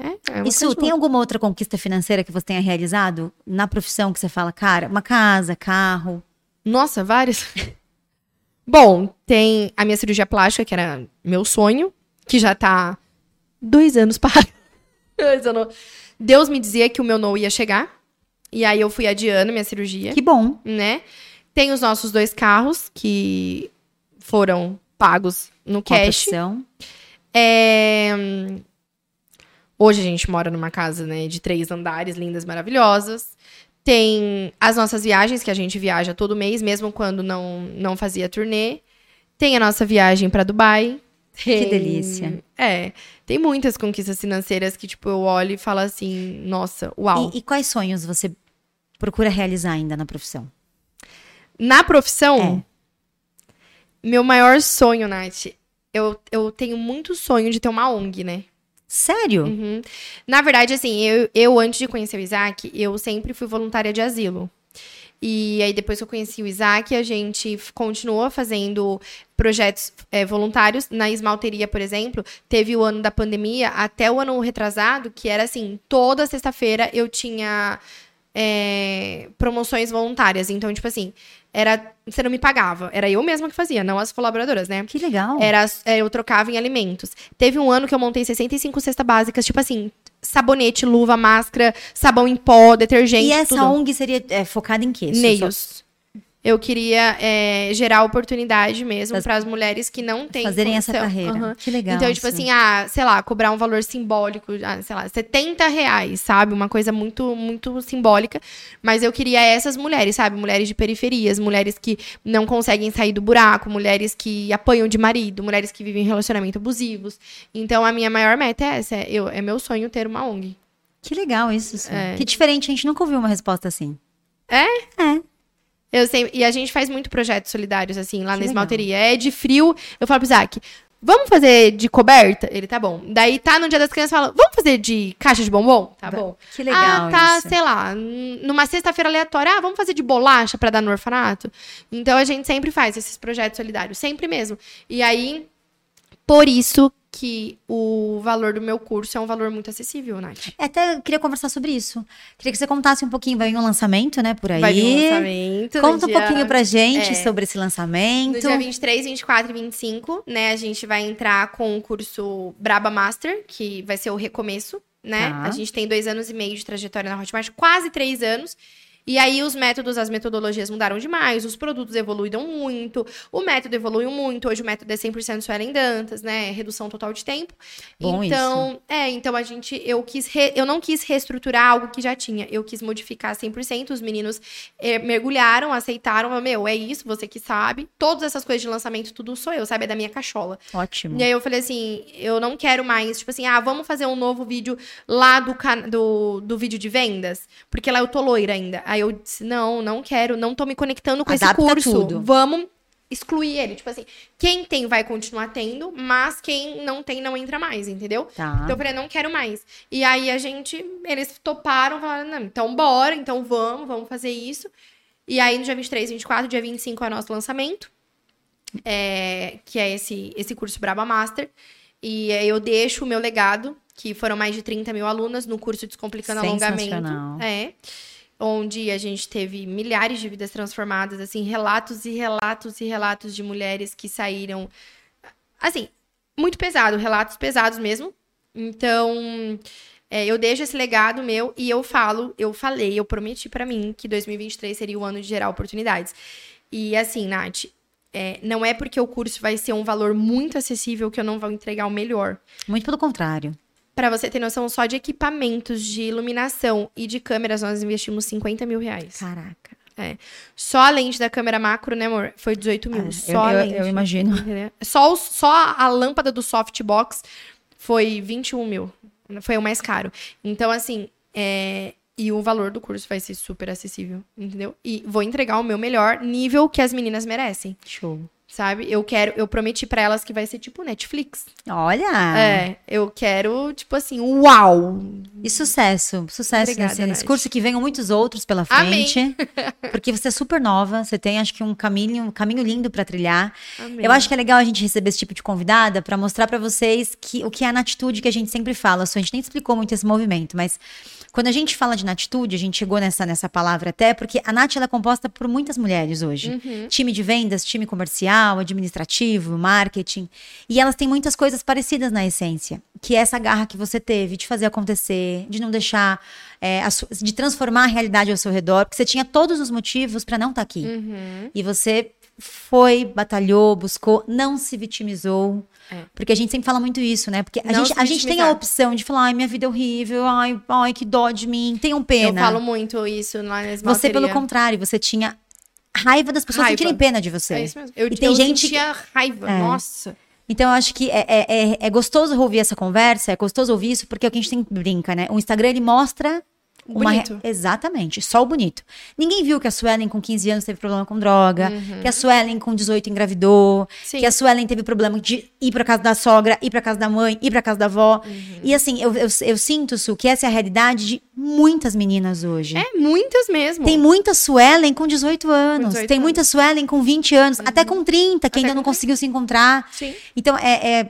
É, é uma Isso, tem alguma outra conquista financeira que você tenha realizado na profissão que você fala, cara, uma casa, carro? Nossa, vários. Bom, tem a minha cirurgia plástica, que era meu sonho, que já tá dois anos para. Deus me dizia que o meu não ia chegar. E aí eu fui adiando minha cirurgia. Que bom. né? Tem os nossos dois carros que foram pagos no cash. profissão. É, Hoje a gente mora numa casa, né, de três andares, lindas, maravilhosas. Tem as nossas viagens, que a gente viaja todo mês, mesmo quando não, não fazia turnê. Tem a nossa viagem pra Dubai. Que Tem- delícia. É, tem muitas conquistas financeiras que, tipo, eu olho e falo assim, nossa, uau. E, e quais sonhos você procura realizar ainda na profissão? Na profissão, É. meu maior sonho, Nath, eu, eu tenho muito sonho de ter uma ONG, né? Sério? Uhum. Na verdade, assim, eu, eu, antes de conhecer o Isaac, eu sempre fui voluntária de asilo. E aí, depois que eu conheci o Isaac, a gente continuou fazendo projetos é, voluntários. Na esmalteria, por exemplo, teve o ano da pandemia, até o ano retrasado, que era assim, toda sexta-feira eu tinha é, promoções voluntárias. Então, tipo assim, era. Você não me pagava. Era eu mesma que fazia, não as colaboradoras, né? Que legal. Era, é, eu trocava em alimentos. Teve um ano que eu montei 65 cestas básicas, tipo assim, sabonete, luva, máscara, sabão em pó, detergente, e essa tudo. ONG seria é, focada em quê? Neios. Eu queria é, gerar oportunidade mesmo para as mulheres que não têm Fazerem essa condição. carreira. Aham. Que legal. Então, tipo assim, ah, sei lá, cobrar um valor simbólico, ah, sei lá, 70 reais, sabe? Uma coisa muito, muito simbólica. Mas eu queria essas mulheres, sabe? Mulheres de periferias, mulheres que não conseguem sair do buraco, mulheres que apanham de marido, mulheres que vivem em relacionamento abusivos. Então, a minha maior meta é essa. É, eu, é meu sonho ter uma ONG. Que legal isso. É. Que diferente, a gente nunca ouviu uma resposta assim. É? É. Eu sei, e a gente faz muito projetos solidários, assim, lá Que na legal. esmalteria. É de frio, eu falo pro Isaac, vamos fazer de coberta? Ele, tá bom. Daí tá no dia das crianças, fala, vamos fazer de caixa de bombom? Tá bom. Que legal ah, tá, isso. sei lá, numa sexta-feira aleatória, ah, vamos fazer de bolacha pra dar no orfanato? Então a gente sempre faz esses projetos solidários, sempre mesmo. E aí, por isso que o valor do meu curso é um valor muito acessível, Nath. É, Até queria conversar sobre isso. Queria que você contasse um pouquinho, vai vir um lançamento, né, por aí. Vai vir um lançamento. Conta um dia- pouquinho pra gente é. sobre esse lançamento. No dia 23, 24 e 25, né, a gente vai entrar com o curso Braba Master, que vai ser o recomeço, né? Tá. A gente tem dois anos e meio de trajetória na Hotmart, quase três anos. E aí os métodos, as metodologias mudaram demais, os produtos evoluíram muito, o método evoluiu muito, hoje o método é 100% Suelen Dantas, né, redução total de tempo. Bom então, isso. é, então a gente, eu quis, re, eu não quis reestruturar algo que já tinha, eu quis modificar 100%, os meninos é, mergulharam, aceitaram, meu, é isso, você que sabe, todas essas coisas de lançamento, tudo sou eu, sabe, é da minha cachola. Ótimo. E aí eu falei assim, eu não quero mais, tipo assim, ah, vamos fazer um novo vídeo lá do, do, do vídeo de vendas, porque lá eu tô loira ainda. Aí eu disse, não, não quero, não tô me conectando com Adapta esse curso. Tudo. Vamos excluir ele. Tipo assim, quem tem vai continuar tendo, mas quem não tem não entra mais, entendeu? Tá. Então eu falei, não quero mais. E aí a gente, eles toparam, falaram, não, então bora, então vamos, vamos fazer isso. E aí no dia 23, 24, dia 25 é o nosso lançamento, é, que é esse, esse curso Braba Master. E eu deixo o meu legado, que foram mais de 30 mil alunas no curso Descomplicando Alongamento. É onde a gente teve milhares de vidas transformadas, assim, relatos e relatos e relatos de mulheres que saíram, assim, muito pesado, relatos pesados mesmo. Então, é, eu deixo esse legado meu e eu falo, eu falei, eu prometi para mim que 2023 seria o ano de gerar oportunidades. E assim, Nath, é, não é porque o curso vai ser um valor muito acessível que eu não vou entregar o melhor. Muito pelo contrário. Para você ter noção, só de equipamentos de iluminação e de câmeras, nós investimos 50 mil reais. Caraca. É. Só a lente da câmera macro, né, amor? Foi 18 mil. É, só eu, a lente. Eu, eu imagino. Só, o, só a lâmpada do softbox foi 21 mil. Foi o mais caro. Então, assim, é, e o valor do curso vai ser super acessível, entendeu? E vou entregar o meu melhor nível que as meninas merecem. Show sabe? Eu quero, eu prometi para elas que vai ser tipo Netflix. Olha! É, eu quero, tipo assim, uau! E sucesso, sucesso Obrigada, nesse, curso, que venham muitos outros pela frente. Amém. porque você é super nova, você tem, acho que, um caminho, um caminho lindo para trilhar. Amém. Eu acho que é legal a gente receber esse tipo de convidada para mostrar para vocês que o que é na atitude que a gente sempre fala. A gente nem explicou muito esse movimento, mas quando a gente fala de natitude, a gente chegou nessa, nessa palavra até, porque a Nath ela é composta por muitas mulheres hoje. Uhum. Time de vendas, time comercial, administrativo, marketing. E elas têm muitas coisas parecidas na essência. Que é essa garra que você teve de fazer acontecer, de não deixar. É, de transformar a realidade ao seu redor, porque você tinha todos os motivos para não estar tá aqui. Uhum. E você foi, batalhou, buscou, não se vitimizou. É. Porque a gente sempre fala muito isso, né? Porque a, gente, a gente tem a opção de falar, ai, minha vida é horrível, ai, ai, que dó de mim, tenham pena. Eu falo muito isso lá na Você, pelo contrário, você tinha raiva das pessoas raiva. sentirem pena de você. É isso mesmo. Eu, e tem eu gente sentia raiva, é. nossa. Então, eu acho que é, é, é, é gostoso ouvir essa conversa, é gostoso ouvir isso, porque é o que a gente tem brinca, né? O Instagram, ele mostra uma bonito. Re... Exatamente, só o bonito. Ninguém viu que a Suelen com 15 anos teve problema com droga, uhum. que a Suelen com 18 engravidou, Sim. que a Suelen teve problema de ir pra casa da sogra, ir pra casa da mãe, ir pra casa da avó. Uhum. E assim, eu, eu, eu, sinto, Su, que essa é a realidade de muitas meninas hoje. É, muitas mesmo. Tem muita Suelen com 18 anos, 18 tem anos. muita Suelen com 20 anos, uhum. até com 30, que até ainda não conseguiu se encontrar. Sim. Então, é, é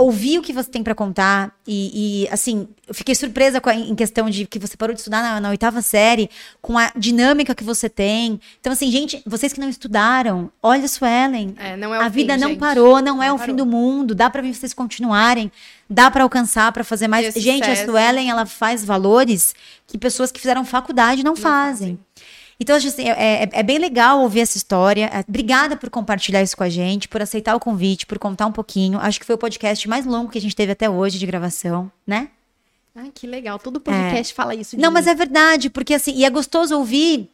ouvir o que você tem para contar e, e, assim, eu fiquei surpresa a, em questão de que você parou de estudar na, na, oitava série, com a dinâmica que você tem. Então, assim, gente, vocês que não estudaram, olha a Suelen. É, não é a fim, vida não gente. parou, não, não é o fim do mundo. Dá para vocês continuarem, dá para alcançar, para fazer mais. gente, a Suelen, ela faz valores que pessoas que fizeram faculdade não, não fazem. fazem. Então, assim, é, é, é, bem legal ouvir essa história. É, obrigada por compartilhar isso com a gente, por aceitar o convite, por contar um pouquinho. Acho que foi o podcast mais longo que a gente teve até hoje de gravação, né? Ai, que legal. Todo podcast é. fala isso. Não, mim. mas é verdade, porque assim, e é gostoso ouvir.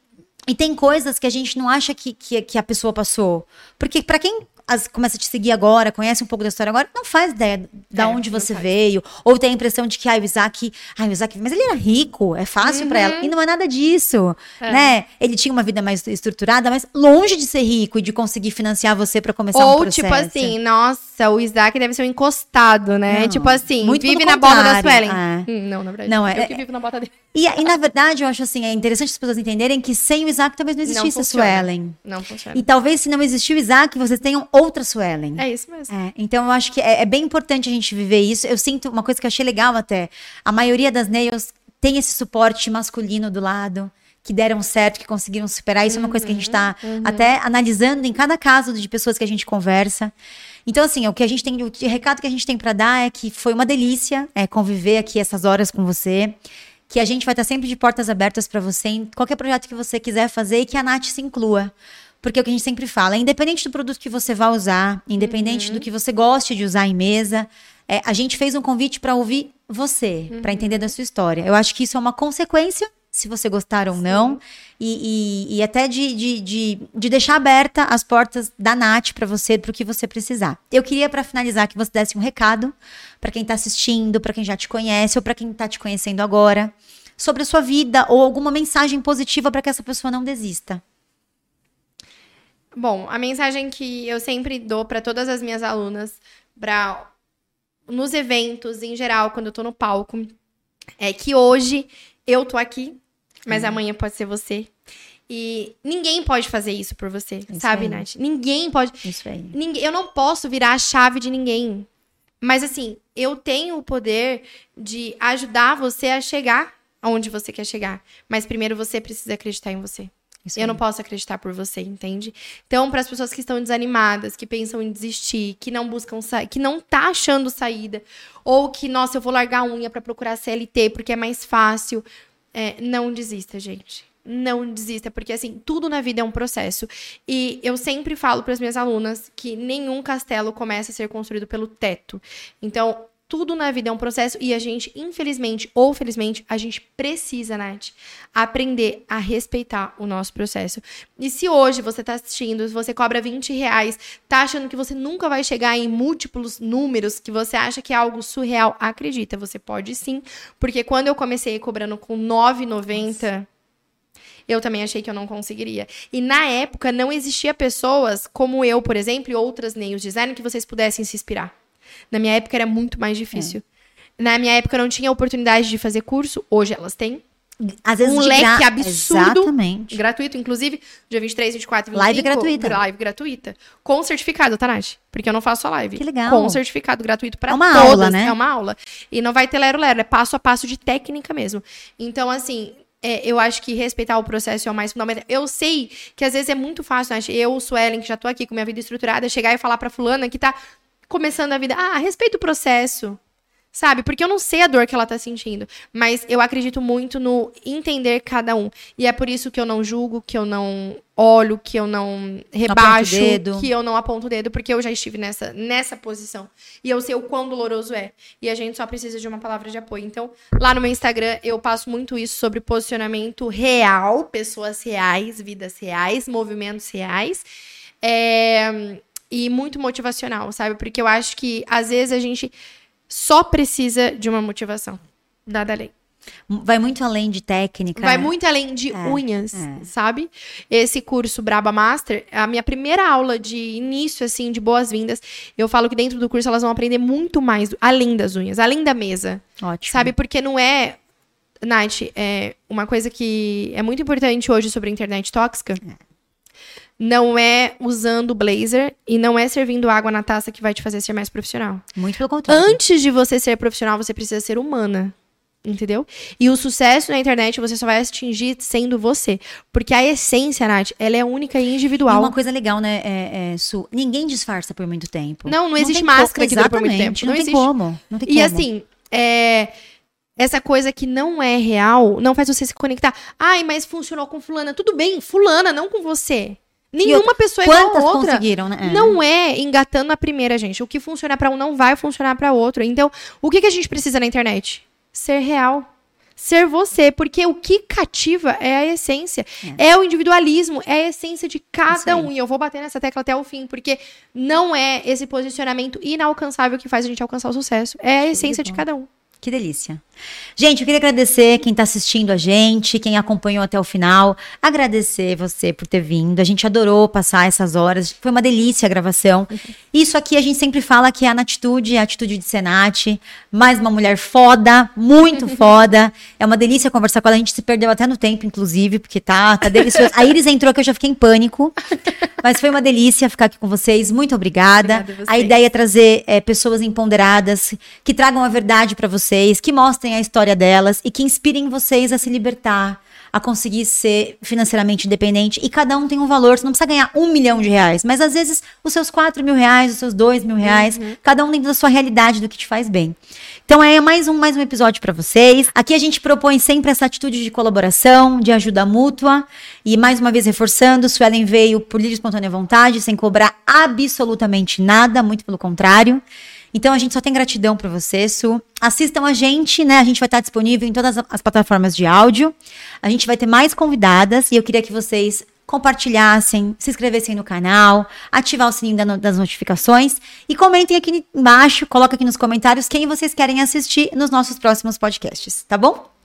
E tem coisas que a gente não acha que, que, que a pessoa passou. Porque para quem as, começa a te seguir agora, conhece um pouco da história agora, não faz ideia da é, onde você veio. Ou tem a impressão de que, ah, o Isaac, ah, o Isaac, mas ele era rico, é fácil uhum. para ela. E não é nada disso, é. né? Ele tinha uma vida mais estruturada, mas longe de ser rico e de conseguir financiar você para começar Ou, um processo. tipo assim, nossa, o Isaac deve ser um encostado, né? Não, tipo assim, vive na bota da Suelen. É. Hum, não, na verdade. Não, é, eu que vivo na bota dele. E, e, na verdade, eu acho assim, é interessante as pessoas entenderem que sem o Isaac talvez não existisse não a Suelen. Não funciona. E talvez se não existiu o Isaac, vocês tenham outra Suelen. É isso mesmo. É, então eu acho que é, é, bem importante a gente viver isso. Eu sinto uma coisa que eu achei legal até. A maioria das nails tem esse suporte masculino do lado que deram certo, que conseguiram superar. Isso uhum, é uma coisa que a gente está uhum. até analisando em cada caso de pessoas que a gente conversa. Então, assim, o que a gente tem, o recado que a gente tem para dar é que foi uma delícia é, conviver aqui essas horas com você que a gente vai estar sempre de portas abertas para você em qualquer projeto que você quiser fazer e que a Nath se inclua. Porque é o que a gente sempre fala, independente do produto que você vai usar, independente Uhum. do que você goste de usar em mesa, é, a gente fez um convite para ouvir você, Uhum. para entender da sua história. Eu acho que isso é uma consequência, se você gostar ou não, e, e- e até de, de, de, de deixar aberta as portas da Nath para você, para o que você precisar. Eu queria, para finalizar, que você desse um recado para quem está assistindo, para quem já te conhece ou para quem está te conhecendo agora, sobre a sua vida ou alguma mensagem positiva para que essa pessoa não desista. Bom, a mensagem que eu sempre dou para todas as minhas alunas, para nos eventos em geral, quando eu tô no palco, é que hoje eu tô aqui, mas Uhum. amanhã pode ser você. E ninguém pode fazer isso por você, Isso sabe, aí. Nath? Ninguém pode. Isso aí. Ninguém, eu não posso virar a chave de ninguém. Mas assim, eu tenho o poder de ajudar você a chegar aonde você quer chegar. Mas primeiro você precisa acreditar em você. Isso Eu aí. não posso acreditar por você, entende? Então, para as pessoas que estão desanimadas, que pensam em desistir, que não buscam que não tá achando saída, ou que, nossa, eu vou largar a unha para procurar CLT porque é mais fácil, é, não desista, gente. Não desista, porque assim, tudo na vida é um processo. E eu sempre falo para as minhas alunas que nenhum castelo começa a ser construído pelo teto. Então, tudo na vida é um processo e a gente, infelizmente ou felizmente, a gente precisa, Nath, aprender a respeitar o nosso processo. E se hoje você tá assistindo, você cobra 20 reais, tá achando que você nunca vai chegar em múltiplos números, que você acha que é algo surreal, acredita, você pode sim. Porque quando eu comecei cobrando com 9,90 eu também achei que eu não conseguiria. E na época não existia pessoas como eu, por exemplo, e outras nails design que vocês pudessem se inspirar. Na minha época era muito mais difícil. Na minha época não tinha oportunidade de fazer curso, hoje elas têm. Às vezes um leque absurdo. Exatamente. Gratuito, inclusive, dia 23, 24 e 25. Live gratuita. Live gratuita. Com certificado, tá, Nath? Porque eu não faço só live. Que legal. Com certificado gratuito para É uma todas. aula, né? É uma aula. E não vai ter lero-lero, é passo a passo de técnica mesmo. Então, assim, é, eu acho que respeitar o processo é o mais fundamental. Eu sei que às vezes é muito fácil, Nath. Eu, Suelen, que já tô aqui com minha vida estruturada, chegar e falar pra fulana que tá começando a vida, ah, respeita o processo. Sabe? Porque eu não sei a dor que ela tá sentindo. Mas eu acredito muito no entender cada um. E é por isso que eu não julgo, que eu não olho, que eu não rebaixo, que eu não aponto o dedo, porque eu já estive nessa, nessa posição. E eu sei o quão doloroso é. E a gente só precisa de uma palavra de apoio. Então, lá no meu Instagram, eu passo muito isso sobre posicionamento real, pessoas reais, vidas reais, movimentos reais. É, E muito motivacional, sabe? Porque eu acho que, às vezes, a gente só precisa de uma motivação. Nada além. Vai muito além de técnica. Vai muito além de É, unhas, é. sabe? Esse curso Braba Master, a minha primeira aula de início, assim, de boas-vindas, eu falo que dentro do curso elas vão aprender muito mais, além das unhas, além da mesa, Ótimo. sabe? Porque não é, Nath, é uma coisa que é muito importante hoje sobre a internet tóxica. Não é usando blazer e não é servindo água na taça que vai te fazer ser mais profissional. Muito pelo contrário. Antes de você ser profissional, você precisa ser humana. Entendeu? E o sucesso na internet você só vai atingir sendo você. Porque a essência, Nath, ela é única e E individual. uma coisa legal, né, é, é, Su? Ninguém disfarça por muito tempo. Não, não existe tem máscara que dura por muito tempo. Não, Não tem existe. como. Não tem E como. assim, é, essa coisa que não é real não faz você se conectar. Ai, mas funcionou com fulana. Tudo bem, fulana, não com você. Nenhuma pessoa é igual a outra. conseguiram, né? É. Não é engatando a primeira, gente. O que funciona pra um não vai funcionar pra outro. Então, o que, que a gente precisa na internet? Ser real. Ser você, porque o que cativa é a essência. É, o individualismo, é a essência de cada um. E eu vou bater nessa tecla até o fim, porque não é esse posicionamento inalcançável que faz a gente alcançar o sucesso. É a essência de cada um. Que delícia. Gente, eu queria agradecer quem está assistindo a gente, quem acompanhou até o final. Agradecer você por ter vindo. A gente adorou passar essas horas. Foi uma delícia a gravação. Isso aqui a gente sempre fala que é a atitude, a atitude de Senate. Mais uma mulher foda, muito foda. É uma delícia conversar com ela. A gente se perdeu até no tempo, inclusive, porque tá, tá delicioso. A Iris entrou que eu já fiquei em pânico. Mas foi uma delícia ficar aqui com vocês. Muito obrigada. Obrigada a ideia é trazer é, pessoas empoderadas que tragam a verdade para vocês, que mostrem a história delas e que inspirem vocês a se libertar, a conseguir ser financeiramente independente. E cada um tem um valor. Você não precisa ganhar um milhão de reais, mas às vezes os seus quatro mil reais, os seus dois mil reais, uhum. cada um dentro da sua realidade, do que te faz bem. Então é mais um, mais um episódio para vocês. Aqui a gente propõe sempre essa atitude de colaboração, de ajuda mútua. E mais uma vez reforçando, Suelen veio por livre espontânea vontade, sem cobrar absolutamente nada, muito pelo contrário. Então a gente só tem gratidão por você, Su. Assistam a gente, né? A gente vai estar disponível em todas as plataformas de áudio. A gente vai ter mais convidadas e eu queria que vocês compartilhassem, se inscrevessem no canal, ativar o sininho das notificações e comentem aqui embaixo, coloca aqui nos comentários quem vocês querem assistir nos nossos próximos podcasts, tá bom?